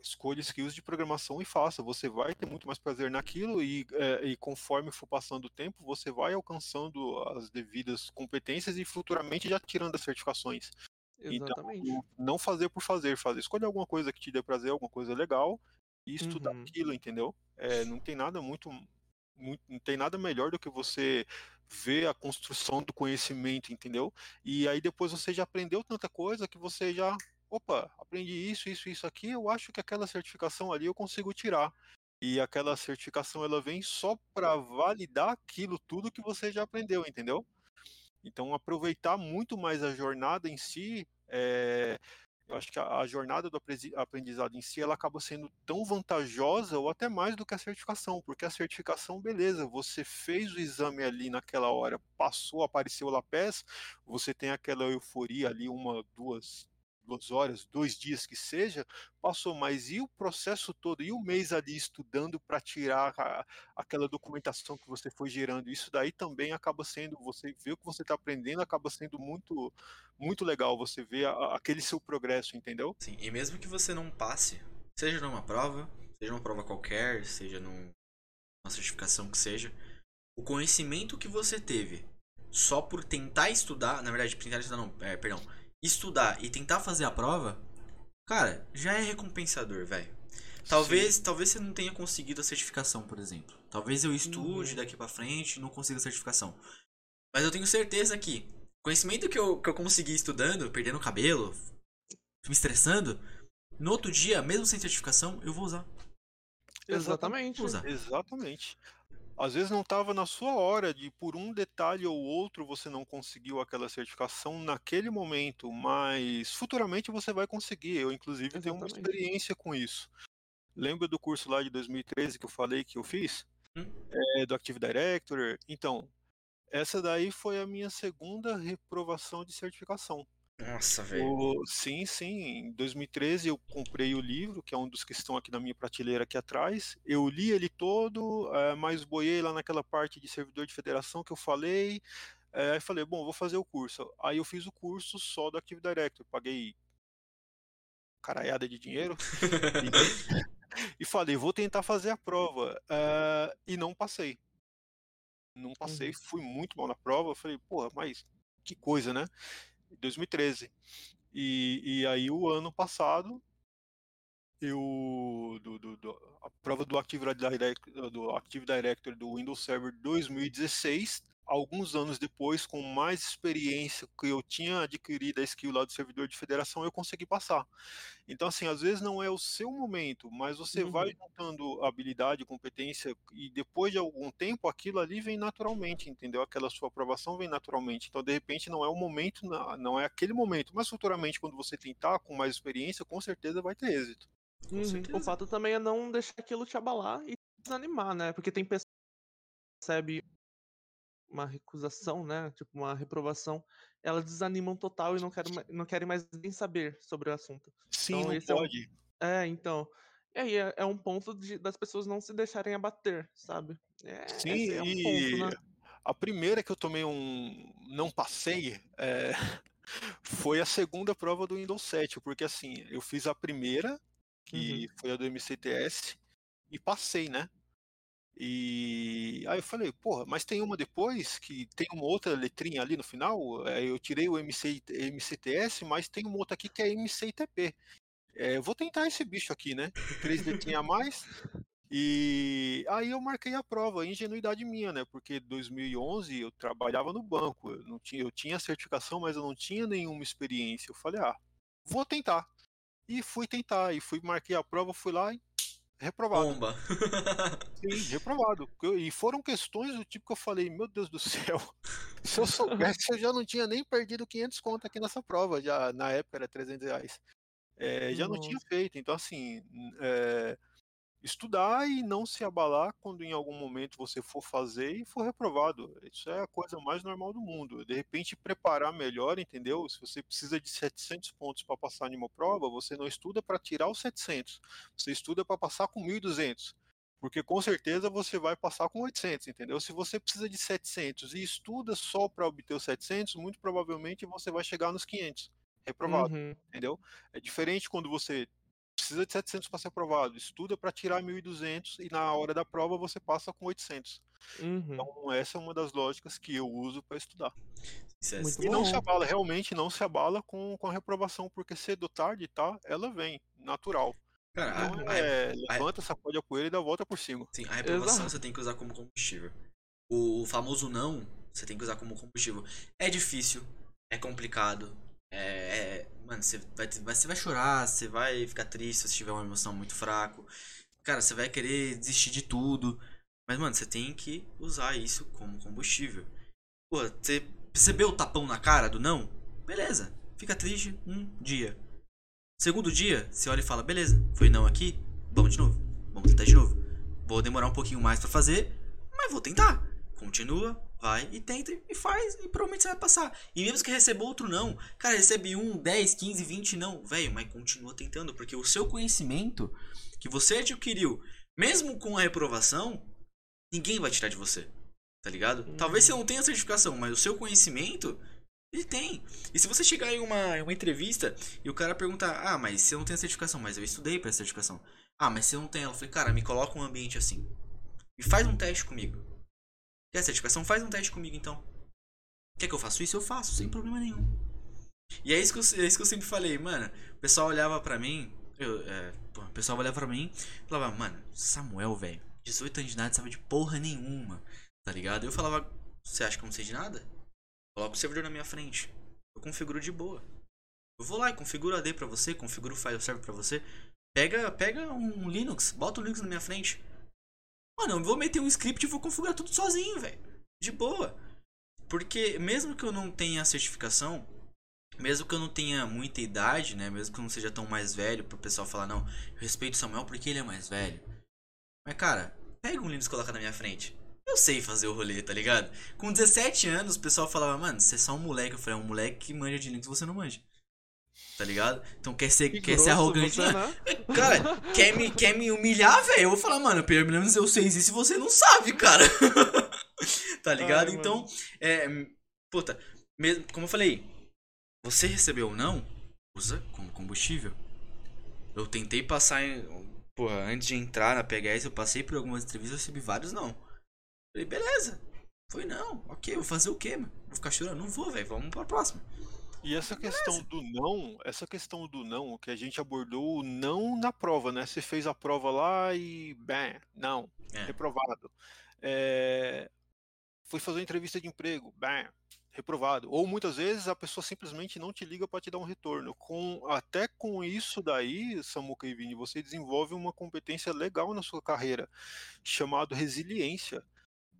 escolha skills de programação e faça. Você vai ter muito mais prazer naquilo e, é, e, conforme for passando o tempo, você vai alcançando as devidas competências e futuramente já tirando as certificações. Exatamente. Então, não fazer por fazer, fazer. Escolher alguma coisa que te dê prazer, alguma coisa legal e estudar Uhum. aquilo, entendeu? É, não tem nada muito, muito, não tem nada melhor do que você ver a construção do conhecimento, entendeu? E aí depois você já aprendeu tanta coisa que você já, opa, aprendi isso, isso, isso aqui, eu acho que aquela certificação ali eu consigo tirar. E aquela certificação ela vem só para validar aquilo tudo que você já aprendeu, entendeu? Então, aproveitar muito mais a jornada em si, é, eu acho que a, a, jornada do aprendizado em si, ela acaba sendo tão vantajosa ou até mais do que a certificação, porque a certificação, beleza, você fez o exame ali naquela hora, passou, apareceu o LAPES, você tem aquela euforia ali, uma, duas, duas horas, dois dias que seja, passou, mas e o processo todo, e o mês ali estudando para tirar a, aquela documentação que você foi gerando, isso daí também acaba sendo, você vê o que você está aprendendo, acaba sendo muito, muito legal, você vê a, aquele seu progresso, entendeu? Sim, e mesmo que você não passe, seja numa prova, seja uma prova qualquer, seja numa certificação que seja, o conhecimento que você teve só por tentar estudar, na verdade, tentar estudar não, é, perdão, estudar e tentar fazer a prova, cara, já é recompensador, velho. Talvez, Sim. talvez você não tenha conseguido a certificação, por exemplo. Talvez eu estude uhum. daqui para frente e não consiga a certificação. Mas eu tenho certeza que conhecimento que eu, que eu consegui estudando, perdendo o cabelo, me estressando, no outro dia, mesmo sem certificação, eu vou usar. Exatamente. Vou usar. Exatamente às vezes não estava na sua hora de por um detalhe ou outro você não conseguiu aquela certificação naquele momento, mas futuramente você vai conseguir. Eu inclusive Exatamente. tenho uma experiência com isso. Lembra do curso lá de 2013 que eu falei que eu fiz? Hum? É, do Active Director? Então, essa daí foi a minha segunda reprovação de certificação. Nossa, velho. Sim, sim. Em 2013 eu comprei o livro, que é um dos que estão aqui na minha prateleira aqui atrás. Eu li ele todo, é, mas boiei lá naquela parte de servidor de federação que eu falei. É, aí falei, bom, vou fazer o curso. Aí eu fiz o curso só do Active Director. Paguei caraiada de dinheiro. [laughs] e, e, falei, vou tentar fazer a prova. É, e não passei. Não passei, uhum. fui muito mal na prova. Falei, porra, mas que coisa, né? 2013. E, e aí o ano passado eu do, do, do, a prova do Active do Active Director do Windows Server 2016 alguns anos depois, com mais experiência que eu tinha adquirido a skill lá do servidor de federação, eu consegui passar. Então, assim, às vezes não é o seu momento, mas você uhum. vai juntando habilidade, competência, e depois de algum tempo, aquilo ali vem naturalmente, entendeu? Aquela sua aprovação vem naturalmente. Então, de repente, não é o momento, não é aquele momento, mas futuramente, quando você tentar com mais experiência, com certeza vai ter êxito. Uhum. O fato também é não deixar aquilo te abalar e desanimar, né? Porque tem pessoas que recebem uma recusação, né? Tipo, uma reprovação, elas desanimam total e não querem, não querem mais nem saber sobre o assunto. Sim, então, não pode. É, um... é, então. E aí é, é um ponto de, das pessoas não se deixarem abater, sabe? É, Sim, é um ponto, né? a primeira que eu tomei um. não passei é... [laughs] foi a segunda prova do Windows 7, porque assim, eu fiz a primeira, que uhum. foi a do MCTS, e passei, né? E aí eu falei, porra, mas tem uma depois que tem uma outra letrinha ali no final. Eu tirei o MC, MCTS, mas tem uma outra aqui que é MCTP. É, eu vou tentar esse bicho aqui, né? Três letrinhas a mais. E aí eu marquei a prova, ingenuidade minha, né? Porque 2011 eu trabalhava no banco, eu não tinha, eu tinha certificação, mas eu não tinha nenhuma experiência. Eu falei, ah, vou tentar. E fui tentar, e fui marquei a prova, fui lá e Reprovado. Bomba. [laughs] Sim, reprovado. E foram questões do tipo que eu falei, meu Deus do céu, [laughs] se eu soubesse, eu já não tinha nem perdido 500 conto aqui nessa prova, já na época era 300 reais. É, já não tinha feito. Então, assim, é, estudar e não se abalar quando em algum momento você for fazer e for reprovado. Isso é a coisa mais normal do mundo. De repente, preparar melhor, entendeu? Se você precisa de 700 pontos para passar em uma prova, você não estuda para tirar os 700. Você estuda para passar com 1200. Porque com certeza você vai passar com 800, entendeu? Se você precisa de 700 e estuda só para obter os 700, muito provavelmente você vai chegar nos 500 reprovado, uhum. entendeu? É diferente quando você precisa de 700 para ser aprovado. Estuda para tirar 1.200 e na hora da prova você passa com 800. Uhum. Então, essa é uma das lógicas que eu uso para estudar. Isso é E não se abala, realmente não se abala com, com a reprovação, porque cedo ou tarde, tá? Ela vem, natural. Cara, a- Então, a- é, a- levanta, sacode a poeira e dá a volta por cima. Sim, a reprovação Exato. você tem que usar como combustível. O, o famoso não, você tem que usar como combustível. É difícil, é complicado. É, é- mano, você vai, você vai chorar, você vai ficar triste se tiver uma emoção muito fraco. Cara, você vai querer desistir de tudo. Mas, mano, você tem que usar isso como combustível. Pô, você percebeu o tapão na cara do não? Beleza, fica triste um dia. Segundo dia, você olha e fala: beleza, foi não aqui, vamos de novo. Vamos tentar de novo. Vou demorar um pouquinho mais pra fazer, mas vou tentar. Continua, vai e tenta e faz e provavelmente você vai passar. E mesmo que receba outro não, cara, recebe um, 10, 15, 20 não, velho, mas continua tentando, porque o seu conhecimento que você adquiriu, mesmo com a reprovação, ninguém vai tirar de você. Tá ligado? Talvez você não tenha certificação, mas o seu conhecimento, ele tem. E se você chegar em uma, uma entrevista e o cara perguntar: Ah, mas você não tem a certificação, mas eu estudei pra essa certificação. Ah, mas você não tem ela. Eu falei: Cara, me coloca um ambiente assim. E faz um teste comigo. Quer certificação? Faz um teste comigo então. Quer que eu faça isso? Eu faço, sem problema nenhum. E é isso que eu, é isso que eu sempre falei, mano. O pessoal olhava pra mim. Eu, é, pô, o pessoal olhava pra mim e falava, mano, Samuel, velho, 18 anos de idade, sabe de porra nenhuma. Tá ligado? Eu falava, você acha que eu não sei de nada? Coloca o servidor na minha frente. Eu configuro de boa. Eu vou lá e configuro AD pra você, configuro o file server pra você. Pega, pega um Linux, bota o Linux na minha frente. Mano, eu vou meter um script e vou configurar tudo sozinho, velho. De boa. Porque mesmo que eu não tenha certificação, mesmo que eu não tenha muita idade, né? Mesmo que eu não seja tão mais velho, pro pessoal falar, não, eu respeito o Samuel porque ele é mais velho. Mas, cara, pega um Linux e coloca na minha frente. Eu sei fazer o rolê, tá ligado? Com 17 anos, o pessoal falava, mano, você é só um moleque. Eu falei, é um moleque que manja de Linux você não manja. Tá ligado? Então quer ser, Que quer ser grosso arrogante. você, Não, né? [laughs] Cara, quer me, quer me humilhar, velho? Eu vou falar, mano, pelo menos eu sei isso e você não sabe, cara. [laughs] tá ligado? Ai, mano. então, é. Puta, mesmo, como eu falei, você recebeu ou não, usa como combustível. Eu tentei passar em. Porra, antes de entrar na PHS, eu passei por algumas entrevistas e recebi vários não. Falei, beleza. Foi não, ok, vou fazer o quê, mano? Vou ficar chorando? Não vou, velho. Vamos pra próxima. E essa questão do não, essa questão do não, que a gente abordou o não na prova, né? Você fez a prova lá e, bem, não, É. reprovado. É, Foi fazer uma entrevista de emprego, bem, reprovado. Ou muitas vezes a pessoa simplesmente não te liga para te dar um retorno. Com até com isso daí, Samuca e Vini, você desenvolve uma competência legal na sua carreira, chamado resiliência.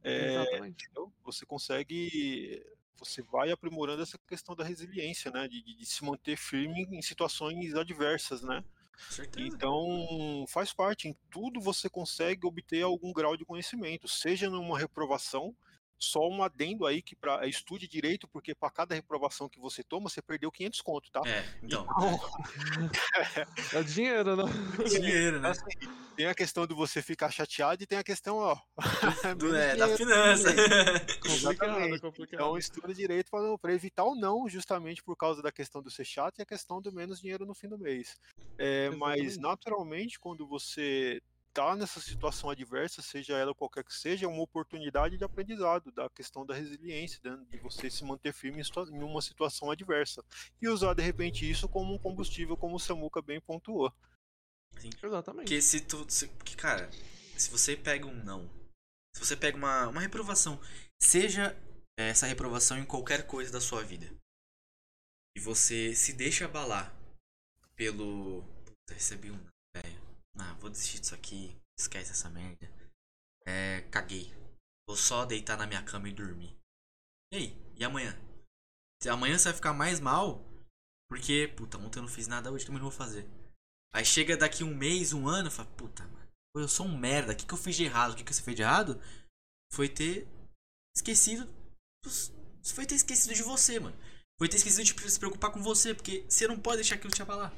É, Exatamente. Você consegue, você vai aprimorando essa questão da resiliência, né? De, de- se manter firme em situações adversas, né? Certeza. Então, faz parte. Em tudo você consegue obter algum grau de conhecimento, seja numa reprovação, só um adendo aí que para estude direito, porque para cada reprovação que você toma, você perdeu 500 conto, tá? É, então. [laughs] É o dinheiro, né? Dinheiro, né? Assim, tem a questão de você ficar chateado e tem a questão, ó, Do, [laughs] é, da dinheiro. finança. [laughs] Complicado, complicado. Então estuda direito para evitar o não, justamente por causa da questão do ser chato e a questão do menos dinheiro no fim do mês. É, mas naturalmente, quando você tá nessa situação adversa, seja ela qualquer que seja, é uma oportunidade de aprendizado, da questão da resiliência, né, de você se manter firme em uma situação adversa e usar de repente isso como um combustível, como o Samuca bem pontuou. Exatamente. Porque se tu. Se, porque, cara, se você pega um não, se você pega uma, uma reprovação, seja essa reprovação em qualquer coisa da sua vida, e você se deixa abalar pelo. Puta, recebi um não, velho. Ah, vou desistir disso aqui, esquece essa merda. É, caguei. Vou só deitar na minha cama e dormir. E aí? E amanhã? Amanhã você vai ficar mais mal, porque, puta, ontem eu não fiz nada, hoje também não vou fazer. Aí chega daqui um mês, um ano, fala, puta, mano, eu sou um merda, o que, que eu fiz de errado? O que, que você fez de errado? Foi ter esquecido. Foi ter esquecido de você, mano. Foi ter esquecido de se preocupar com você, porque você não pode deixar aquilo te abalar.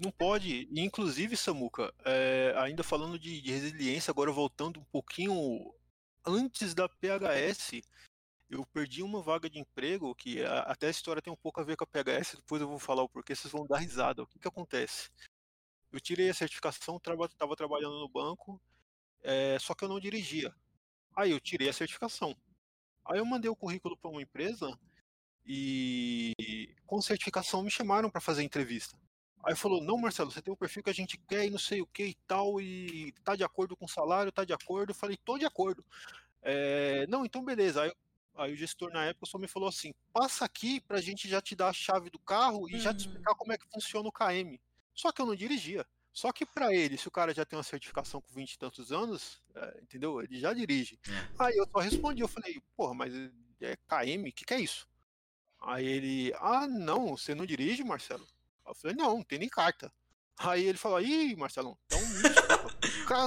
Não pode, inclusive, Samuca, é, ainda falando de, de resiliência, agora voltando um pouquinho antes da PHS, eu perdi uma vaga de emprego, que a- até a história tem um pouco a ver com a PHS, depois eu vou falar o porquê, vocês vão dar risada. O que que acontece? Eu tirei a certificação, traba, tava trabalhando no banco, é, só que eu não dirigia. Aí eu tirei a certificação. Aí eu mandei o currículo para uma empresa e com certificação me chamaram para fazer entrevista. Aí falou, não, Marcelo, você tem um perfil que a gente quer e não sei o que e tal, e tá de acordo com o salário, tá de acordo. Eu falei, tô de acordo. É, não, então beleza. Aí, aí, o gestor na época só me falou assim, passa aqui pra gente já te dar a chave do carro e uhum. já te explicar como é que funciona o KM. Só que eu não dirigia. Só que para ele, se o cara já tem uma certificação com 20 e tantos anos, é, entendeu? Ele já dirige. É. Aí eu só respondi, eu falei, porra, mas é KM? O que, que é isso? Aí ele, ah, não, você não dirige, Marcelo? Eu falei, não, não tem nem carta. Aí ele falou, ih, Marcelão, então [laughs]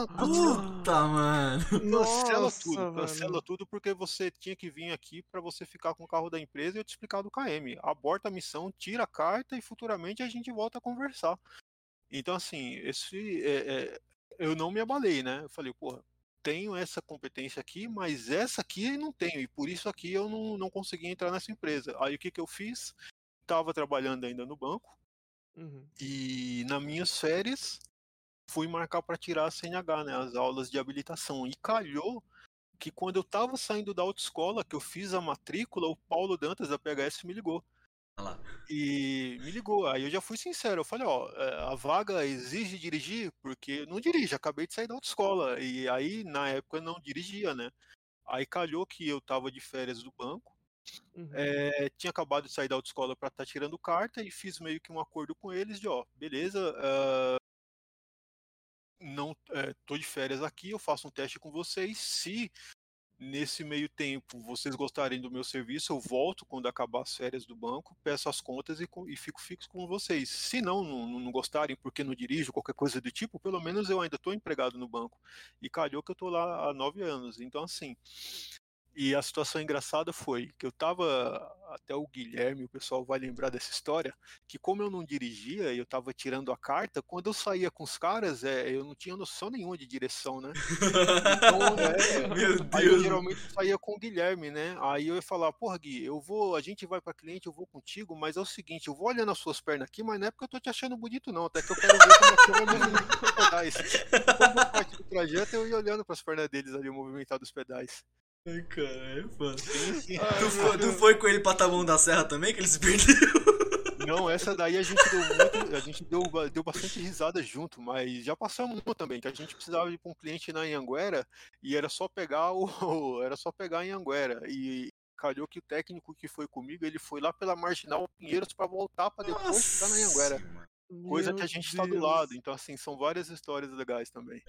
Puta, mano. Cancela Nossa, tudo, mano. cancela tudo porque você tinha que vir aqui para você ficar com o carro da empresa e eu te explicar do KM. Aborta a missão, tira a carta e futuramente a gente volta a conversar. Então, assim, esse é, é, eu não me abalei, né? Eu falei, porra, tenho essa competência aqui, mas essa aqui não tenho, e por isso aqui eu não, não consegui entrar nessa empresa. Aí o que, que eu fiz? Estava trabalhando ainda no banco, uhum. e nas minhas férias fui marcar para tirar a CNH, né? As aulas de habilitação. E calhou que quando eu estava saindo da autoescola, que eu fiz a matrícula, o Paulo Dantas da PHS me ligou. E me ligou. Aí eu já fui sincero. Eu falei, ó, é, a vaga exige dirigir, porque não dirige, acabei de sair da autoescola. E aí, na época, eu não dirigia, né? Aí calhou que eu tava de férias do banco. Uhum. É, tinha acabado de sair da autoescola para estar tá tirando carta e fiz meio que um acordo com eles de, ó, beleza, uh, não é, tô de férias aqui, eu faço um teste com vocês. Se Nesse meio tempo, vocês gostarem do meu serviço, eu volto quando acabar as férias do banco, peço as contas e, e fico fixo com vocês. Se não, não, não, gostarem porque não dirijo, qualquer coisa do tipo, pelo menos eu ainda estou empregado no banco. E calhou que eu estou lá há nove anos. Então, assim, e a situação engraçada foi que eu tava, até o Guilherme, o pessoal vai lembrar dessa história, que como eu não dirigia e eu tava tirando a carta, quando eu saía com os caras, é, eu não tinha noção nenhuma de direção, né? Então, [laughs] é, Meu Deus. Aí eu geralmente saía com o Guilherme, né? Aí eu ia falar, porra, Gui, eu vou, a gente vai para cliente, eu vou contigo, mas é o seguinte, eu vou olhando as suas pernas aqui, mas não é porque eu tô te achando bonito, não, até que eu quero ver como é que eu vou movimentar os pedais. Como parte do trajeto, eu ia olhando para as pernas deles ali, movimentar dos pedais. Ai, cara, é foda. tu, foi, tu foi com ele pra Taboão da Serra também, que ele se perdeu? [laughs] Não, essa daí a gente deu muito, a gente deu, deu bastante risada junto, mas já passamos uma também, que a gente precisava ir pra um cliente na Anhanguera e era só pegar o. [laughs] Era só pegar em Anhanguera. E calhou que o técnico que foi comigo, ele foi lá pela Marginal Pinheiros para voltar para depois Nossa, ficar na Anhanguera. Coisa que a gente Deus. está do lado. Então, assim, são várias histórias legais também.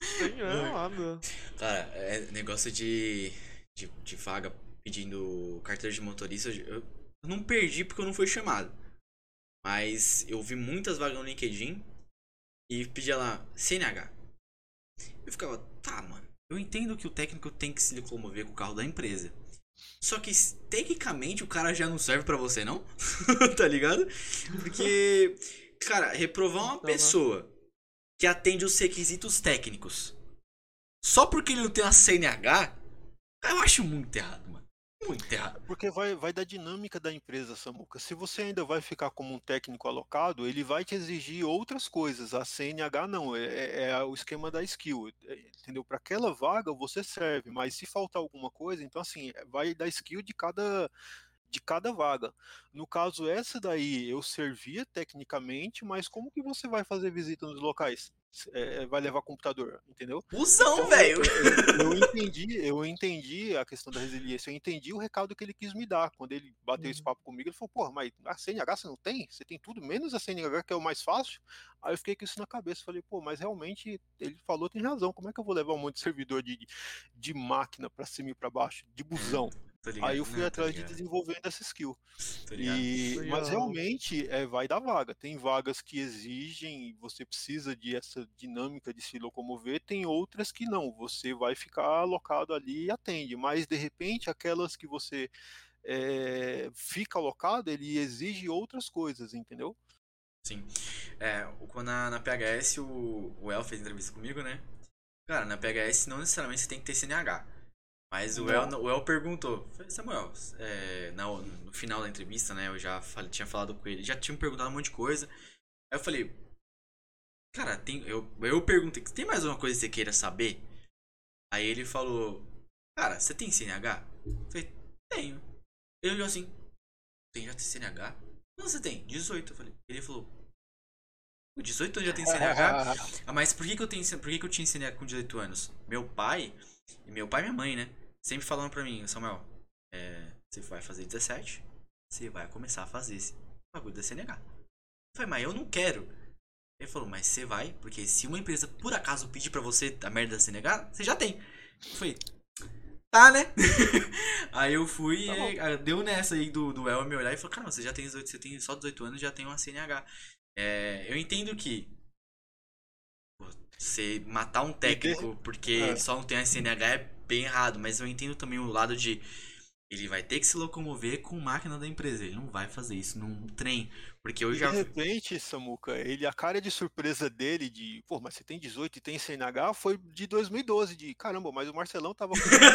Sim, é nada. Cara, é negócio de, de, de vaga pedindo carteira de motorista. Eu não perdi porque eu não fui chamado. Mas eu vi muitas vagas no LinkedIn e pedia lá CNH. Eu ficava, tá, mano. Eu entendo que o técnico tem que se locomover com o carro da empresa. Só que, tecnicamente, o cara já não serve para você, não? [laughs] tá ligado? Porque Cara, reprovar uma pessoa que atende os requisitos técnicos só porque ele não tem a CNH, eu acho muito errado, mano. Muito errado. Porque vai, vai da dinâmica da empresa, Samuca. Se você ainda vai ficar como um técnico alocado, ele vai te exigir outras coisas. A CNH não, é, é, é o esquema da skill. É, entendeu? Para aquela vaga você serve, mas se faltar alguma coisa, então assim, vai da skill de cada de cada vaga. No caso, essa daí eu servia tecnicamente, mas como que você vai fazer visita nos locais? É, vai levar computador, entendeu? Usão, então, velho! Eu, eu, [laughs] entendi, eu entendi a questão da resiliência, eu entendi o recado que ele quis me dar. Quando ele bateu uhum. esse papo comigo, ele falou, porra, mas a CNH você não tem? Você tem tudo menos a CNH, que é o mais fácil? Aí eu fiquei com isso na cabeça, falei, pô, mas realmente ele falou, tem razão, como é que eu vou levar um monte de servidor de, de máquina para cima e para baixo, de busão? Aí eu fui atrás de desenvolvendo essa skill. E, mas realmente é, vai dar vaga. Tem vagas que exigem, você precisa de essa dinâmica de se locomover, tem outras que não. Você vai ficar alocado ali e atende. Mas de repente aquelas que você é, fica alocado, ele exige outras coisas, entendeu? Sim. É, quando na, na PHS o, o El fez entrevista comigo, né? Cara, na PHS não necessariamente você tem que ter CNH. Mas o El, o El perguntou, Samuel, é, no, no final da entrevista, né, eu já falei, tinha falado com ele, já tinha me perguntado um monte de coisa. Aí eu falei, cara, tem, eu, eu perguntei, tem mais alguma coisa que você queira saber? Aí ele falou, cara, você tem CNH? Eu falei, tenho. Ele olhou assim, tem já tem CNH? Não, você tem, 18. Eu falei, ele falou, com 18 anos já tem CNH? [laughs] Ah, mas por que, que eu tenho por que, que eu tinha CNH com 18 anos? Meu pai, meu pai e minha mãe, né? Sempre falando pra mim, Samuel, é, você vai fazer 17, você vai começar a fazer esse bagulho da CNH. Eu falei, mas eu não quero. Ele falou, mas você vai, porque se uma empresa por acaso pedir pra você a merda da CNH, você já tem. Eu falei, tá, né? [laughs] aí eu fui tá e deu nessa aí do, do El me olhar e falou, cara, você já tem 18, você tem só 18 anos já tem uma CNH. É, eu entendo que você matar um técnico porque é. só não tem a CNH é bem errado, mas eu entendo também o lado de ele vai ter que se locomover com máquina da empresa. Ele não vai fazer isso num trem. Porque eu e já. De repente, Samuca, ele, a cara de surpresa dele de, pô, mas você tem 18 e tem CNH, foi de 2012. De caramba, mas o Marcelão tava com 22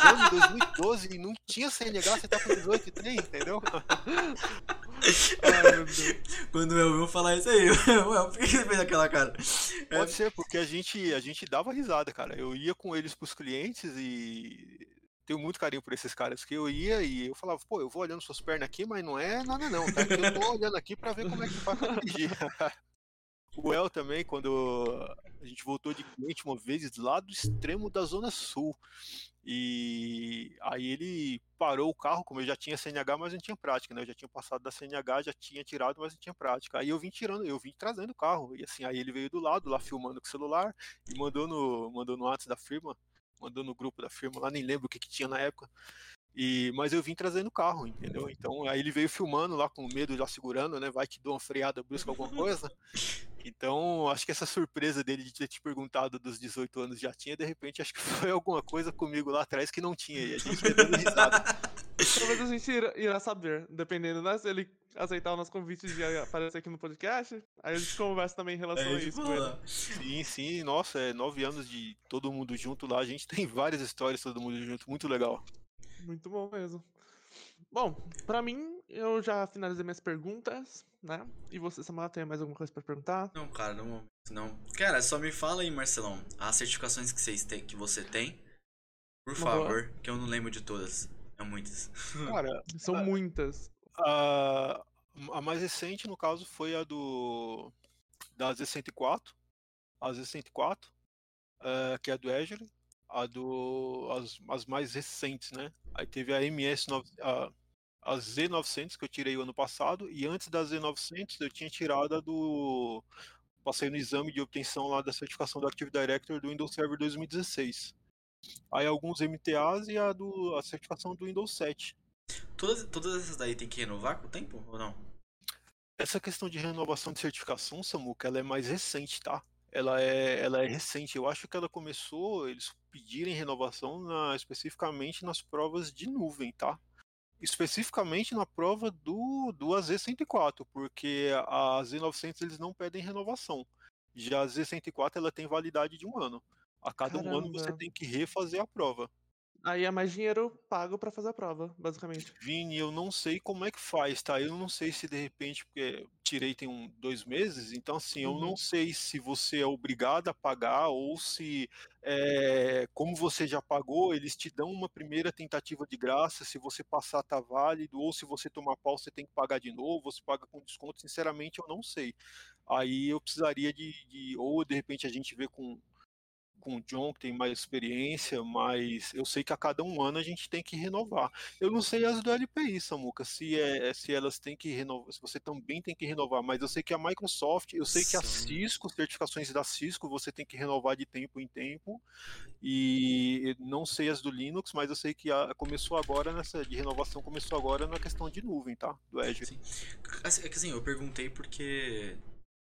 anos em 2012 e não tinha CNH, você tá com 18 e tem, entendeu? [laughs] Ai, Quando eu vou falar isso aí, [laughs] ué, por que você fez aquela cara? Pode é... ser, porque a gente, a gente dava risada, cara. Eu ia com eles pros clientes e tenho muito carinho por esses caras que eu ia e eu falava, pô, eu vou olhando suas pernas aqui, mas não é nada não, tá? Eu tô olhando aqui para ver como é que faz pra dirigir. [laughs] o El também, quando a gente voltou de cliente uma vez lá do extremo da Zona Sul. E aí ele parou o carro, como eu já tinha CNH, mas não tinha prática, né? Eu já tinha passado da CNH, já tinha tirado, mas não tinha prática. Aí eu vim tirando, eu vim trazendo o carro. E assim, aí ele veio do lado, lá filmando com o celular, e mandou no, mandou no WhatsApp da firma mandou no grupo da firma lá, nem lembro o que, que tinha na época. E, mas eu vim trazendo o carro, entendeu? Então aí ele veio filmando lá com medo, já segurando, né? Vai que dou uma freada brusca alguma coisa. [laughs] Então, acho que essa surpresa dele de ter te perguntado dos 18 anos já tinha, de repente, acho que [laughs] foi alguma coisa comigo lá atrás que não tinha. E a gente ia dando risada. [laughs] Talvez a gente irá saber, dependendo, né? Se ele aceitar o nosso convite de aparecer aqui no podcast, aí a gente conversa também em relação é, a isso. Sim, sim, nossa, é nove anos de todo mundo junto lá, a gente tem [laughs] várias histórias todo mundo junto, muito legal. Muito bom mesmo. Bom, pra mim, eu já finalizei minhas perguntas, né? E você, Samuel, tem mais alguma coisa pra perguntar? Não, cara, no momento não. Cara, só me fala aí, Marcelão, as certificações que, vocês têm, que você tem, por Uma favor, boa. que eu não lembro de todas. É muitas. [laughs] Cara, são a, muitas. A, a mais recente, no caso, foi a do da Z104, a Z104, uh, que é a do Azure, a do as, as mais recentes, né? Aí teve a MS a, a Z900 que eu tirei o ano passado e antes da Z900 eu tinha tirado a do passei no exame de obtenção lá da certificação do Active Director do Windows Server 2016. Aí alguns MTAs e a, do, a certificação do Windows 7. Todas, todas essas daí tem que renovar com o tempo ou não? Essa questão de renovação de certificação, Samuca, ela é mais recente, tá? Ela é, ela é recente. Eu acho que ela começou, eles pedirem renovação na, especificamente nas provas de nuvem, tá? Especificamente na prova do, do AZ104, porque a Z900 eles não pedem renovação. Já a Z104 ela tem validade de um ano. A cada Caramba. um ano você tem que refazer a prova. Aí é mais dinheiro pago para fazer a prova, basicamente. Vini, eu não sei como é que faz, tá? Eu não sei se de repente, porque tirei tem um, dois meses, então assim, uhum. eu não uhum. sei se você é obrigado a pagar ou se, é, como você já pagou, eles te dão uma primeira tentativa de graça, se você passar tá válido, ou se você tomar pau você tem que pagar de novo, você paga com desconto, sinceramente eu não sei. Aí eu precisaria de, de ou de repente a gente vê com com o John, que tem mais experiência, mas eu sei que a cada um ano a gente tem que renovar. Eu não sei as do LPI, Samuca, se, é, se elas têm que renovar, se você também tem que renovar, mas eu sei que a Microsoft, eu sei que a Cisco, certificações da Cisco, você tem que renovar de tempo em tempo, e não sei as do Linux, mas eu sei que a, começou agora nessa, de renovação começou agora na questão de nuvem, tá? Do Azure. Sim. Assim, é que assim, eu perguntei porque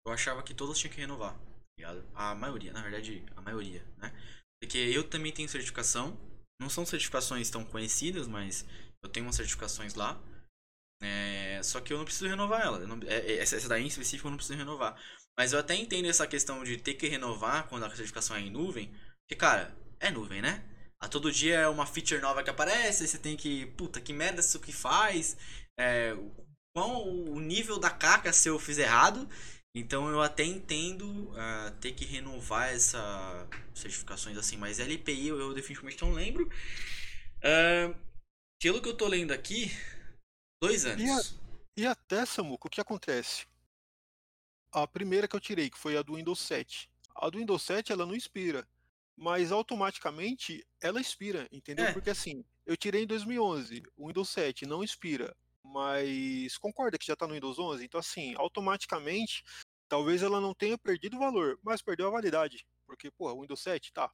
eu achava que todas tinham que renovar ligado? A maioria, na verdade, a maioria, né? Porque eu também tenho certificação. Não são certificações tão conhecidas, mas eu tenho umas certificações lá. É, só que eu não preciso renovar ela. Não, é, é, essa daí em específico eu não preciso renovar. Mas eu até entendo essa questão de ter que renovar quando a certificação é em nuvem. Porque, cara, é nuvem, né? A todo dia é uma feature nova que aparece, você tem que. Puta, que merda isso que faz? É, qual o nível da caca se eu fiz errado? Então eu até entendo uh, ter que renovar essas certificações assim, mas LPI eu, eu definitivamente não lembro. Uh, pelo que eu tô lendo aqui, dois anos. E, a, e até, Samuco, o que acontece? A primeira que eu tirei, que foi a do Windows 7. A do Windows 7 ela não inspira, mas automaticamente ela inspira, entendeu? É. Porque assim, eu tirei em 2011, o Windows 7 não inspira, mas concorda que já está no Windows 11, então assim, automaticamente Talvez ela não tenha perdido o valor, mas perdeu a validade. Porque, pô, o Windows 7 tá.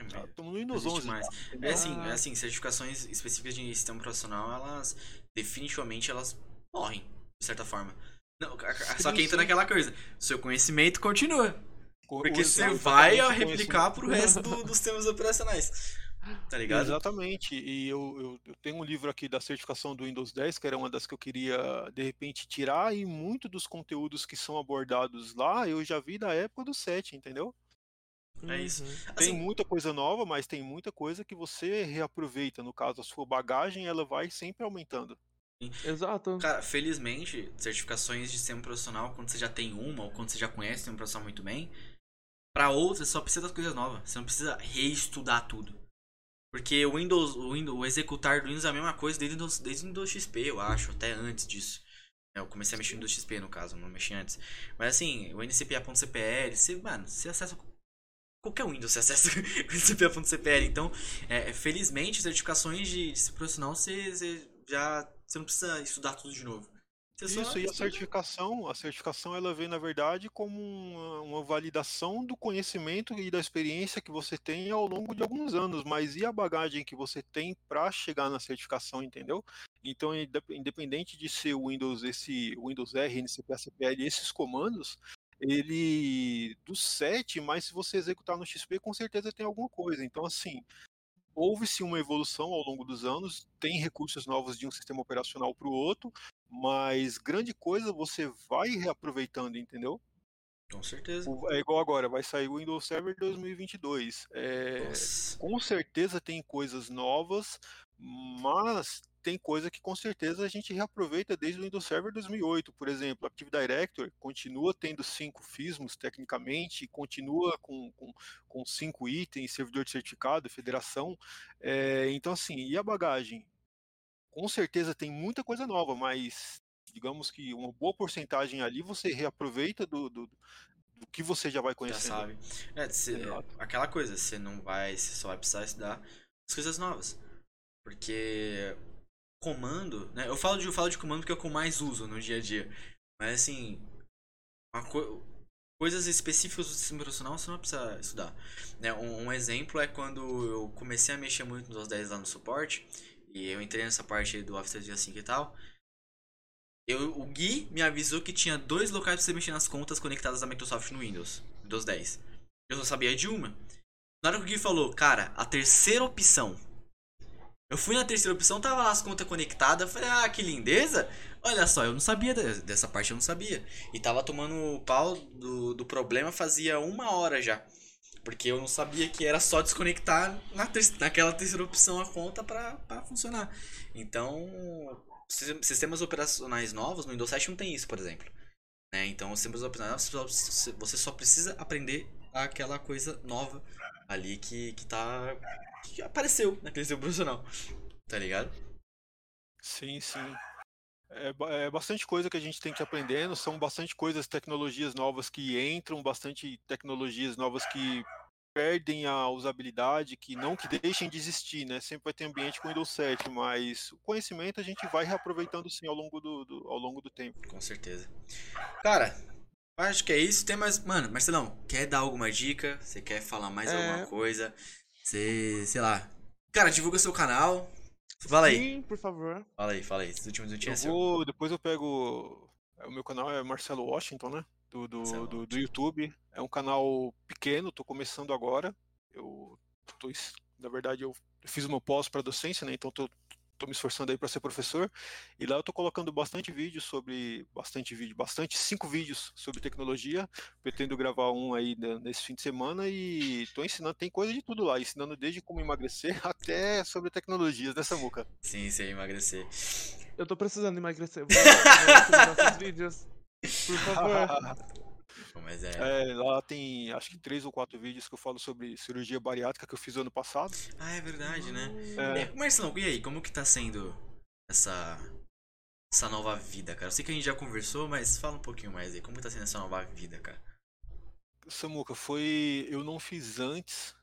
Estamos tá, no Windows 11. Mais. Tá, é assim, é assim, certificações específicas de sistema profissional, elas definitivamente elas morrem, de certa forma. Não, só que entra naquela coisa, seu conhecimento continua. Porque você vai replicar pro resto do, dos [laughs] sistemas operacionais. Tá ligado? Exatamente. E eu, eu, eu, tenho um livro aqui da certificação do Windows 10, que era uma das que eu queria, de repente, tirar, e muito dos conteúdos que são abordados lá eu já vi da época do 7, entendeu? É isso. Uhum. Tem assim, muita coisa nova, mas tem muita coisa que você reaproveita. No caso, a sua bagagem, ela vai sempre aumentando. Exato. Cara, felizmente, certificações de sistema profissional, quando você já tem uma, ou quando você já conhece sistema profissional muito bem, para outras só precisa das coisas novas. Você não precisa reestudar tudo. Porque o Windows, o Windows, o executar do Windows é a mesma coisa desde, desde o Windows XP, eu acho, até antes disso. Eu comecei a mexer no Windows XP, no caso, não mexi antes. Mas assim, o ncpa.cpl, você, mano, você acessa qualquer Windows, você acessa [laughs] o ncpa.cpl. Então, é, felizmente, certificações de, de profissional, você, você já você não precisa estudar tudo de novo. Isso, e a certificação, a certificação ela vem, na verdade, como uma, uma, validação do conhecimento e da experiência que você tem ao longo de alguns anos, mas e a bagagem que você tem para chegar na certificação, entendeu? Então, independente de ser o Windows, esse Windows R, NCP, ACPL, esses comandos, ele do 7, mas se você executar no XP, com certeza tem alguma coisa. Então, assim, houve-se uma evolução ao longo dos anos, tem recursos novos de um sistema operacional para o outro, mas grande coisa você vai reaproveitando, entendeu? Com certeza. É igual agora, vai sair o Windows Server 2022. É, com certeza tem coisas novas, mas tem coisa que com certeza a gente reaproveita desde o Windows Server 2008, por exemplo. Active Directory continua tendo cinco FISMos tecnicamente, continua com, com, com cinco itens, servidor de certificado, federação. É, então, assim, e a bagagem? com certeza tem muita coisa nova, mas digamos que uma boa porcentagem ali você reaproveita do, do, do que você já vai conhecendo. Já sabe. É, cê, aquela coisa, você não vai, você só vai precisar estudar as coisas novas. Porque comando, né? Eu falo de, eu falo de comando porque é o que eu mais uso no dia a dia. Mas assim, co coisas específicas do sistema operacional você não precisa estudar. Né? Um, um, exemplo é quando eu comecei a mexer muito nos 10 lá no suporte e eu entrei nessa parte do Office 365 e tal. Eu, o Gui me avisou que tinha dois locais pra você mexer nas contas conectadas da Microsoft no Windows, Windows 10. Eu só sabia de uma. Na hora que o Gui falou, cara, a terceira opção. Eu fui na terceira opção, tava lá as contas conectadas. Falei, ah, que lindeza. Olha só, eu não sabia dessa parte, eu não sabia. E tava tomando o pau do, do problema fazia uma hora já. Porque eu não sabia que era só desconectar na ter naquela terceira opção a conta para funcionar. Então, sistemas operacionais novos no Windows 7 não tem isso, por exemplo. Né? Então, sistemas operacionais você só precisa aprender aquela coisa nova ali que, que tá. Que apareceu naquele sistema profissional. Tá ligado? Sim, sim. É, é, bastante coisa que a gente tem que ir aprendendo, são bastante coisas, tecnologias novas que entram, bastante tecnologias novas que perdem a usabilidade, que não que deixem de existir, né? Sempre vai ter ambiente com Windows 7, mas o conhecimento a gente vai reaproveitando sim ao longo do, do ao longo do tempo. Com certeza. Cara, acho que é isso. Tem mais. Mano, Marcelão, quer dar alguma dica? Você quer falar mais é... alguma coisa? Você, sei lá. Cara, divulga seu canal. Fala aí. Sim, por favor. Fala aí, fala aí. Esses últimos minutinhos eu vou, Depois eu pego. É, o meu canal é Marcelo Washington, né? Do, do, do, do, YouTube. É um canal pequeno, tô começando agora. Eu tô, na verdade, eu fiz uma pós para docência, né? Então tô, tô me esforçando aí para ser professor. E lá eu tô colocando bastante vídeo sobre. Bastante vídeo, bastante, cinco vídeos sobre tecnologia. Pretendo gravar um aí nesse fim de semana e tô ensinando, tem coisa de tudo lá, ensinando desde como emagrecer [laughs] até sobre tecnologias dessa muca. Sim, sim, emagrecer. Eu tô precisando emagrecer. Vou, vou vídeos. Por favor. [laughs] Mas é. É, lá tem acho que três ou quatro vídeos que eu falo sobre cirurgia bariátrica que eu fiz ano passado. Ah, é verdade, né? É, É, Marcelão, e aí, como que tá sendo essa essa nova vida, cara? Eu sei que a gente já conversou, mas fala um pouquinho mais aí. Como que tá sendo essa nova vida, cara? Samuca, foi. Eu não fiz antes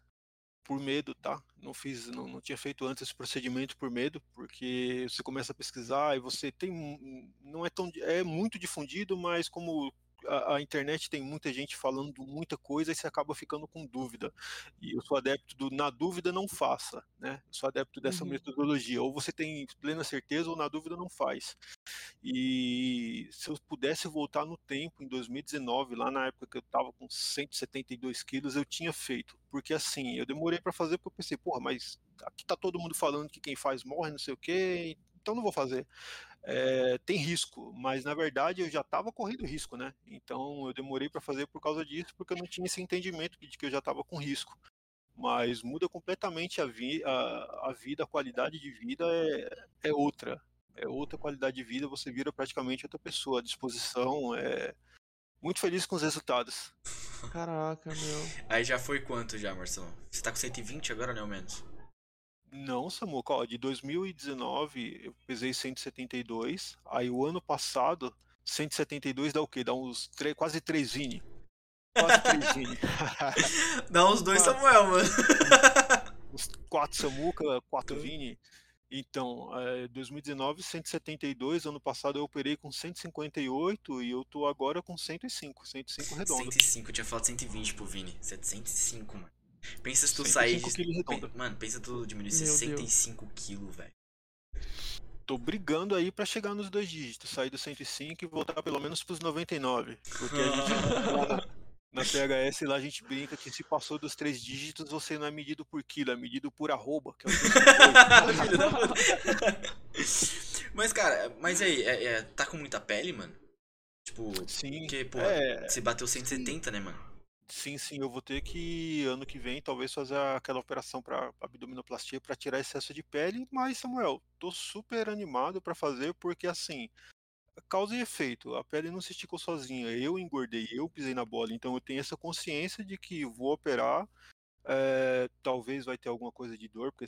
por medo, tá? Não fiz, não, não tinha feito antes esse procedimento por medo, porque você começa a pesquisar e você tem. Não é tão. É muito difundido, mas como a, a internet tem muita gente falando muita coisa, aí você acaba ficando com dúvida. E eu sou adepto do na dúvida não faça, né? Eu sou adepto dessa Uhum. metodologia. Ou você tem plena certeza, ou na dúvida não faz. E se eu pudesse voltar no tempo, em 2019, lá na época que eu tava com 172 quilos, eu tinha feito. Porque assim, eu demorei para fazer porque eu pensei, porra, mas aqui tá todo mundo falando que quem faz morre, não sei o quê, então não vou fazer. É, tem risco, mas na verdade eu já estava correndo risco, né? Então eu demorei para fazer por causa disso, porque eu não tinha esse entendimento de que eu já estava com risco. Mas muda completamente a, vi a, a vida, a qualidade de vida é, é outra é outra qualidade de vida, você vira praticamente outra pessoa. A disposição é muito feliz com os resultados. Caraca, meu. Aí já foi quanto já, Marcelão? Você tá com 120 agora, né, ao menos? Não, Samuca, ó, de 2019 eu pesei 172, aí o ano passado 172 dá o quê? Dá uns quase 3 Vini. Quase 3 [laughs] Vini. [laughs] Dá uns dois Quatro. Samuel, mano. [laughs] Uns 4 Samuca, 4 Vini. Então, é, 2019 172, ano passado eu operei com 158 e eu tô agora com 105, 105 redondo. 105, eu tinha falado 120 pro Vini. 705, mano. Pensa se tu 105 sair de. Mano, pensa tu diminuir Meu Deus. 65 quilos, velho. Tô brigando aí pra chegar nos dois dígitos, sair do 105 e voltar pelo menos pros 99. Porque a gente [laughs] na, PHS lá a gente brinca que se passou dos três dígitos você não é medido por quilo, é medido por arroba, que é o. [laughs] Mas, cara, mas aí, é- é, tá com muita pele, mano? Tipo. Sim, porque, pô, é, você bateu 170, né, mano? Sim, sim, eu vou ter que ano que vem talvez fazer aquela operação para abdominoplastia para tirar excesso de pele, mas Samuel, tô super animado para fazer porque assim, causa e efeito. A pele não se esticou sozinha. Eu engordei, eu pisei na bola. Então eu tenho essa consciência de que vou operar. é, talvez vai ter alguma coisa de dor, porque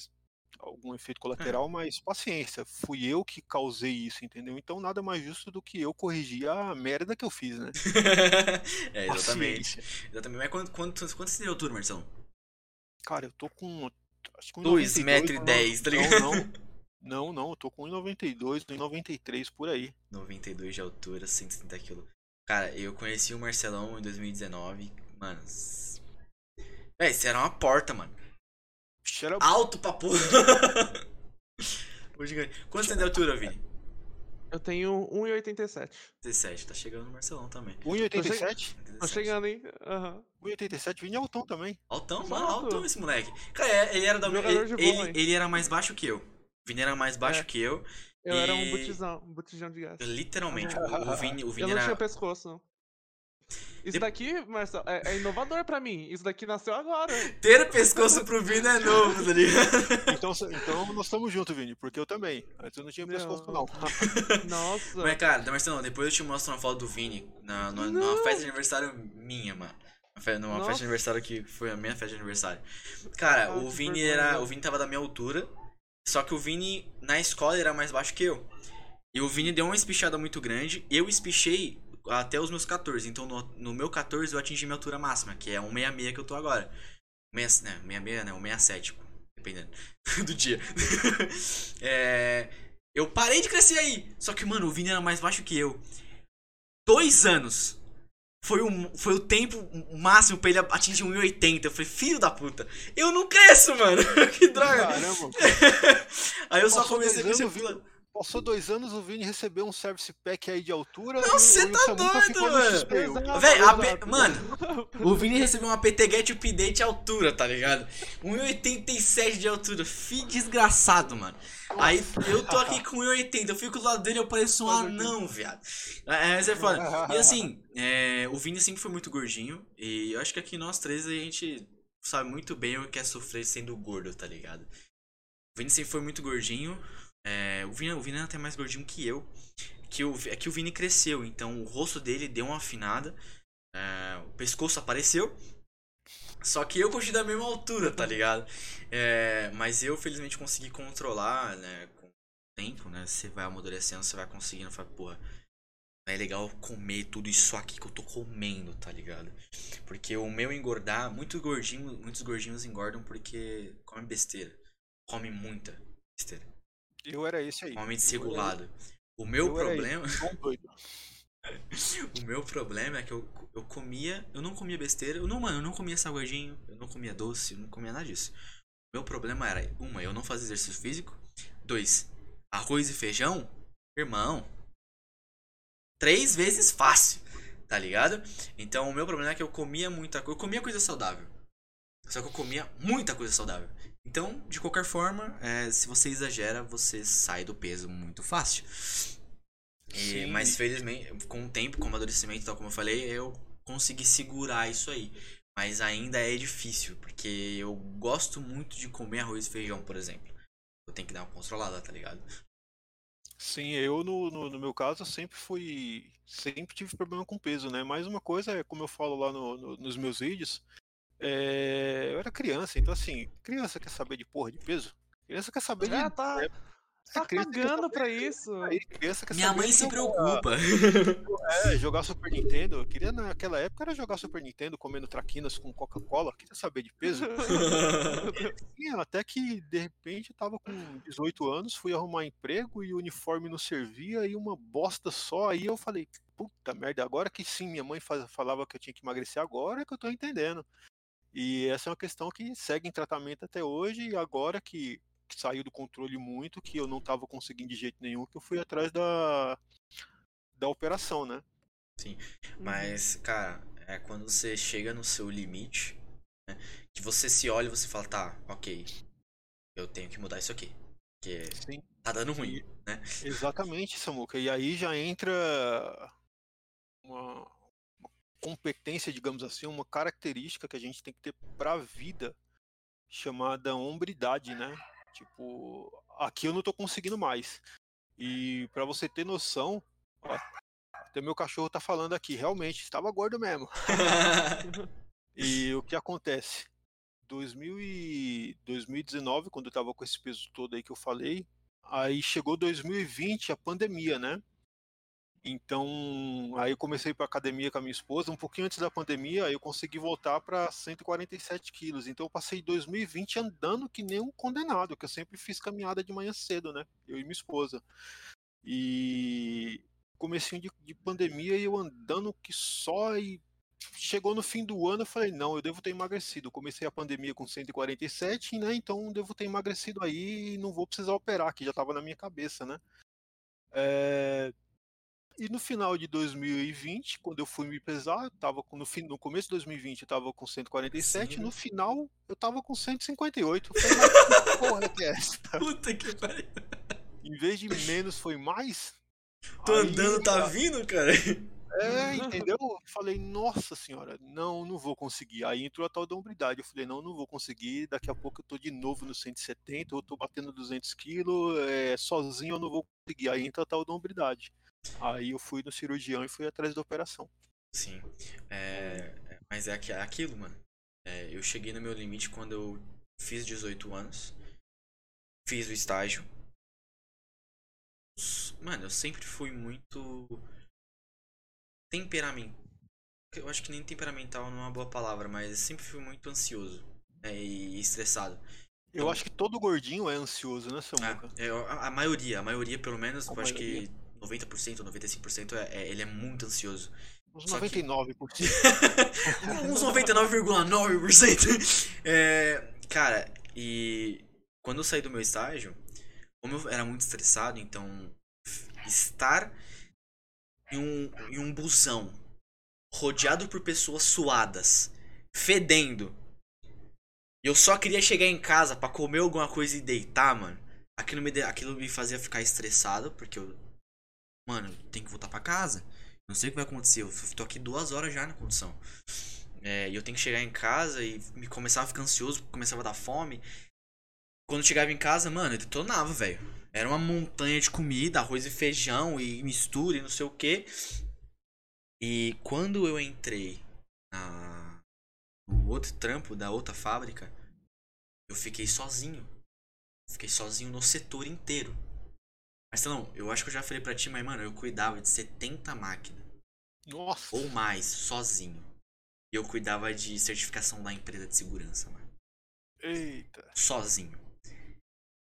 algum efeito colateral, mas paciência. Fui eu que causei isso, entendeu? Então nada mais justo do que eu corrigir a merda que eu fiz, né? [laughs] é, exatamente. Paciência. Exatamente. Mas quanto, quanto, quanto você tem de altura, Marcelão? Cara, eu tô com. Acho que um Dois 92, metro e não- dez, tá ligado? Não, não. Não, não, eu tô com 1,92, 1,93 por aí. 92 de altura, 170 quilos. Cara, eu conheci o Marcelão em 2019. Mano. Véi, você era uma porta, mano. Cheira Alto pra porra. [laughs] Gigante. Quanto você tem de altura, Vini? Eu tenho 1,87. 17, tá chegando no Marcelão também. 1,87? Tô chegando, hein? Aham. 1,87, Vini Altão também. Altão, mano, altão esse moleque. Cara, é- ele era da minha. Ele, ele, ele era mais baixo que eu. O Vini era mais baixo É. que eu. Eu era um E- botijão, um botijão de gás. Literalmente. O, o Vini, o Eu Vini não era. tinha pescoço. não. Isso daqui, Marcelo, é, é inovador pra mim. Isso daqui nasceu agora. Ter pescoço pro Vini é novo, tá ligado? Então, então nós estamos juntos, Vini, porque eu também. Antes eu não tinha pescoço, não. [laughs] Nossa. Mas, cara, Marcelão, depois eu te mostro uma foto do Vini na, Não. festa de aniversário minha, mano. Numa festa Nossa. de aniversário que foi a minha festa de aniversário. Cara, Ah, o Vini vergonha. era. O Vini tava da minha altura. Só que o Vini, na escola, era mais baixo que eu. E o Vini deu uma espichada muito grande. Eu espichei até os meus 14. Então no, no meu 14 eu atingi minha altura máxima, que é 166 que eu tô agora. 6, né, 66, né? 167, pô, dependendo [laughs] do dia. [laughs] é, eu parei de crescer aí. Só que, mano, o Vini era mais baixo que eu. Dois anos. Foi o, foi o tempo máximo pra ele atingir 1,80. Eu falei, filho da puta, eu não cresço, mano. [laughs] que droga. Caramba, Aí eu só comecei crescer anos, pula- passou dois anos, o Vini recebeu um service pack aí de altura. Não, cê o tá doido, mano. Véi, a mano, o Vini [laughs] recebeu uma PT Get Update altura, tá ligado? 1,87 de altura. Fi desgraçado, mano. Aí eu tô aqui [laughs] com 1,80. Eu fico do lado dele eu pareço um anão, viado. É, mas é foda. E [laughs] assim, é, o Vini sempre foi muito gordinho. E eu acho que aqui nós três a gente sabe muito bem o que é sofrer sendo gordo, tá ligado? O Vini sempre foi muito gordinho. É, o, Vini, o Vini é até mais gordinho que eu. que o, é que o Vini cresceu, então o rosto dele deu uma afinada, é, o pescoço apareceu. Só que eu continuo da mesma altura, tá ligado? É, mas eu, felizmente, consegui controlar, né? Com o tempo, né? Você vai amadurecendo, você vai conseguindo. Fala, porra, é legal comer tudo isso aqui que eu tô comendo, tá ligado? Porque o meu engordar, muito gordinho, muitos gordinhos engordam porque come besteira. Come muita besteira. Eu era esse aí. Come desregulado. O meu problema. [laughs] O meu problema é que eu, eu comia. Eu não comia besteira. Eu não, mano, eu não comia salgadinho. Eu não comia doce. Eu não comia nada disso. O meu problema era, uma, eu não fazia exercício físico. Dois, arroz e feijão. Irmão. Três vezes fácil. Tá ligado? Então o meu problema é que eu comia muita coisa. Eu comia coisa saudável. Só que eu comia muita coisa saudável. Então, de qualquer forma, é, se você exagera, você sai do peso muito fácil. E- mas felizmente, com o tempo, com o amadurecimento, tal como eu falei, eu consegui segurar isso aí. Mas ainda é difícil, porque eu gosto muito de comer arroz e feijão, por exemplo. Eu tenho que dar uma controlada, tá ligado? Sim, eu no, no, no meu caso sempre fui. Sempre tive problema com peso, né? Mas uma coisa é, como eu falo lá no- no- nos meus vídeos, é, eu era criança, então assim, criança quer saber de porra de peso? Criança quer saber de. É, tá, é, tá quer cagando pra de- isso. Aí, criança quer Minha saber mãe de se jogar- preocupa. É, jogar Super Nintendo. Eu queria naquela época era jogar Super Nintendo comendo traquinas com Coca-Cola. Queria saber de peso. [laughs] E até que de repente eu tava com 18 anos, fui arrumar emprego e o uniforme não servia e uma bosta só. Aí eu falei, puta merda, agora que sim, minha mãe fa- falava que eu tinha que emagrecer agora é que eu tô entendendo. E essa é uma questão que segue em tratamento até hoje e agora que, que saiu do controle muito, que eu não tava conseguindo de jeito nenhum, que eu fui atrás da, da operação, né? Mas, cara, é quando você chega no seu limite, né, que você se olha e você fala, tá, ok, eu tenho que mudar isso aqui. Porque Sim. tá dando ruim, né? Exatamente, Samuca. E aí já entra uma competência, digamos assim, uma característica que a gente tem que ter para a vida, chamada hombridade, né? Tipo, aqui eu não tô conseguindo mais. E para você ter noção, ó, até meu cachorro tá falando aqui, realmente, estava gordo mesmo. [laughs] E o que acontece? 2000 e 2019, quando eu tava com esse peso todo aí que eu falei, aí chegou 2020, a pandemia, né? Então, aí eu comecei para academia com a minha esposa, um pouquinho antes da pandemia, aí eu consegui voltar para 147 quilos. Então eu passei 2020 andando que nem um condenado, que eu sempre fiz caminhada de manhã cedo, né? Eu e minha esposa. E comecinho de, de pandemia eu andando que só e chegou no fim do ano, eu falei, não, eu devo ter emagrecido. Comecei a pandemia com 147, né? Então devo ter emagrecido aí e não vou precisar operar, que já estava na minha cabeça, né? É, E no final de 2020, quando eu fui me pesar, eu tava com, no, fim, no começo de 2020 eu tava com 147, Sim. no final eu tava com 158. Eu falei, mas [laughs] que porra que é essa? Puta que pariu. Em vez de menos foi mais. Tô Aí, andando, tá vindo, cara? É, entendeu? Eu Falei, nossa senhora, não, não vou conseguir. Aí entrou a tal da hombridade. Eu falei, não, não vou conseguir. Daqui a pouco eu tô de novo no 170, eu tô batendo 200 quilos, é, sozinho eu não vou conseguir. Aí entra a tal da hombridade. Aí eu fui no cirurgião e fui atrás da operação. Sim. É, é, mas é é aquilo, mano. É, eu cheguei no meu limite quando eu fiz 18 anos. Fiz o estágio. Mano, eu sempre fui muito. Temperamento. Eu acho que nem temperamental não é uma boa palavra, mas sempre fui muito ansioso né, e estressado. Eu acho que todo gordinho é ansioso, né, Samuca? Ah, eu- a, a maioria, a maioria pelo menos, A eu acho maioria. que 90%, 95% é, é, ele é muito ansioso. Uns só que- 99%. [laughs] Uns 99,9%. É, cara, e quando eu saí do meu estágio, como eu era muito estressado, então estar em um, em um busão rodeado por pessoas suadas, fedendo, e eu só queria chegar em casa pra comer alguma coisa e deitar, mano. Aquilo me, aquilo me fazia ficar estressado, porque eu. Mano, eu tenho que voltar pra casa. Não sei o que vai acontecer. Eu tô aqui duas horas já na condição. É, e eu tenho que chegar em casa e me começava a ficar ansioso, começava a dar fome. Quando eu chegava em casa, mano, eu detonava, velho. Era uma montanha de comida, arroz e feijão e mistura e não sei o que. E quando eu entrei na, no outro trampo da outra fábrica, eu fiquei sozinho. Fiquei sozinho no setor inteiro. Mas não, eu acho que eu já falei pra ti, mas mano, eu cuidava de 70 máquinas. Nossa. Ou mais, sozinho. E eu cuidava de certificação da empresa de segurança, mano. Eita. Sozinho.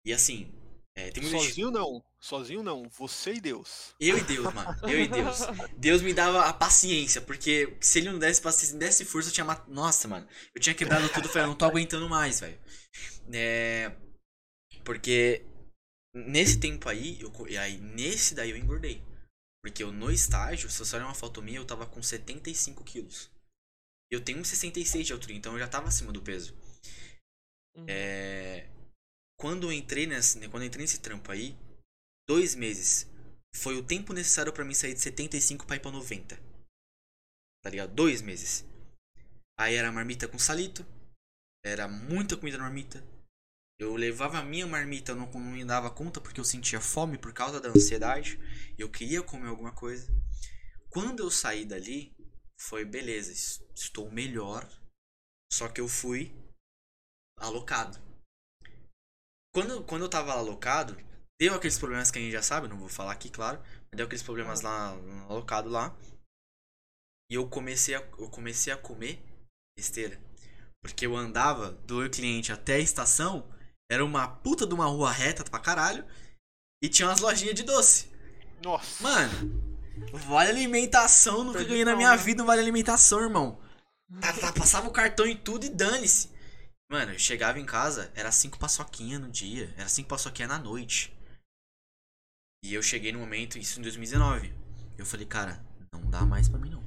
E assim, é, tem muita gente- Sozinho não. Sozinho não. Você e Deus. Eu e Deus, mano. Eu e Deus. Deus me dava a paciência, porque se ele não desse paciência, desse força, eu tinha mat... Nossa, mano. Eu tinha quebrado tudo, falei, eu não tô aguentando mais, velho. É... Porque nesse tempo aí, eu... aí, nesse daí eu engordei. Porque eu no estágio, se você olhar uma foto minha, eu tava com 75 quilos. Eu tenho 1,66 de altura, então eu já tava acima do peso. Uhum. É, Quando eu entrei nesse, quando eu entrei nesse trampo aí, dois meses foi o tempo necessário pra mim sair de 75 pra ir pra 90. Tá ligado? Dois meses. Aí era marmita com salito. Era muita comida na marmita. Eu levava a minha marmita, eu não, não me dava conta porque eu sentia fome por causa da ansiedade. Eu queria comer alguma coisa. Quando eu saí dali, foi beleza, es- estou melhor. Só que eu fui alocado. Quando, quando eu tava alocado, deu aqueles problemas que a gente já sabe, não vou falar aqui, claro. Deu aqueles problemas lá alocado lá. E eu comecei a, eu comecei a comer besteira. Porque eu andava do cliente até a estação, era uma puta de uma rua reta pra caralho. E tinha umas lojinhas de doce. Nossa. Mano, vale alimentação, nunca ganhei na minha né? vida um vale alimentação, irmão. Tá- tá- Passava o cartão em tudo e dane-se. Mano, eu chegava em casa, era cinco paçoquinha no dia, era cinco paçoquinha na noite. E eu cheguei no momento, isso em 2019. Eu falei, cara, não dá mais pra mim não.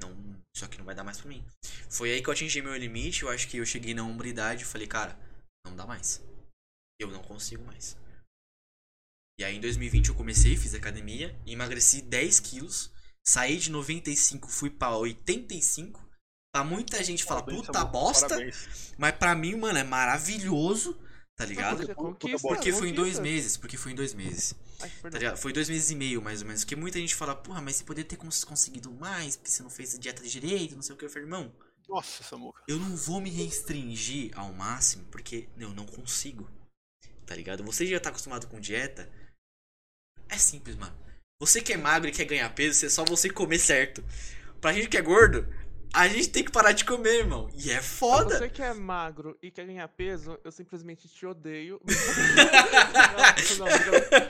Não, isso aqui não vai dar mais pra mim. Foi aí que eu atingi meu limite, eu acho que eu cheguei na hombridade e falei, cara, não dá mais. Eu não consigo mais. E aí em 2020 eu comecei, fiz academia, emagreci 10 quilos, saí de 95, fui pra 85. Pra muita gente fala, Parabéns, puta Samuca, bosta, Parabéns. mas pra mim, mano, é maravilhoso, tá ligado? Porque conquista, Porque foi em dois meses, porque foi em dois meses. Ai, Tá? Foi dois meses e meio, mais ou menos. Porque muita gente fala, porra, mas você poderia ter cons- conseguido mais, porque você não fez dieta de direito, não sei o que. Eu falei, irmão, Nossa, Samuca. eu não vou me restringir ao máximo, porque eu não consigo. Tá ligado? Você já tá acostumado com dieta. É simples, mano. Você que é magro e quer ganhar peso, é só você comer certo. Pra gente que é gordo, a gente tem que parar de comer, irmão. E é Pra foda. Você que é magro e quer ganhar peso, eu simplesmente te odeio. [laughs] [laughs] não, brincadeira. Não,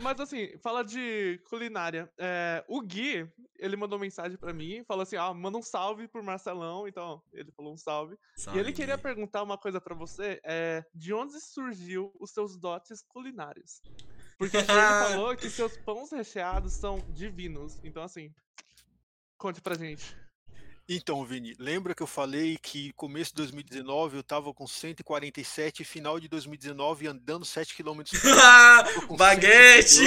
mas assim, fala de culinária. É, o Gui, ele mandou mensagem pra mim, falou assim: ah, manda um salve pro Marcelão. Então, ele falou um salve. e ele queria perguntar uma coisa pra você: é, de onde surgiu os seus dotes culinários? Porque ele falou [laughs] que seus pães recheados são divinos. Então, assim, conte pra gente. Então, Vini, lembra que eu falei que começo de 2019 eu tava com 147 e final de 2019 andando 7 km [laughs] Baguete!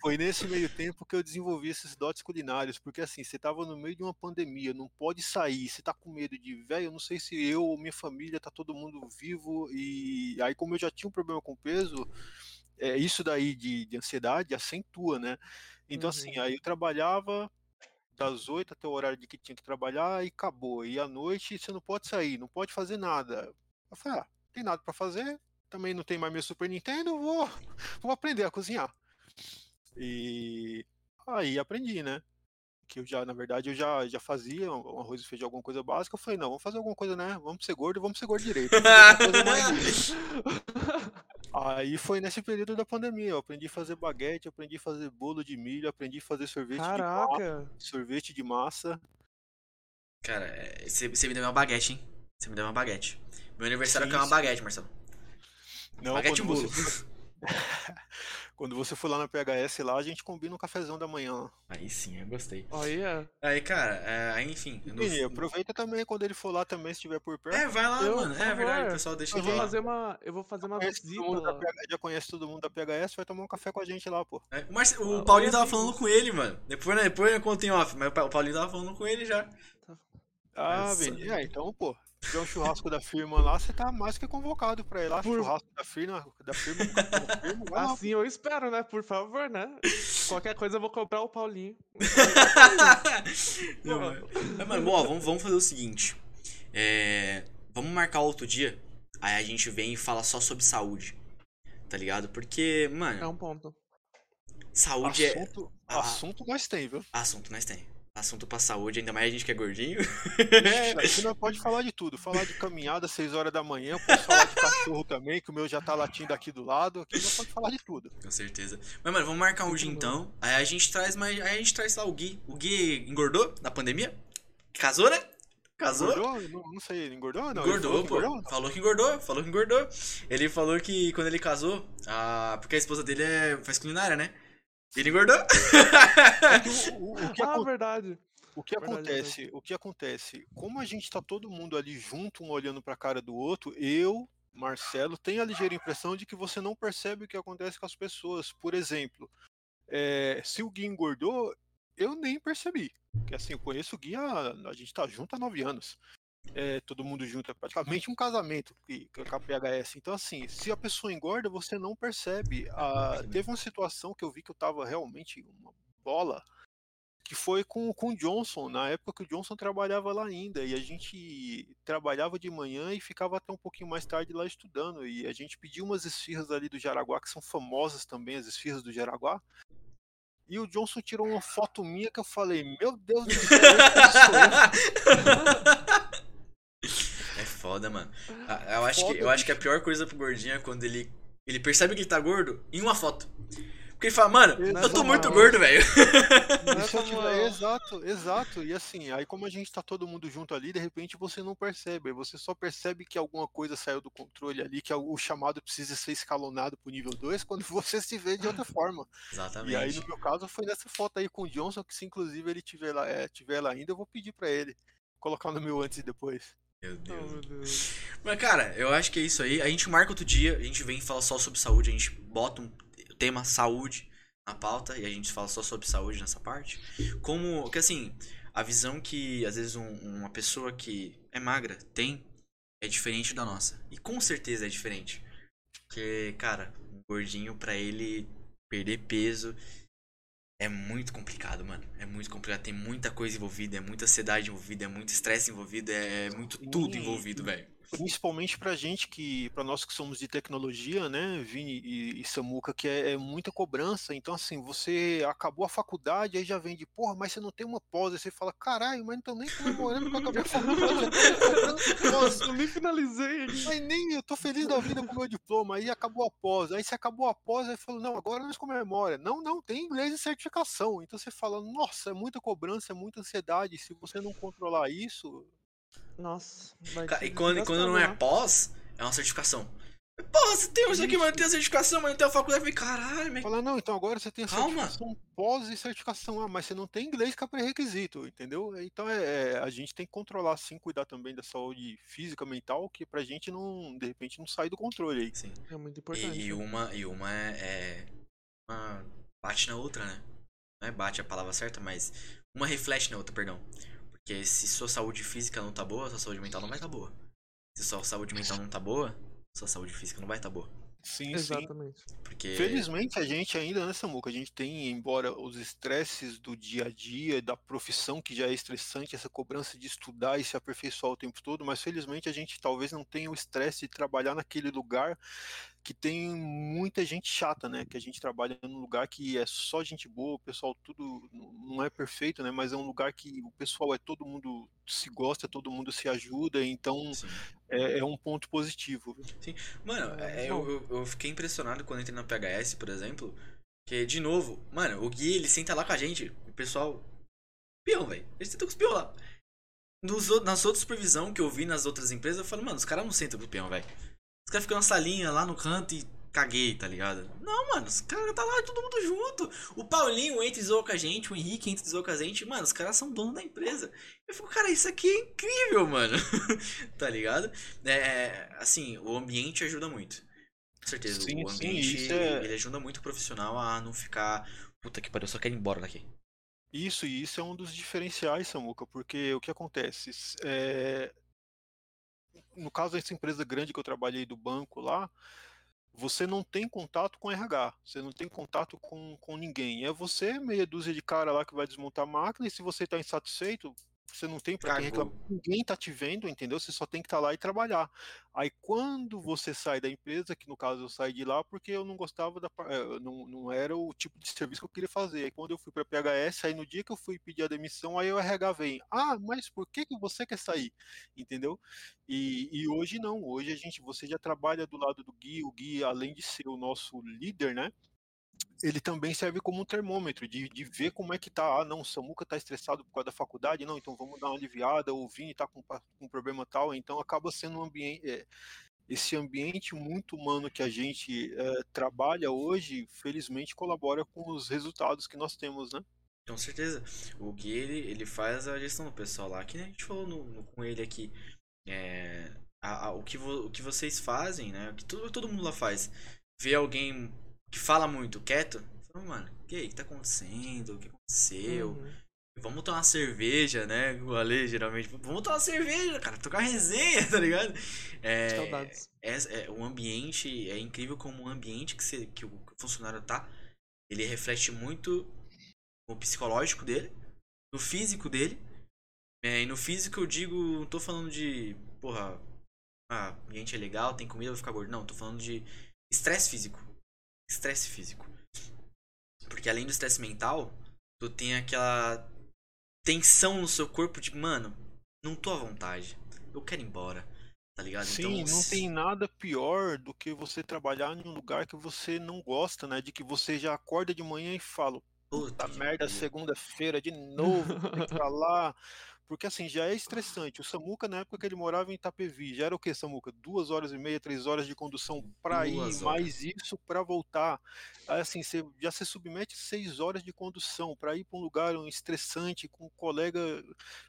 Foi nesse meio tempo que eu desenvolvi esses dotes culinários, porque assim, você tava no meio de uma pandemia, não pode sair, você tá com medo de, velho, eu não sei se eu ou minha família tá todo mundo vivo, e aí como eu já tinha um problema com peso, é, isso daí de, de ansiedade acentua, né? Então assim, Uhum. aí eu trabalhava das 8 até o horário de que tinha que trabalhar e acabou. E à noite você não pode sair, não pode fazer nada. Eu falei, ah, tem nada para fazer, também não tem mais meu Super Nintendo, vou, [laughs] vou aprender a cozinhar. E aí aprendi, né? Que eu já, na verdade, eu já, já fazia um arroz e feijão, alguma coisa básica. Eu falei, não, vamos fazer alguma coisa, né? Vamos ser gordo, vamos ser gordo direito. [laughs] [laughs] Aí foi nesse período da pandemia. Eu aprendi a fazer baguete, aprendi a fazer bolo de milho, aprendi a fazer sorvete de massa, Caraca! sorvete de massa. Cara, é, você me deu uma baguete, hein? Você me deu uma baguete. Meu aniversário Sim, é uma baguete, Marcelo. Não, baguete e bolo. você, [laughs] quando você for lá na PHS lá, a gente combina um cafezão da manhã. Aí sim, eu gostei. Olha. Aí, cara, é, aí, enfim. no- Vini, aproveita também quando ele for lá também, se estiver por perto. É, vai lá, Eu, mano. É verdade, o favor, pessoal deixa Eu ele vou lá. fazer uma, eu vou fazer uma visita. Já conhece todo mundo da PHS, vai tomar um café com a gente lá, pô. É, o, Marce- o Ah, Paulinho oi, tava falando com ele, mano. Depois, né, depois eu conto em off, mas o Pa- o Paulinho tava falando com ele já. Ah, Nossa. Vini, é, então, pô. Tiver um churrasco da firma lá, você tá mais que convocado pra ir lá. Por- Churrasco da firma, da firma, da firma, lá. Assim eu espero, né? Por favor, né? Qualquer coisa eu vou comprar o Paulinho. [laughs] Não, mas, ó, vamos, vamos fazer o seguinte. É, vamos marcar outro dia. Aí a gente vem e fala só sobre saúde. Tá ligado? Porque, mano, É um ponto. saúde é. Assunto, Ah. assunto nós tem, viu? Assunto nós tem. Assunto pra saúde, ainda mais a gente que é gordinho. Aqui nós pode falar de tudo. Falar de caminhada às 6 horas da manhã, posso falar de cachorro também, que o meu já tá latindo aqui do lado. Aqui nós pode falar de tudo. Com certeza. Mas, mano, vamos marcar um dia então. Aí a gente traz, mas aí a gente traz lá o Gui. O Gui engordou na pandemia? Casou, né? Casou? Engordou? Não, não sei, ele engordou? Não, ele Engordou, falou que pô. engordou? Falou que engordou, falou que engordou. Ele falou que quando ele casou, a... porque a esposa dele é... faz culinária, né? Ele engordou. É o, o- o que [laughs] Ah, verdade. O que Verdade, acontece? O que acontece? Como a gente tá todo mundo ali junto, um olhando pra cara do outro, eu, Marcelo, tenho a ligeira impressão de que você não percebe o que acontece com as pessoas. Por exemplo, eh, se o Gui engordou, eu nem percebi. Porque assim, eu conheço o Gui, há- a, gente tá junto há nove anos. É, todo mundo junto, é praticamente um casamento que, que é com a PHS. Então, assim, se a pessoa engorda, você não percebe. Ah, teve uma situação que eu vi que eu tava realmente uma bola que foi com, com o Johnson, na época que o Johnson trabalhava lá ainda, e a gente trabalhava de manhã e ficava até um pouquinho mais tarde lá estudando, e a gente pediu umas esfirras ali do Jaraguá, que são famosas também, as esfirras do Jaraguá, e o Johnson tirou uma foto minha que eu falei, meu Deus do céu, [laughs] esse sou eu. É foda, mano. Eu acho, que, Foda, eu acho que a pior coisa pro gordinho é quando ele, ele percebe que ele tá gordo em uma foto. Porque ele fala, mano, eu tô Exato. muito gordo, velho. É tiver- Exato, exato. E assim, aí como a gente tá todo mundo junto ali, de repente você não percebe. Você só percebe que alguma coisa saiu do controle ali, que o chamado precisa ser escalonado pro nível 2 quando [laughs] você se vê de outra forma. E aí, Exatamente. no meu caso, foi nessa foto aí com o Johnson, que se inclusive ele tiver lá, é, tiver lá ainda, eu vou pedir pra ele colocar no meu antes e depois. Meu Oh, Deus. meu Deus. Mas, cara, eu acho que é isso aí. A gente marca outro dia, a gente vem falar só sobre saúde, a gente bota um tema saúde na pauta e a gente fala só sobre saúde nessa parte. Como, que assim, a visão que às vezes um- uma pessoa que é magra tem é diferente da nossa. E com certeza é diferente. Porque, cara, um gordinho pra ele perder peso é muito complicado, mano. É muito complicado. Tem muita coisa envolvida, é muita ansiedade envolvida, é muito estresse envolvido, é muito tudo envolvido, velho. Principalmente pra gente que, pra nós que somos de tecnologia, né, Vini e, e Samuca, que é, é muita cobrança. Então, assim, você acabou a faculdade, aí já vem de, porra, mas você não tem uma pós. Aí você fala, caralho, mas não tô nem comemorando que eu acabei a [laughs] faculdade. Eu nem finalizei. Mas nem eu tô feliz da vida com o meu diploma. Aí acabou a pós. Aí se acabou a pós, aí falou, não, agora nós comemora. Não, não, tem inglês e certificação. Então você fala, nossa, é muita cobrança, é muita ansiedade. Se você não controlar isso, Nossa. E quando, quando não é né? pós, é uma certificação. Pô, você tem isso aqui, mas não tem a certificação, mas não tem a faculdade. Eu falei, caralho, mas... Fala, não, então agora você tem a Calma. certificação pós e certificação A, mas você não tem inglês que é pré-requisito, entendeu? Então é, é, a gente tem que controlar sim, cuidar também da saúde física, mental, que pra gente não, de repente, não sair do controle aí. Sim. É muito E, importante. e uma, e uma é, é- Uma bate na outra, né? Não é bate a palavra certa, mas uma reflete na outra, perdão. Porque se sua saúde física não tá boa, sua saúde mental não vai tá boa. Se sua saúde mental não tá boa, sua saúde física não vai tá boa. Sim, sim. Exatamente. Porque. Felizmente a gente ainda, né, Samuca? A gente tem, embora os estresses do dia a dia, da profissão que já é estressante, essa cobrança de estudar e se aperfeiçoar o tempo todo, mas felizmente a gente talvez não tenha o estresse de trabalhar naquele lugar que tem muita gente chata, né? Que a gente trabalha num lugar que é só gente boa, o pessoal tudo não é perfeito, né? Mas é um lugar que o pessoal é todo mundo se gosta, todo mundo se ajuda, então Sim. é, é um ponto positivo. viu? Mano, É, é, eu, eu, eu fiquei impressionado quando entrei na PHS, por exemplo. Que, de novo, mano, o Gui, ele senta lá com a gente. O pessoal. Peão, velho. Ele senta com os peão lá. Nos, nas outras supervisão que eu vi nas outras empresas, eu falo, mano, os caras não sentam com o peão, velho. Os caras ficam na salinha lá no canto e caguei, tá ligado? Não, mano, os caras tá lá todo mundo junto. O Paulinho entra e zoa com a gente, o Henrique entra e zoa com a gente. Mano, os caras são donos da empresa. Eu fico, cara, isso aqui é incrível, mano. [laughs] tá ligado? É, assim, o ambiente ajuda muito. Com certeza, Sim, o sim, ambiente isso é- ele ajuda muito o profissional a não ficar. Puta que pariu, eu só quero ir embora daqui. Isso, e isso é um dos diferenciais, Samuca, porque o que acontece? É, no caso dessa empresa grande que eu trabalhei do banco lá, você não tem contato com RH, você não tem contato com, com ninguém. É você, meia dúzia de cara lá que vai desmontar a máquina, e se você está insatisfeito, você não tem quem reclamar, ninguém tá te vendo, entendeu? Você só tem que estar tá lá e trabalhar. Aí quando você sai da empresa, que no caso eu saí de lá porque eu não gostava da eh, não, não era o tipo de serviço que eu queria fazer. Aí quando eu fui para PHS, aí no dia que eu fui pedir a demissão, aí o RH vem: "Ah, mas por que que você quer sair?", entendeu? E, e hoje não, hoje a gente você já trabalha do lado do Gui, o Gui além de ser o nosso líder, né? Ele também serve como um termômetro de, de ver como é que tá. Ah, não, o Samuca tá estressado por causa da faculdade, não, então vamos dar uma aliviada, o Vini tá com, com um problema tal, então acaba sendo um ambiente. É, esse ambiente muito humano que a gente é, trabalha hoje, felizmente colabora com os resultados que nós temos, né? Com certeza. O Gui, ele, ele faz a gestão do pessoal lá, que a gente falou no, no, com ele aqui. É, a, a, o, que vo, o que vocês fazem, né? O que todo, todo mundo lá faz. Ver alguém que fala muito quieto, fala, mano, o que, que tá acontecendo? O que aconteceu? Uhum. Vamos tomar uma cerveja, né? O Ale, geralmente. Vamos tomar uma cerveja, cara. Tocar resenha, tá ligado? É, Saudades. É, é, o ambiente, é incrível como o ambiente que, você, que, o, o funcionário tá, ele reflete muito no psicológico dele, no físico dele. É, e no físico eu digo, não tô falando de, porra, ah, ambiente é legal, tem comida, vou ficar gordo. Não, tô falando de estresse físico estresse físico. Porque além do estresse mental, tu tem aquela tensão no seu corpo de, mano, não tô à vontade. Eu quero ir embora. Tá ligado? Sim, então, não tem nada pior do que você trabalhar em um lugar que você não gosta, né? De que você já acorda de manhã e fala, puta merda, segunda-feira de novo, tem que ir pra lá. [laughs] Porque assim, já é estressante. O Samuca, na época que ele morava em Itapevi, já era o que, Samuca? Duas horas e meia, três horas de condução para ir, horas. mais isso para voltar. Assim, você já se submete seis horas de condução para ir para um lugar estressante com um colega.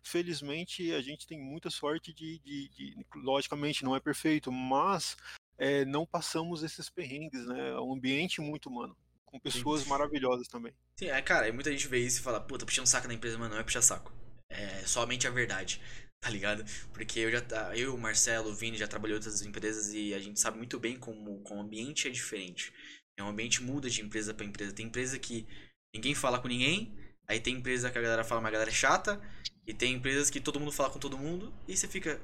Felizmente, a gente tem muita sorte de, de, de logicamente, não é perfeito, mas é, não passamos esses perrengues, né? É um ambiente muito humano com pessoas Sim. maravilhosas também. Sim, é, cara, muita gente vê isso e fala, puta, puxando saco na empresa, mas não é puxar saco é, somente a verdade, [laughs] tá ligado? Porque eu já eu, o Marcelo, o Vini já trabalhou em outras empresas e a gente sabe muito bem como, como o ambiente é diferente. É um ambiente muda de empresa para empresa. Tem empresa que ninguém fala com ninguém, aí tem empresa que a galera fala, mas a galera é chata, e tem empresas que todo mundo fala com todo mundo, e você fica,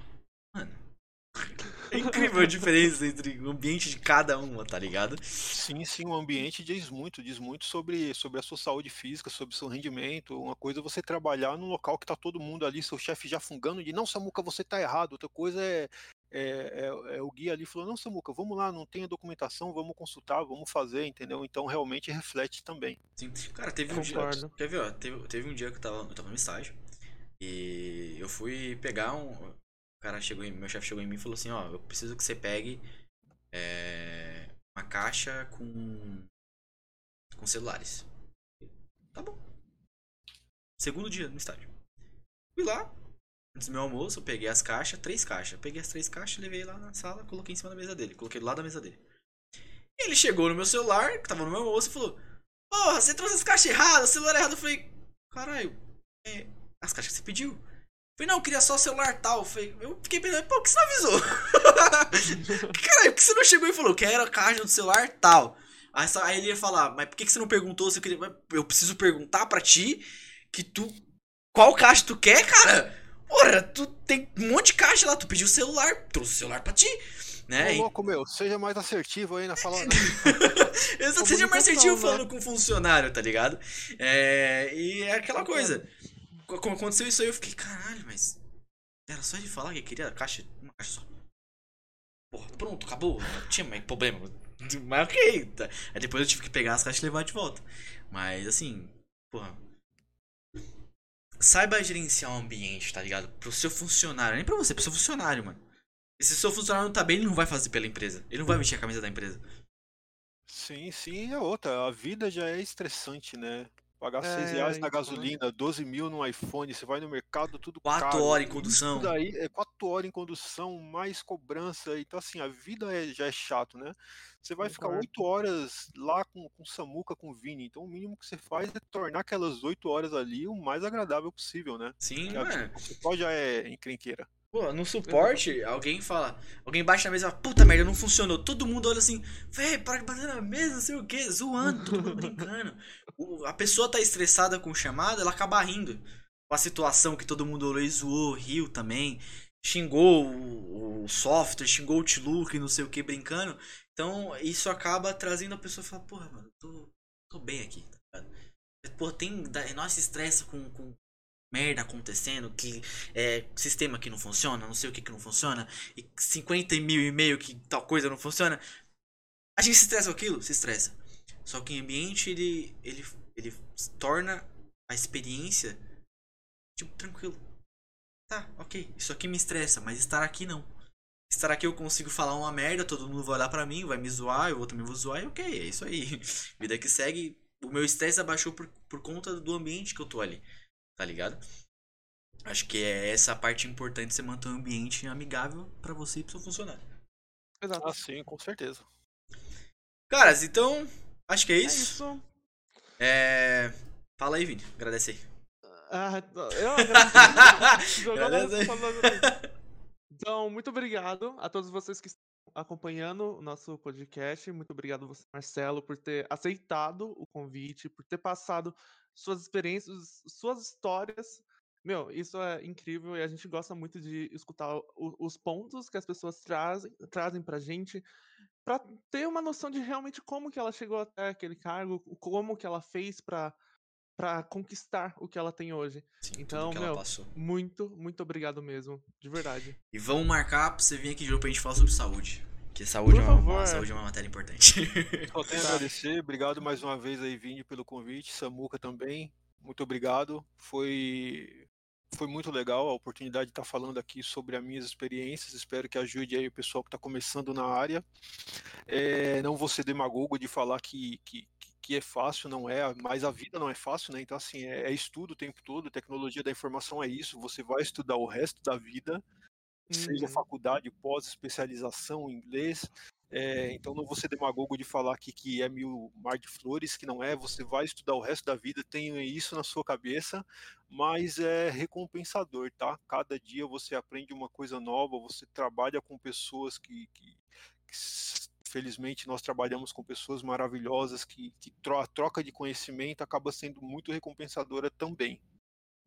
mano, é incrível a diferença entre o ambiente de cada uma, tá ligado? Sim, sim, o ambiente diz muito, diz muito sobre, sobre a sua saúde física, sobre o seu rendimento. Uma coisa é você trabalhar num local que tá todo mundo ali, seu chefe já fungando de não, Samuca, você tá errado. Outra coisa é, é, é, é, o guia ali falou, não, Samuca, vamos lá, não tem a documentação, vamos consultar, vamos fazer, entendeu? Então realmente reflete também. Sim, cara, teve um Concordo. dia. Quer ver, ó, teve, teve um dia que eu tava, eu tava no estágio. E eu fui pegar um cara chegou em, meu chefe chegou em mim e falou assim, ó, eu preciso que você pegue é, uma caixa com com celulares. Tá bom. Segundo dia no estádio. Fui lá, antes do meu almoço, eu peguei as caixas, três caixas. Peguei as três caixas, levei lá na sala, coloquei em cima da mesa dele. Coloquei do lado da mesa dele. Ele chegou no meu celular, que tava no meu almoço, e falou: Porra, você trouxe as caixas erradas, o celular errado. Eu falei: Caralho, é, as caixas que você pediu. Falei, não, eu queria só celular tal. Falei, eu fiquei pensando, pô, por que você não avisou? [laughs] Caralho, por que você não chegou e falou, quero a caixa do celular tal? Aí, aí ele ia falar, mas por que, que você não perguntou se eu queria. Eu preciso perguntar pra ti que tu. Qual caixa tu quer, cara? Ora, tu tem um monte de caixa lá, tu pediu o celular, trouxe o celular pra ti. Né? Ô, louco, meu, seja mais assertivo aí na fala. [laughs] Exato, seja mais assertivo né? falando com o funcionário, tá ligado? É, e é aquela coisa como aconteceu isso aí, eu fiquei, caralho, mas. Era só ele falar que queria a caixa. Uma caixa só. Porra, pronto, acabou. Não tinha mais problema. [laughs] Mas ok. Tá. Aí depois eu tive que pegar as caixas e levar de volta. Mas assim, porra. Saiba gerenciar o ambiente, tá ligado? Pro seu funcionário. Nem pra você, pro seu funcionário, mano. E se seu funcionário não tá bem, ele não vai fazer pela empresa. Ele não vai vestir a camisa da empresa. Sim, sim, é outra. A vida já é estressante, né? Pagar é, 6 reais na gasolina, 12 mil no iPhone, você vai no mercado, tudo 4 caro. horas em condução. Tudo aí é 4 horas em condução, mais cobrança. Então, assim, a vida é, já é chato, né? Você vai ficar 8 horas lá com, com Samuca, com Vini. Então, o mínimo que você faz é tornar aquelas 8 horas ali o mais agradável possível, né? Sim, é. Só já é encrenqueira. Pô, no suporte, alguém fala. Alguém baixa na mesa e fala, puta merda, não funcionou. Todo mundo olha assim, véi, para de bater na mesa, não sei o que, zoando, todo mundo brincando. [laughs] O- a pessoa tá estressada com o chamado, ela acaba rindo. Com a situação que todo mundo olhou e zoou, riu também. Xingou o, o software, xingou o Outlook, não sei o que, brincando. Então, isso acaba trazendo a pessoa e fala, porra, mano, tô, tô bem aqui, tá ligado? Pô, tem. se estressa com, com merda acontecendo, que é, sistema que não funciona, não sei o que que não funciona, e 50 mil e meio que tal coisa não funciona. A gente se estressa com aquilo? Se estressa. Só que o ambiente, ele, ele, ele torna a experiência, tipo, tranquilo. Tá, ok, isso aqui me estressa, mas estar aqui não. Estar aqui eu consigo falar uma merda, todo mundo vai olhar pra mim, vai me zoar, eu vou também vou zoar, e ok, é isso aí. [laughs] Vida que segue, o meu estresse abaixou por, por conta do ambiente que eu tô ali, tá ligado? Acho que é essa parte importante, você manter um ambiente amigável pra você e pro seu funcionário. Exato. Ah, sim, com certeza. Caras, então, acho que é é isso. isso. É... Fala aí, Vini, agradece aí. Ah, eu agradeço. [laughs] Jogando [laughs] Agradece aí. Então, muito obrigado a todos vocês que estão acompanhando o nosso podcast. Muito obrigado você, Marcelo, por ter aceitado o convite, por ter passado suas experiências, suas histórias. Meu, isso é incrível e a gente gosta muito de escutar o- os pontos que as pessoas trazem, trazem pra gente, pra ter uma noção de realmente como que ela chegou até aquele cargo, como que ela fez pra para conquistar o que ela tem hoje. Sim, Então, tudo que ela meu, passou. Muito, muito obrigado mesmo, de verdade. E vamos marcar pra você vir aqui de novo pra gente falar sobre saúde. Porque saúde, Por é uma, favor. saúde é uma matéria importante. Só tenho a agradecer, obrigado mais uma vez aí, Vini, pelo convite, Samuca também, muito obrigado. Foi, foi muito legal a oportunidade de estar falando aqui sobre as minhas experiências, espero que ajude aí o pessoal que está começando na área. É, não vou ser demagogo de falar que, que, que é fácil, não é, mas a vida não é fácil, né? Então, assim, é, é estudo o tempo todo, tecnologia da informação é isso, você vai estudar o resto da vida, seja Uhum. faculdade, pós-especialização inglês. É, então não vou ser demagogo de falar aqui que é mil mar de flores, que não é. Você vai estudar o resto da vida, tenha isso na sua cabeça, mas é recompensador, tá? Cada dia você aprende uma coisa nova, você trabalha com pessoas que, que- que felizmente nós trabalhamos com pessoas maravilhosas que, que tro- a troca de conhecimento acaba sendo muito recompensadora também.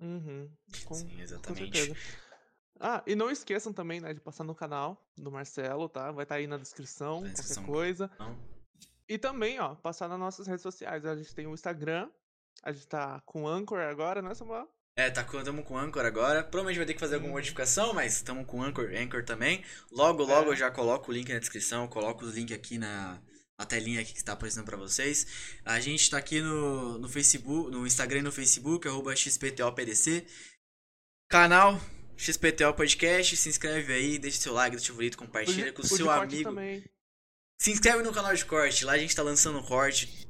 Uhum, com, Sim, com exatamente. certeza. Ah, e não esqueçam também, né, de passar no canal do Marcelo, tá? Vai estar aí na descrição, Na qualquer descrição. coisa. Não? E também, ó, passar nas nossas redes sociais. A gente tem o Instagram, a gente tá com o Anchor agora, né, Samuel? É, tá com, tamo com Anchor agora. Provavelmente vai ter que fazer alguma Hum. modificação, mas tamo com Anchor, Anchor também. Logo, logo É. eu já coloco o link na descrição, coloco os links aqui na, na telinha aqui que está aparecendo pra vocês. A gente tá aqui no, no Facebook, no Instagram e no Facebook, arroba XPTOPDC. Canal XPTO Podcast, se inscreve aí, deixa seu like, deixa seu favorito, compartilha com o seu amigo. Também. Se inscreve no canal de corte, lá a gente tá lançando corte.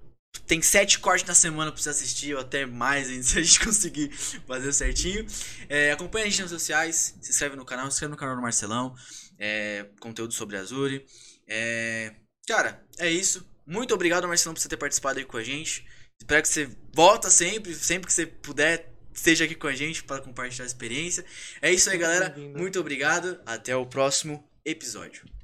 Tem sete cortes na semana pra você assistir, ou até mais ainda, [laughs] se a gente conseguir fazer certinho. É, acompanha a gente nas redes sociais, se inscreve no canal, se inscreve no canal do Marcelão. É, conteúdo sobre Azure. É, cara, é isso. Muito obrigado, Marcelão, por você ter participado aí com a gente. Espero que você volta sempre, sempre que você puder, esteja aqui com a gente para compartilhar a experiência. É isso aí, galera. Muito obrigado. Até o próximo episódio.